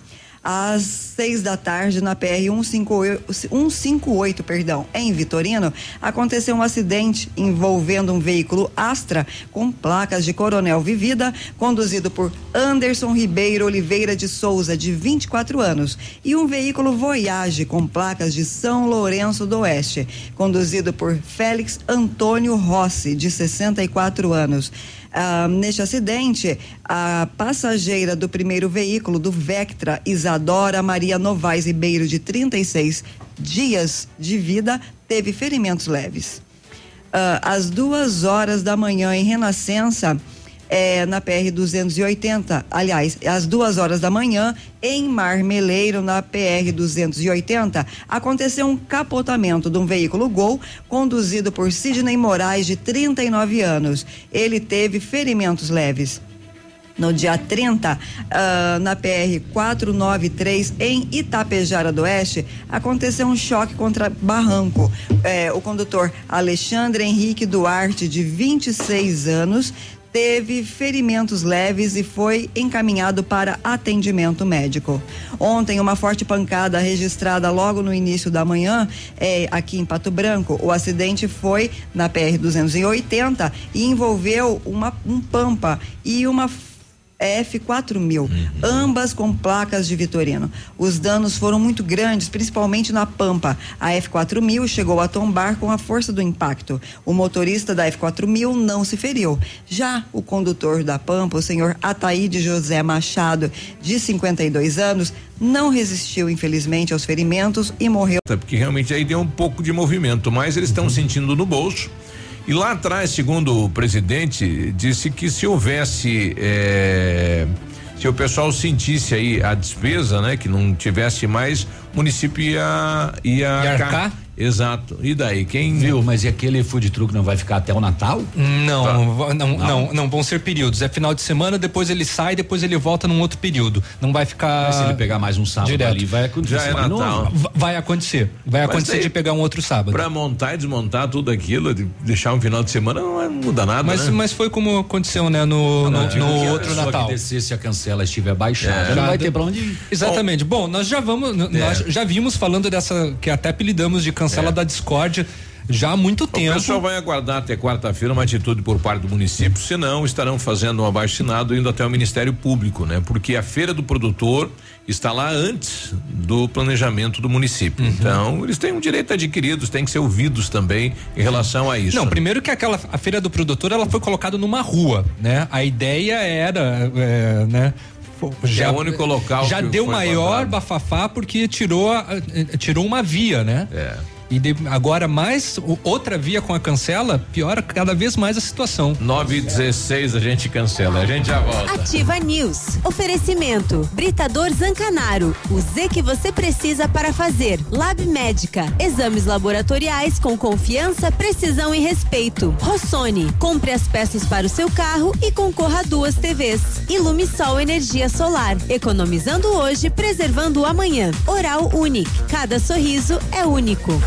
Às seis da tarde, na PR 158, 158, perdão, em Vitorino, aconteceu um acidente envolvendo um veículo Astra com placas de Coronel Vivida, conduzido por Anderson Ribeiro Oliveira de Souza, de 24 anos, e um veículo Voyage com placas de São Lourenço do Oeste, conduzido por Félix Antônio Rossi, de 64 anos. Ah, neste acidente, a passageira do primeiro veículo do Vectra, Isadora Maria Novaes Ribeiro, de 36 dias de vida, teve ferimentos leves. Ah, às duas horas da manhã, em Renascença, eh, na PR 280, aliás, às duas horas da manhã, em Marmeleiro, na PR 280, aconteceu um capotamento de um veículo Gol conduzido por Sidney Moraes, de 39 anos. Ele teve ferimentos leves. No dia 30, ah, na PR 493, em Itapejara do Oeste, aconteceu um choque contra barranco. Eh, o condutor Alexandre Henrique Duarte, de 26 anos, teve ferimentos leves e foi encaminhado para atendimento médico. Ontem, uma forte pancada registrada logo no início da manhã, eh, aqui em Pato Branco. O acidente foi na PR 280 e envolveu uma, um Pampa e uma F4000, ambas com placas de Vitorino. Os danos foram muito grandes, principalmente na Pampa. A F4000 chegou a tombar com a força do impacto. O motorista da F4000 não se feriu. Já o condutor da Pampa, o senhor Ataíde José Machado, de 52 anos, não resistiu, infelizmente, aos ferimentos e morreu. Porque realmente aí deu um pouco de movimento, mas eles estão sentindo no bolso. E lá atrás, segundo o presidente, disse que se houvesse. eh, se o pessoal sentisse aí a despesa, né? Que não tivesse mais, município ia, ia Ia arcar? Exato. E daí, quem. Viu, mas e aquele food truck não vai ficar até o Natal? Não, tá. não, não, não, não, vão ser períodos. É final de semana, depois ele sai, depois ele volta num outro período. Não vai ficar. Mas se ele pegar mais um sábado direto. ali, vai acontecer. Já é Natal. Vai acontecer. Vai mas acontecer de pegar um outro sábado. Pra montar e desmontar tudo aquilo, de deixar um final de semana, não muda nada. Mas, né? mas foi como aconteceu, né? No, no, no outro Natal. Descer, se a cancela estiver baixada, é. não vai ter pra onde ir. Exatamente. Bom, Bom nós já vamos. É. Nós já vimos falando dessa. que até apelidamos de cancela é. da Discord já há muito tempo. O pessoal vai aguardar até quarta-feira uma atitude por parte do município, senão estarão fazendo um abaixo indo até o Ministério Público, né? Porque a feira do produtor está lá antes do planejamento do município. Uhum. Então, eles têm um direito adquirido, têm que ser ouvidos também em relação a isso. Não, primeiro que aquela a feira do produtor, ela foi colocada numa rua, né? A ideia era, é, né? Já, é o único local já deu maior bafafá porque tirou tirou uma via, né? É. E de, agora mais outra via com a cancela, piora cada vez mais a situação. 9 e 16 a gente cancela, a gente já volta. Ativa News. Oferecimento: Britador Zancanaro. O Z que você precisa para fazer. Lab Médica. Exames laboratoriais com confiança, precisão e respeito. Rossoni. Compre as peças para o seu carro e concorra a duas TVs. Ilumisol Energia Solar. Economizando hoje, preservando o amanhã. Oral Unique. Cada sorriso é único.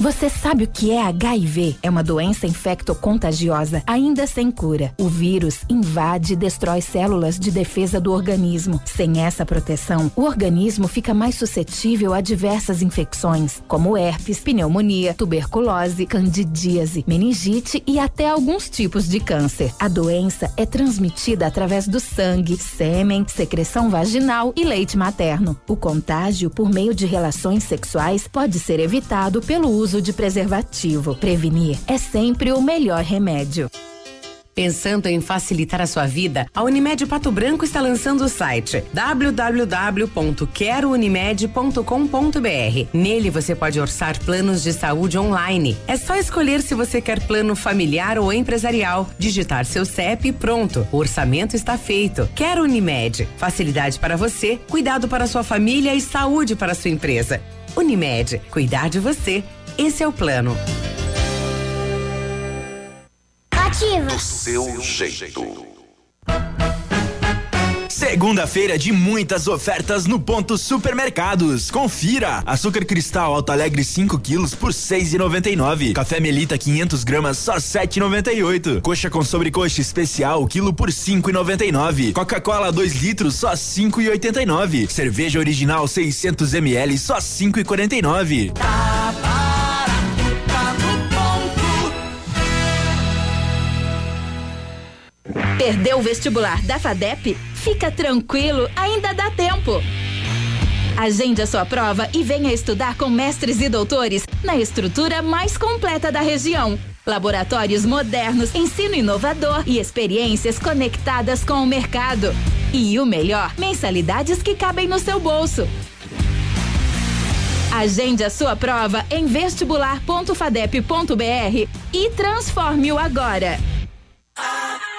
Você sabe o que é HIV? É uma doença infectocontagiosa, ainda sem cura. O vírus invade e destrói células de defesa do organismo. Sem essa proteção, o organismo fica mais suscetível a diversas infecções, como herpes, pneumonia, tuberculose, candidíase, meningite e até alguns tipos de câncer. A doença é transmitida através do sangue, sêmen, secreção vaginal e leite materno. O contágio por meio de relações sexuais pode ser evitado pelo uso uso de preservativo. Prevenir é sempre o melhor remédio. Pensando em facilitar a sua vida, a Unimed Pato Branco está lançando o site www.querounimed.com.br. Nele você pode orçar planos de saúde online. É só escolher se você quer plano familiar ou empresarial, digitar seu CEP e pronto. O orçamento está feito. Quero Unimed. Facilidade para você, cuidado para sua família e saúde para sua empresa. Unimed, cuidar de você esse é o plano. Ativa. Do seu jeito. Segunda-feira de muitas ofertas no Ponto Supermercados. Confira: açúcar cristal Alto Alegre 5 quilos por 6,99. Café Melita 500 gramas só 7,98. Coxa com sobrecoxa especial quilo por 5,99. Coca-Cola 2 litros só 5,89. Cerveja original 600 ml só 5,49. Tá, tá. Perdeu o vestibular da FADEP? Fica tranquilo, ainda dá tempo. Agende a sua prova e venha estudar com mestres e doutores na estrutura mais completa da região. Laboratórios modernos, ensino inovador e experiências conectadas com o mercado. E o melhor, mensalidades que cabem no seu bolso. Agende a sua prova em vestibular.fadep.br e transforme-o agora.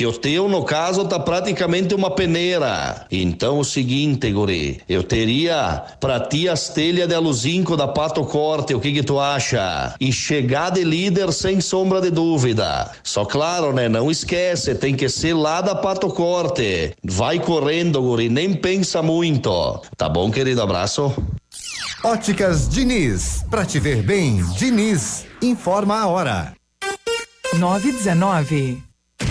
que o teu, no caso, tá praticamente uma peneira. Então, o seguinte, guri, eu teria pra ti as telhas de aluzinco da Pato Corte, o que que tu acha? E chegar de líder sem sombra de dúvida. Só claro, né, não esquece, tem que ser lá da Pato Corte. Vai correndo, guri, nem pensa muito. Tá bom, querido? Abraço. Óticas Diniz. Pra te ver bem, Diniz. Informa a hora. 919.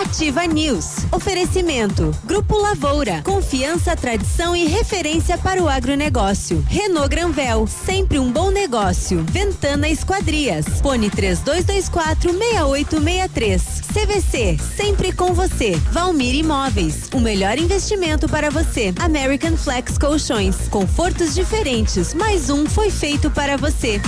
Ativa News. Oferecimento. Grupo Lavoura. Confiança, tradição e referência para o agronegócio. Renault Granvel. Sempre um bom negócio. Ventana Esquadrias. Fone 3224 6863. CVC. Sempre com você. Valmir Imóveis. O melhor investimento para você. American Flex Colchões. Confortos diferentes. Mais um foi feito para você.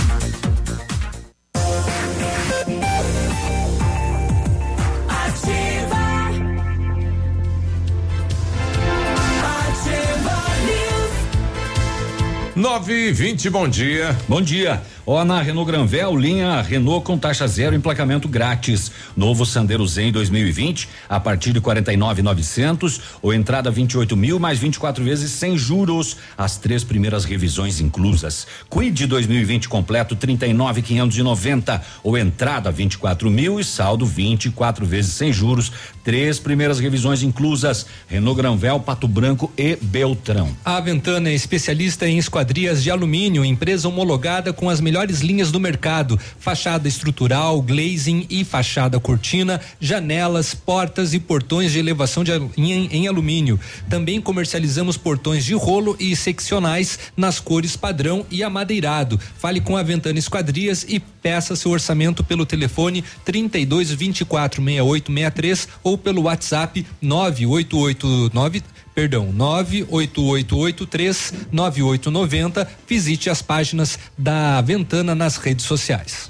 9 e 20 bom dia. Bom dia. Ó, na Renault Granvel, linha Renault com taxa zero, emplacamento grátis. Novo Sandero Zen 2020, a partir de 49,900 ou entrada 28 mil mais 24 vezes sem juros. As três primeiras revisões inclusas. Quid 2020 completo 39,590 ou entrada 24 mil e saldo 24 vezes sem juros. Três primeiras revisões inclusas. Renault Granvel, Pato Branco e Beltrão. A Ventana é especialista em esquadrias de alumínio, empresa homologada com as melhores linhas do mercado: fachada estrutural, glazing e fachada cortina, janelas, portas e portões de elevação de, em, em alumínio. Também comercializamos portões de rolo e seccionais nas cores padrão e amadeirado. Fale com a Ventana Esquadrias e peça seu orçamento pelo telefone 32 24 68 63 ou pelo WhatsApp 9889 perdão, 988839890. Visite as páginas da Ventana nas redes sociais.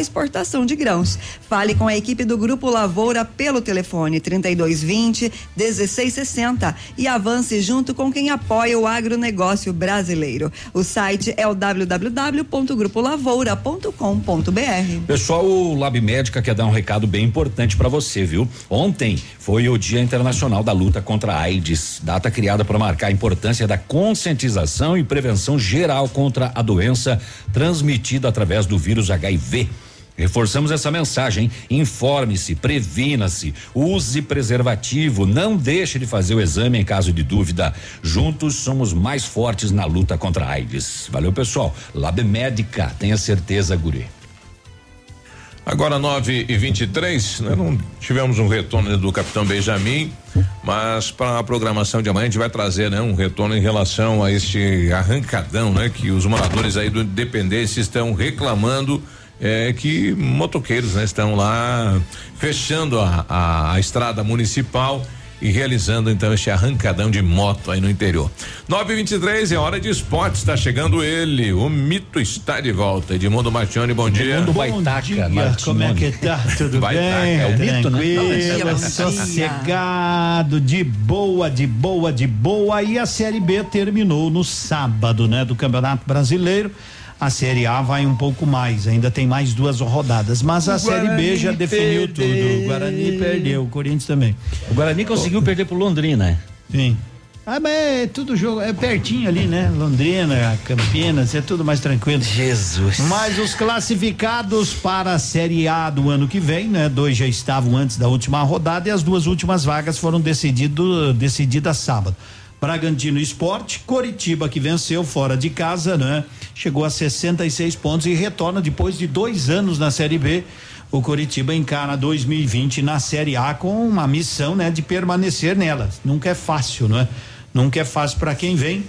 exportação de grãos. Fale com a equipe do Grupo Lavoura pelo telefone 3220 1660 e avance junto com quem apoia o agronegócio brasileiro. O site é o www.grupolavoura.com.br. Pessoal, o Lab Médica quer dar um recado bem importante para você, viu? Ontem foi o Dia Internacional da Luta contra a AIDS, data criada para marcar a importância da conscientização e prevenção geral contra a doença transmitida através do vírus HIV. Reforçamos essa mensagem. Informe-se, previna-se, use preservativo, não deixe de fazer o exame em caso de dúvida. Juntos somos mais fortes na luta contra a AIDS. Valeu, pessoal. Lab Médica, tenha certeza, guri. Agora 9 e 23 nós não tivemos um retorno do capitão Benjamin, mas para a programação de amanhã a gente vai trazer, né, um retorno em relação a este arrancadão, né, que os moradores aí do Independência estão reclamando é que motoqueiros, né, estão lá fechando a, a, a estrada municipal e realizando então este arrancadão de moto aí no interior. 923 é hora de esporte, está chegando ele, o mito está de volta. Edmundo Martione, bom dia. Edmundo Bom dia, como é que tá? Tudo Baitaca, bem? é o mito, né? Tranquilo, sossegado, de boa, de boa, de boa. E a Série B terminou no sábado, né? Do Campeonato Brasileiro. A Série A vai um pouco mais, ainda tem mais duas rodadas, mas a O Série B já definiu perdeu. tudo. O Guarani perdeu, o Corinthians também. O Guarani conseguiu perder pro Londrina. Sim. Ah, mas é tudo jogo, é pertinho ali, né? Londrina, Campinas, é tudo mais tranquilo. Jesus. Mas os classificados para a Série A do ano que vem, né? Dois já estavam antes da última rodada e as duas últimas vagas foram decidido, decididas sábado. Bragantino Esporte, Coritiba que venceu fora de casa, né? Chegou a 66 pontos e retorna depois de dois anos na Série B. O Coritiba encara 2020 na Série A com uma missão, né, de permanecer nela. Nunca é fácil, não é? Nunca é fácil para quem vem,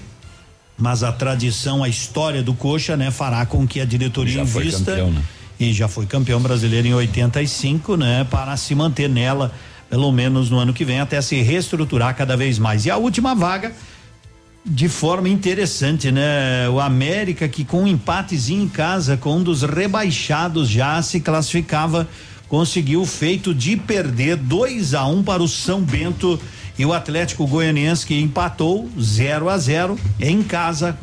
mas a tradição, a história do Coxa, né, fará com que a diretoria Já foi invista campeão, né? e já foi campeão brasileiro em 85, né, para se manter nela pelo menos no ano que vem até se reestruturar cada vez mais. E a última vaga de forma interessante, né? O América que com um empatezinho em casa com um dos rebaixados já se classificava, conseguiu o feito de perder 2 a 1 um para o São Bento e o Atlético Goianiense que empatou 0 a 0 em casa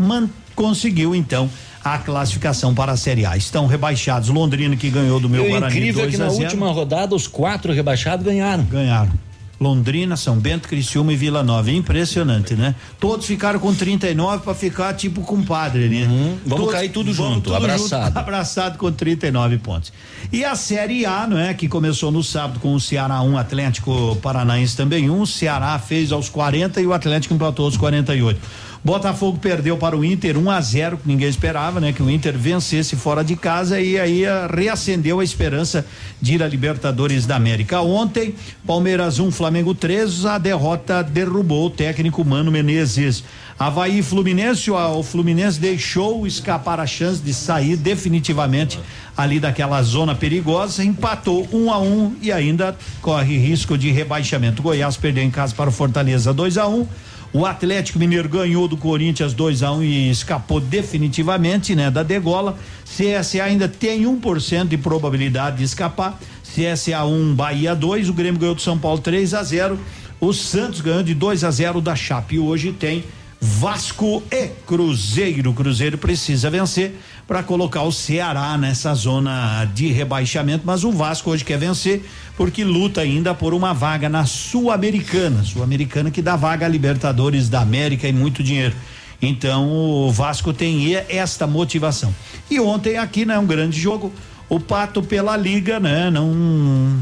conseguiu então a classificação para a Série A. Estão rebaixados. Londrina que ganhou do meu o Guarani incrível é 2 que a na 0. última rodada os quatro rebaixados ganharam. Ganharam. Londrina, São Bento, Criciúma e Vila Nova. Impressionante, né? Todos ficaram com 39 para ficar tipo compadre né? Vamos cair tudo junto, abraçado. abraçado com 39 pontos. E a Série A, não é? Que começou no sábado com o Ceará 1, Atlético Paranaense também 1. O Ceará fez aos 40 e o Atlético empatou aos 48. Botafogo perdeu para o Inter 1 a 0, que ninguém esperava, né? Que o Inter vencesse fora de casa e aí ah, reacendeu a esperança de ir à Libertadores da América. Ontem, Palmeiras 1, Flamengo 3, a derrota derrubou o técnico Mano Menezes. Havaí Fluminense, ah, o Fluminense deixou escapar a chance de sair definitivamente ali daquela zona perigosa, empatou um a um e ainda corre risco de rebaixamento. Goiás perdeu em casa para o Fortaleza 2 a 1 o Atlético Mineiro ganhou do Corinthians 2 a 1 e escapou definitivamente, né, da degola. CSA ainda tem 1% de probabilidade de escapar. CSA 1, Bahia 2, o Grêmio ganhou do São Paulo 3 a 0. O Santos ganhou de 2 a 0 da Chape. E hoje tem Vasco e Cruzeiro. Cruzeiro precisa vencer para colocar o Ceará nessa zona de rebaixamento, mas o Vasco hoje quer vencer porque luta ainda por uma vaga na Sul-Americana, Sul-Americana que dá vaga a Libertadores da América e muito dinheiro. Então o Vasco tem esta motivação. E ontem aqui, né, um grande jogo, o Pato pela liga, né, não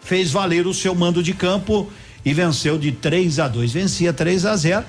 fez valer o seu mando de campo e venceu de 3 a 2. Vencia 3 a 0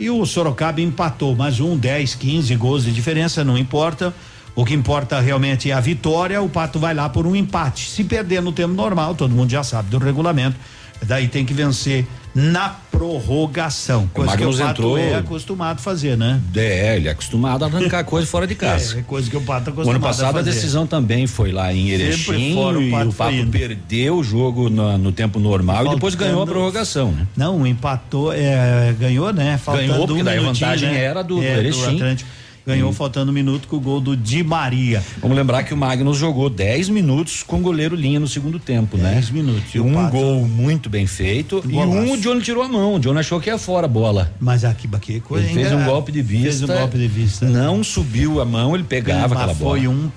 e o Sorocaba empatou, mas um, 10, 15 gols de diferença, não importa. O que importa realmente é a vitória. O Pato vai lá por um empate. Se perder no tempo normal, todo mundo já sabe do regulamento. Daí tem que vencer na prorrogação. Coisa que o Pato entrou- é acostumado a fazer, né? É, ele é acostumado a arrancar coisa fora de casa. É, é coisa que o Pato é O acostumado ano passado a a, decisão também foi lá em Sempre Erechim fora o e Pato o Pato indo. perdeu o jogo no, no tempo normal e depois ganhou a prorrogação, né? Não, empatou, é, ganhou, né? Faltando Ganhou, porque um daí a vantagem né? era do É, Erechim. Atlético. Ganhou faltando um minuto com o gol do Di Maria. Vamos lembrar que o Magnus jogou 10 minutos com o goleiro linha no segundo tempo, né? 10 minutos. E um Pato- gol muito bem feito e um o Johnny tirou a mão. O Johnny achou que ia fora a bola. Mas aqui, aqui coisa Ele fez um golpe de vista. Fez um golpe de vista. Não subiu a mão, ele pegava Mas aquela bola. Foi um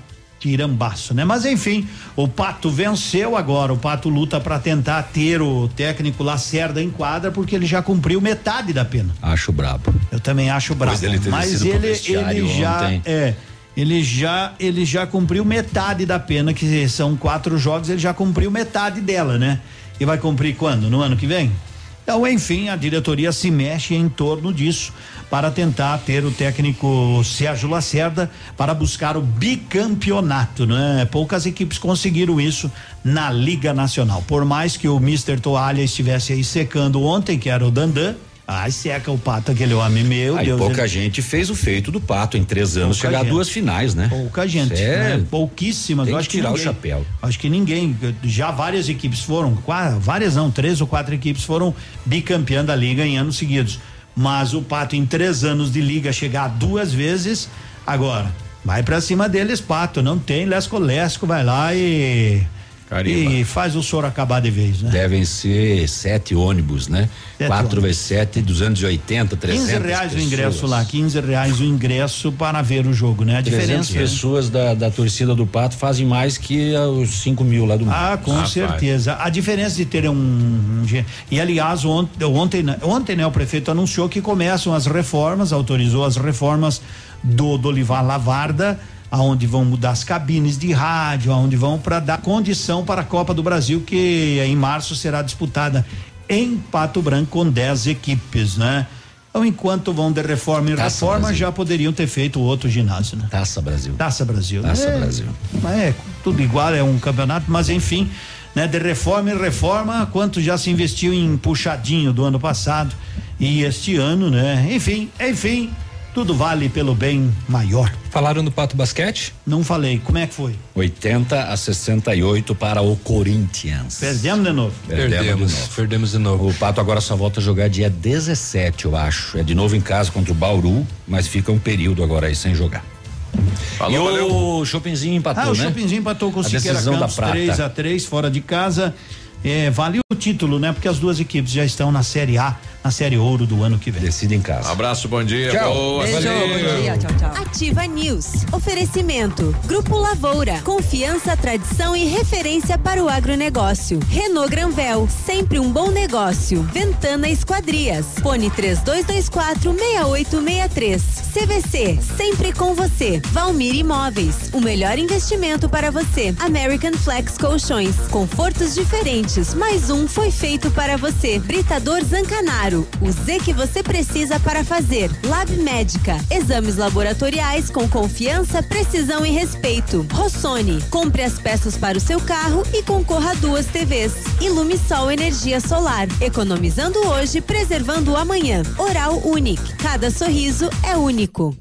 tirambaço, né? Mas enfim, o Pato venceu agora. O Pato luta para tentar ter o técnico Lacerda em quadra porque ele já cumpriu metade da pena. Acho brabo. Eu também acho brabo. ter Mas ele, ele já ontem. é, ele já ele já cumpriu metade da pena que são quatro jogos, ele já cumpriu metade dela, né? E vai cumprir quando? No ano que vem? Então, enfim, a diretoria se mexe em torno disso para tentar ter o técnico Sérgio Lacerda para buscar o bicampeonato, né? Poucas equipes conseguiram isso na Liga Nacional. Por mais que o Mister Toalha estivesse aí secando ontem, que era o Dandan, ai seca o pato aquele homem, meu Aí Deus. pouca gente fez o feito do Pato em três anos, Pouca chegar gente. a duas finais, né? Pouca gente, É, né? pouquíssimas. tem Eu que acho que tirar o ninguém- chapéu. Acho que ninguém, já várias equipes foram, várias não, três ou quatro equipes foram bicampeã da liga em anos seguidos. Mas o Pato em três anos de liga chegar duas vezes, agora vai pra cima deles, Pato, não tem lesco lesco, vai lá e E faz o soro acabar de vez, né? Devem ser sete ônibus, né? Sete Quatro ônibus. vezes sete, 280, 300 15 reais o pessoas. ingresso lá, 15 reais o ingresso para ver o jogo, né? A 300 diferença. pessoas da, da torcida do Pato fazem mais que ah, os 5 mil lá do Ah, com certeza. A diferença de ter um, um e aliás ontem, ontem, né, ontem né, o prefeito anunciou que começam as reformas, autorizou as reformas do Dolivar Lavarda, aonde vão mudar as cabines de rádio, aonde vão para dar condição para a Copa do Brasil que em março será disputada em Pato Branco com 10 equipes, né? Então, enquanto vão de reforma em Taça reforma, Brasil. já poderiam ter feito outro ginásio, né? Taça Brasil. Taça Brasil. Taça É, Brasil. É tudo igual, é um campeonato, mas enfim, né? De reforma em reforma, quanto já se investiu em puxadinho do ano passado e este ano, né? Enfim, enfim, tudo vale pelo bem maior. Falaram do Pato Basquete? Não falei, como é que foi? 80 a 68 para o Corinthians. Perdemos de novo. Perdemos, perdemos de novo. O Pato agora só volta a jogar dia 17, eu acho. É de novo em casa contra o Bauru, mas fica um período agora aí sem jogar. Falou, e o valeu. Chopinzinho empatou, ah, o né? Chopinzinho empatou com o Siqueira decisão da Campos prata. 3 a 3 fora de casa. É, vale o título, né? Porque as duas equipes já estão na Série A na Série Ouro do ano que vem. Decide em casa. Abraço, bom dia. Tchau. Boa. Beijo, bom dia, tchau, tchau. Ativa News. Oferecimento. Grupo Lavoura. Confiança, tradição e referência para o agronegócio. Renault Granvel. Sempre um bom negócio. Ventana Esquadrias. Fone 3224 6863. CVC. Sempre com você. Valmir Imóveis. O melhor investimento para você. American Flex Colchões. Confortos diferentes. Mais um foi feito para você. Britador Zancanaro. O Z que você precisa para fazer. Lab Médica. Exames laboratoriais com confiança, precisão e respeito. Rossoni. Compre as peças para o seu carro e concorra a duas TVs. Ilumisol Energia Solar. Economizando hoje, preservando o amanhã. Oral Unique. Cada sorriso é único.